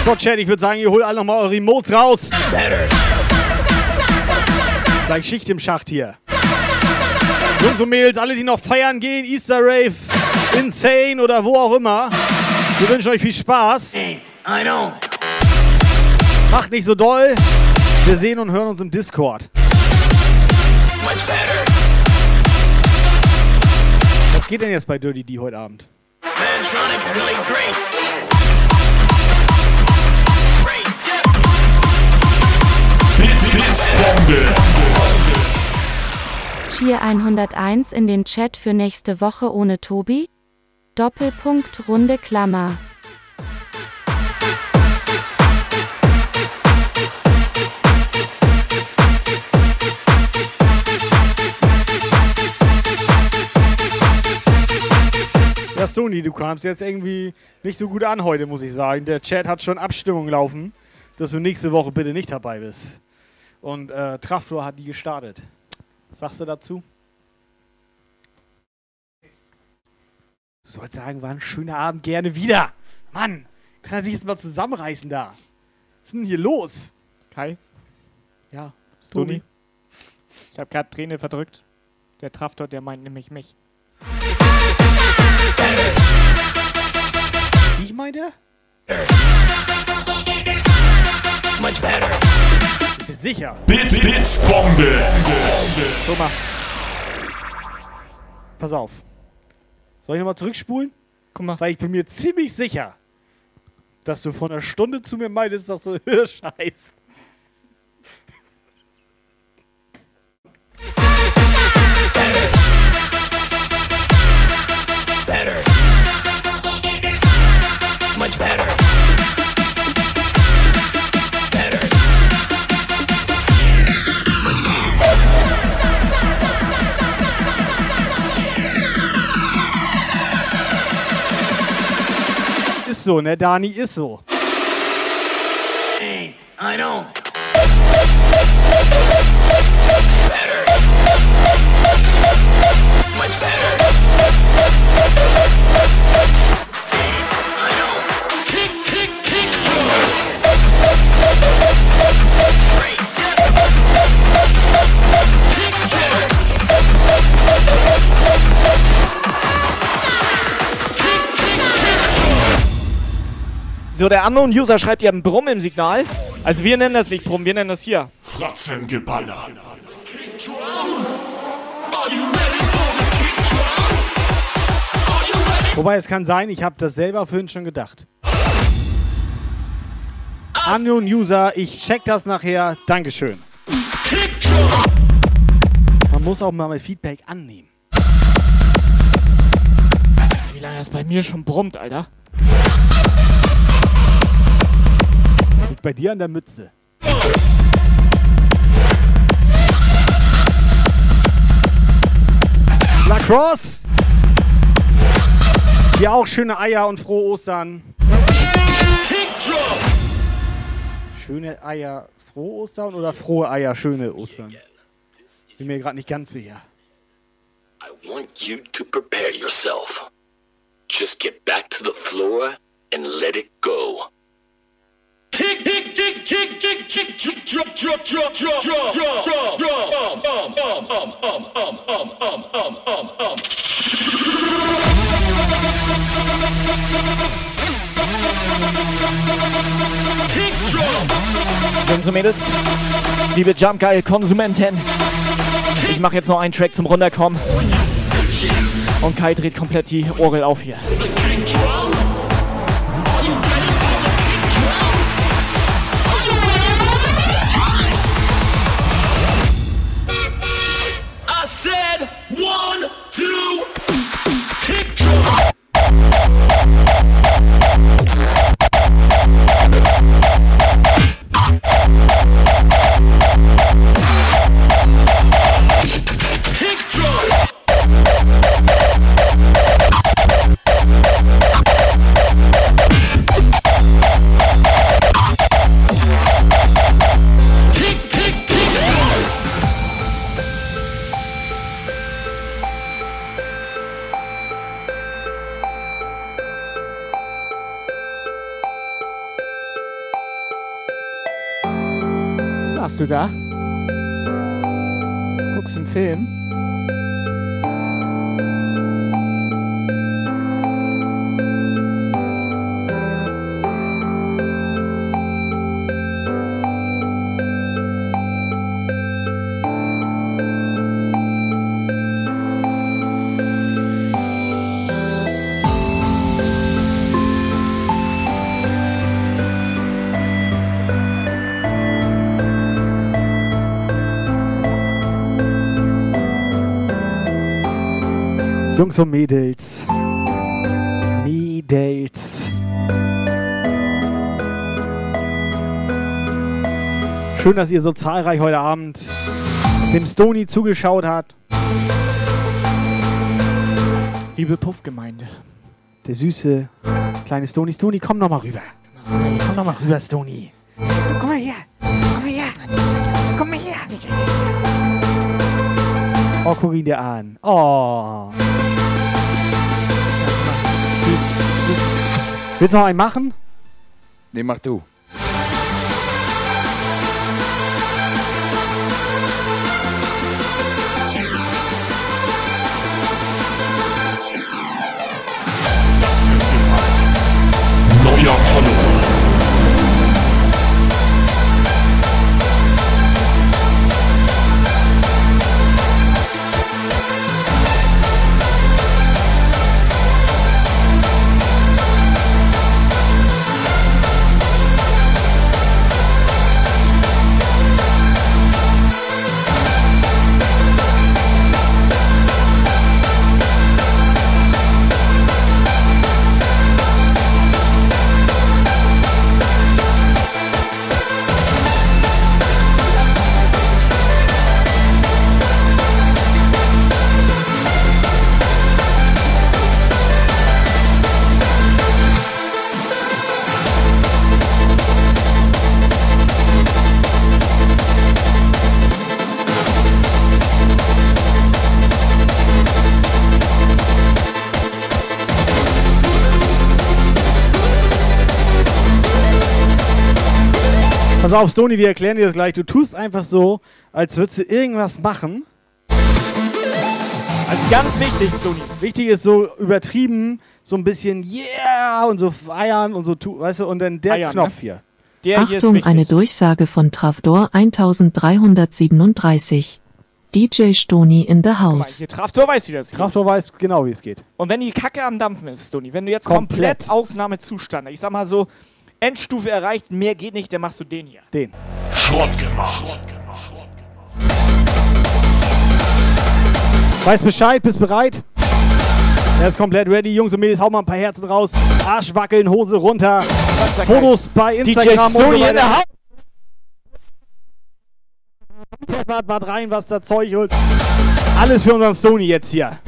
So, Chat, ich würde sagen, ihr holt alle nochmal eure Remotes raus. Gleich Schicht im Schacht hier. Jungs und Mädels, alle, die noch feiern gehen, Easter Rave, Insane oder wo auch immer. Wir wünschen euch viel Spaß. I know. Macht nicht so doll. Wir sehen und hören uns im Discord. Was geht denn jetzt bei Dirty D heute Abend? Mantronic really great. Cheer 101 in den Chat für nächste Woche ohne Tobi? Doppelpunkt Runde Klammer. Ja, Stony, du kamst jetzt irgendwie nicht so gut an heute, muss ich sagen. Der Chat hat schon Abstimmung laufen, dass du nächste Woche bitte nicht dabei bist. Und äh, Traftor hat die gestartet. Was sagst du dazu? Du sollst sagen, war ein schöner Abend, gerne wieder. Mann, kann er sich jetzt mal zusammenreißen da? Was ist denn hier los? Kai? Ja, Toni? Ich habe gerade Träne verdrückt. Der Traftor, der meint nämlich mich. Wie ich meine? Much better. Sicher? Bits, Bits, Bombe. Guck mal. Pass auf. Soll ich nochmal zurückspulen? Guck mal. Weil ich bin mir ziemlich sicher, dass du vor einer Stunde zu mir meintest, dass du Hirsch heißt. So, ne, Dani, ist so. Hey, I know. So, der Unknown-User schreibt, ihr habt einen Brumm im Signal. Also wir nennen das nicht Brumm, wir nennen das hier. Fratzengeballer. Wobei, es kann sein, ich habe das selber vorhin schon gedacht. Unknown User, ich check das nachher. Dankeschön. Man muss auch mal Feedback annehmen. Wie lange das bei mir schon brummt, Alter? Liegt bei dir an der Mütze. Lacrosse! Dir auch schöne Eier und frohe Ostern. Schöne Eier, frohe Ostern oder frohe Eier, schöne Ostern? Bin mir gerade nicht ganz sicher. I want you to prepare yourself. Just get back to the floor and let it go. Jungs und Mädels, liebe Jump Guy Konsumenten, ich mache jetzt noch einen Track zum Runterkommen. Und Kai dreht komplett die Orgel auf hier. du da? Guckst du einen Film. Jungs und Mädels. Mädels. Schön, dass ihr so zahlreich heute Abend dem Stony zugeschaut habt. Liebe Puffgemeinde. Der süße kleine Stony. Stony, komm noch mal rüber. Komm noch mal rüber, Stony. Komm mal her. Oh, guck ihn dir an. Oh. Süß, süß. Willst du noch einen machen? Nee, mach du. Auf, Stony, wir erklären dir das gleich. Du tust einfach so, als würdest du irgendwas machen. Also ganz wichtig, Stony. Wichtig ist so übertrieben, so ein bisschen yeah und so feiern und so, tu- weißt du, und dann der Eiern, Knopf ne? hier. Der hier ist Achtung, wichtig. eine Durchsage von Trafdor 1337. DJ Stoni in the house. hier Traftor weiß, wie das geht. Traftor weiß genau, wie es geht. Und wenn die Kacke am Dampfen ist, Stony, wenn du jetzt komplett, Komplett. Ausnahmezustand, ich sag mal so, Endstufe erreicht, mehr geht nicht, dann machst du den hier. Den. Schrott gemacht. Weiß Bescheid, bist bereit? Er ist komplett ready. Jungs und Mädels, hau mal ein paar Herzen raus. Arsch wackeln, Hose runter. Fotos bei Instagram und so Sony in der weiter. Haus. Wart, wart rein, was da Zeug holt. Alles für unseren Stony jetzt hier.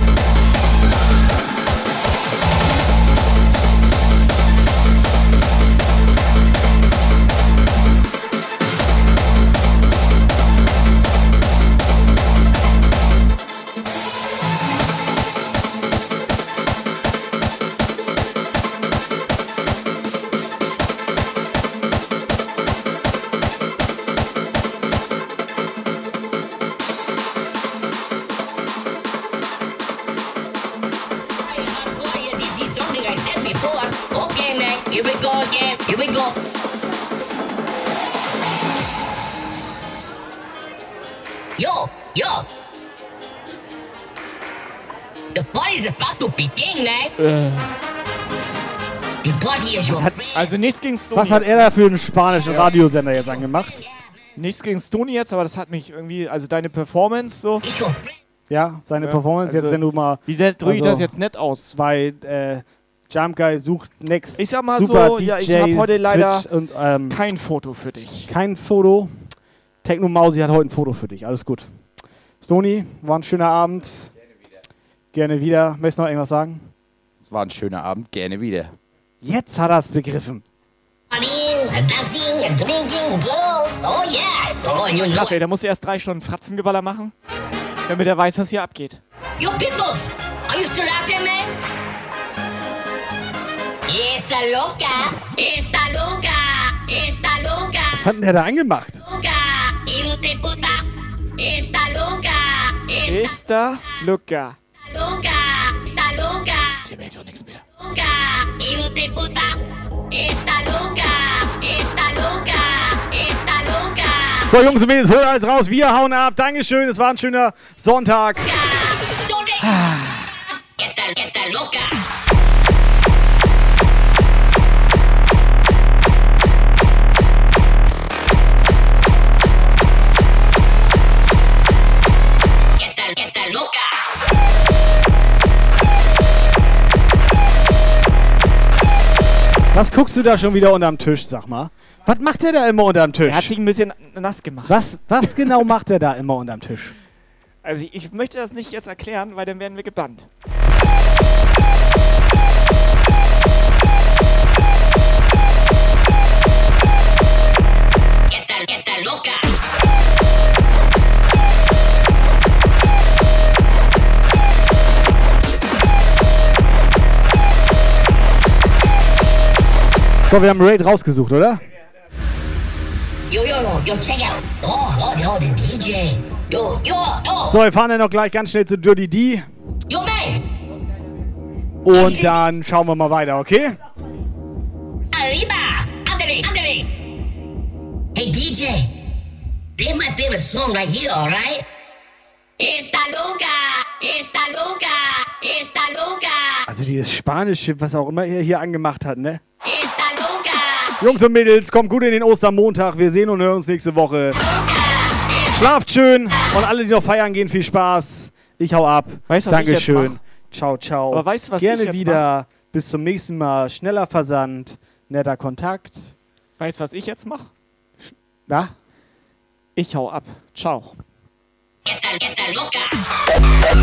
Your Also nichts gegen Stony. Was hat er da für einen spanischen Radiosender jetzt angemacht? Nichts gegen Stony jetzt, aber das hat mich irgendwie, also deine Performance so. Ja, seine Ja, Performance, jetzt also, wenn du mal. Wie drücke ich also, das jetzt nett aus? Bei äh, Jump Guy sucht next. Ich sag mal super so, ja, ich DJs, habe heute leider und, ähm, kein Foto für dich. kein Foto. Techno Mausi hat heute ein Foto für dich. Alles gut. Stony, war ein schöner Abend. Gerne wieder. Möchtest du noch irgendwas sagen? Es war ein schöner Abend, gerne wieder. Jetzt hat er es begriffen. da musst du erst drei Stunden Fratzengeballer machen, damit er weiß, was hier abgeht. You peoples, are you still out there, man? Esta loca, esta loca, esta loca, Was hat denn der da angemacht? loca, esta loca, esta loca, esta loca, Der merkt doch nichts So, Jungs und Mädels, hol alles raus. Wir hauen ab. Dankeschön. Es war ein schöner Sonntag. Esta, Was guckst du da schon wieder unterm Tisch, sag mal? Was macht der da immer unterm Tisch? Er hat sich ein bisschen nass gemacht. was, was genau macht der da immer unterm Tisch? Also ich möchte das nicht jetzt erklären, weil dann werden wir gebannt. Esta, esta loca. So, wir haben Raid rausgesucht, oder? Yo, yo, yo, check out. Oh, oh, yo, the DJ. Yo, yo, oh. So, wir fahren dann noch gleich ganz schnell zu Dirty D. Yo, man. Und dann schauen wir mal weiter, okay? Arriba. Ándale, ándale. Hey, DJ. Play my favorite song right here, alright? Esta loca. Esta loca. Esta loca. Also dieses Spanische, was auch immer er hier angemacht hat, ne? Esta. Jungs und Mädels, kommt gut in den Ostermontag. Wir sehen und hören uns nächste Woche. Schlaft schön und alle, die noch feiern gehen, viel Spaß. Ich hau ab. Weißt du, was ich jetzt Dankeschön. mach? Ciao, ciao. Aber weißt du, was Gerne ich jetzt wieder. Bis zum nächsten Mal. Schneller Versand, netter Kontakt. Weißt du, was ich jetzt mache? Na? Ich hau ab. Ciao. Esta, esta loca. Esta,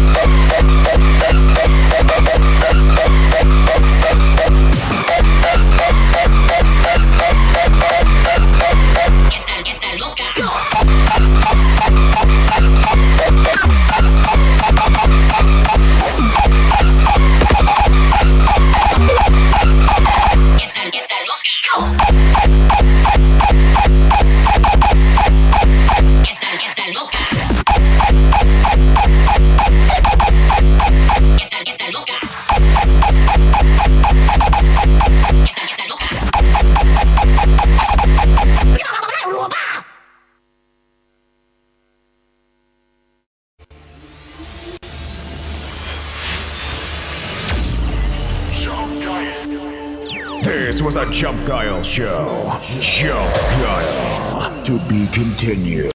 This was a Jump Guile show. Jump Guile. To be continued.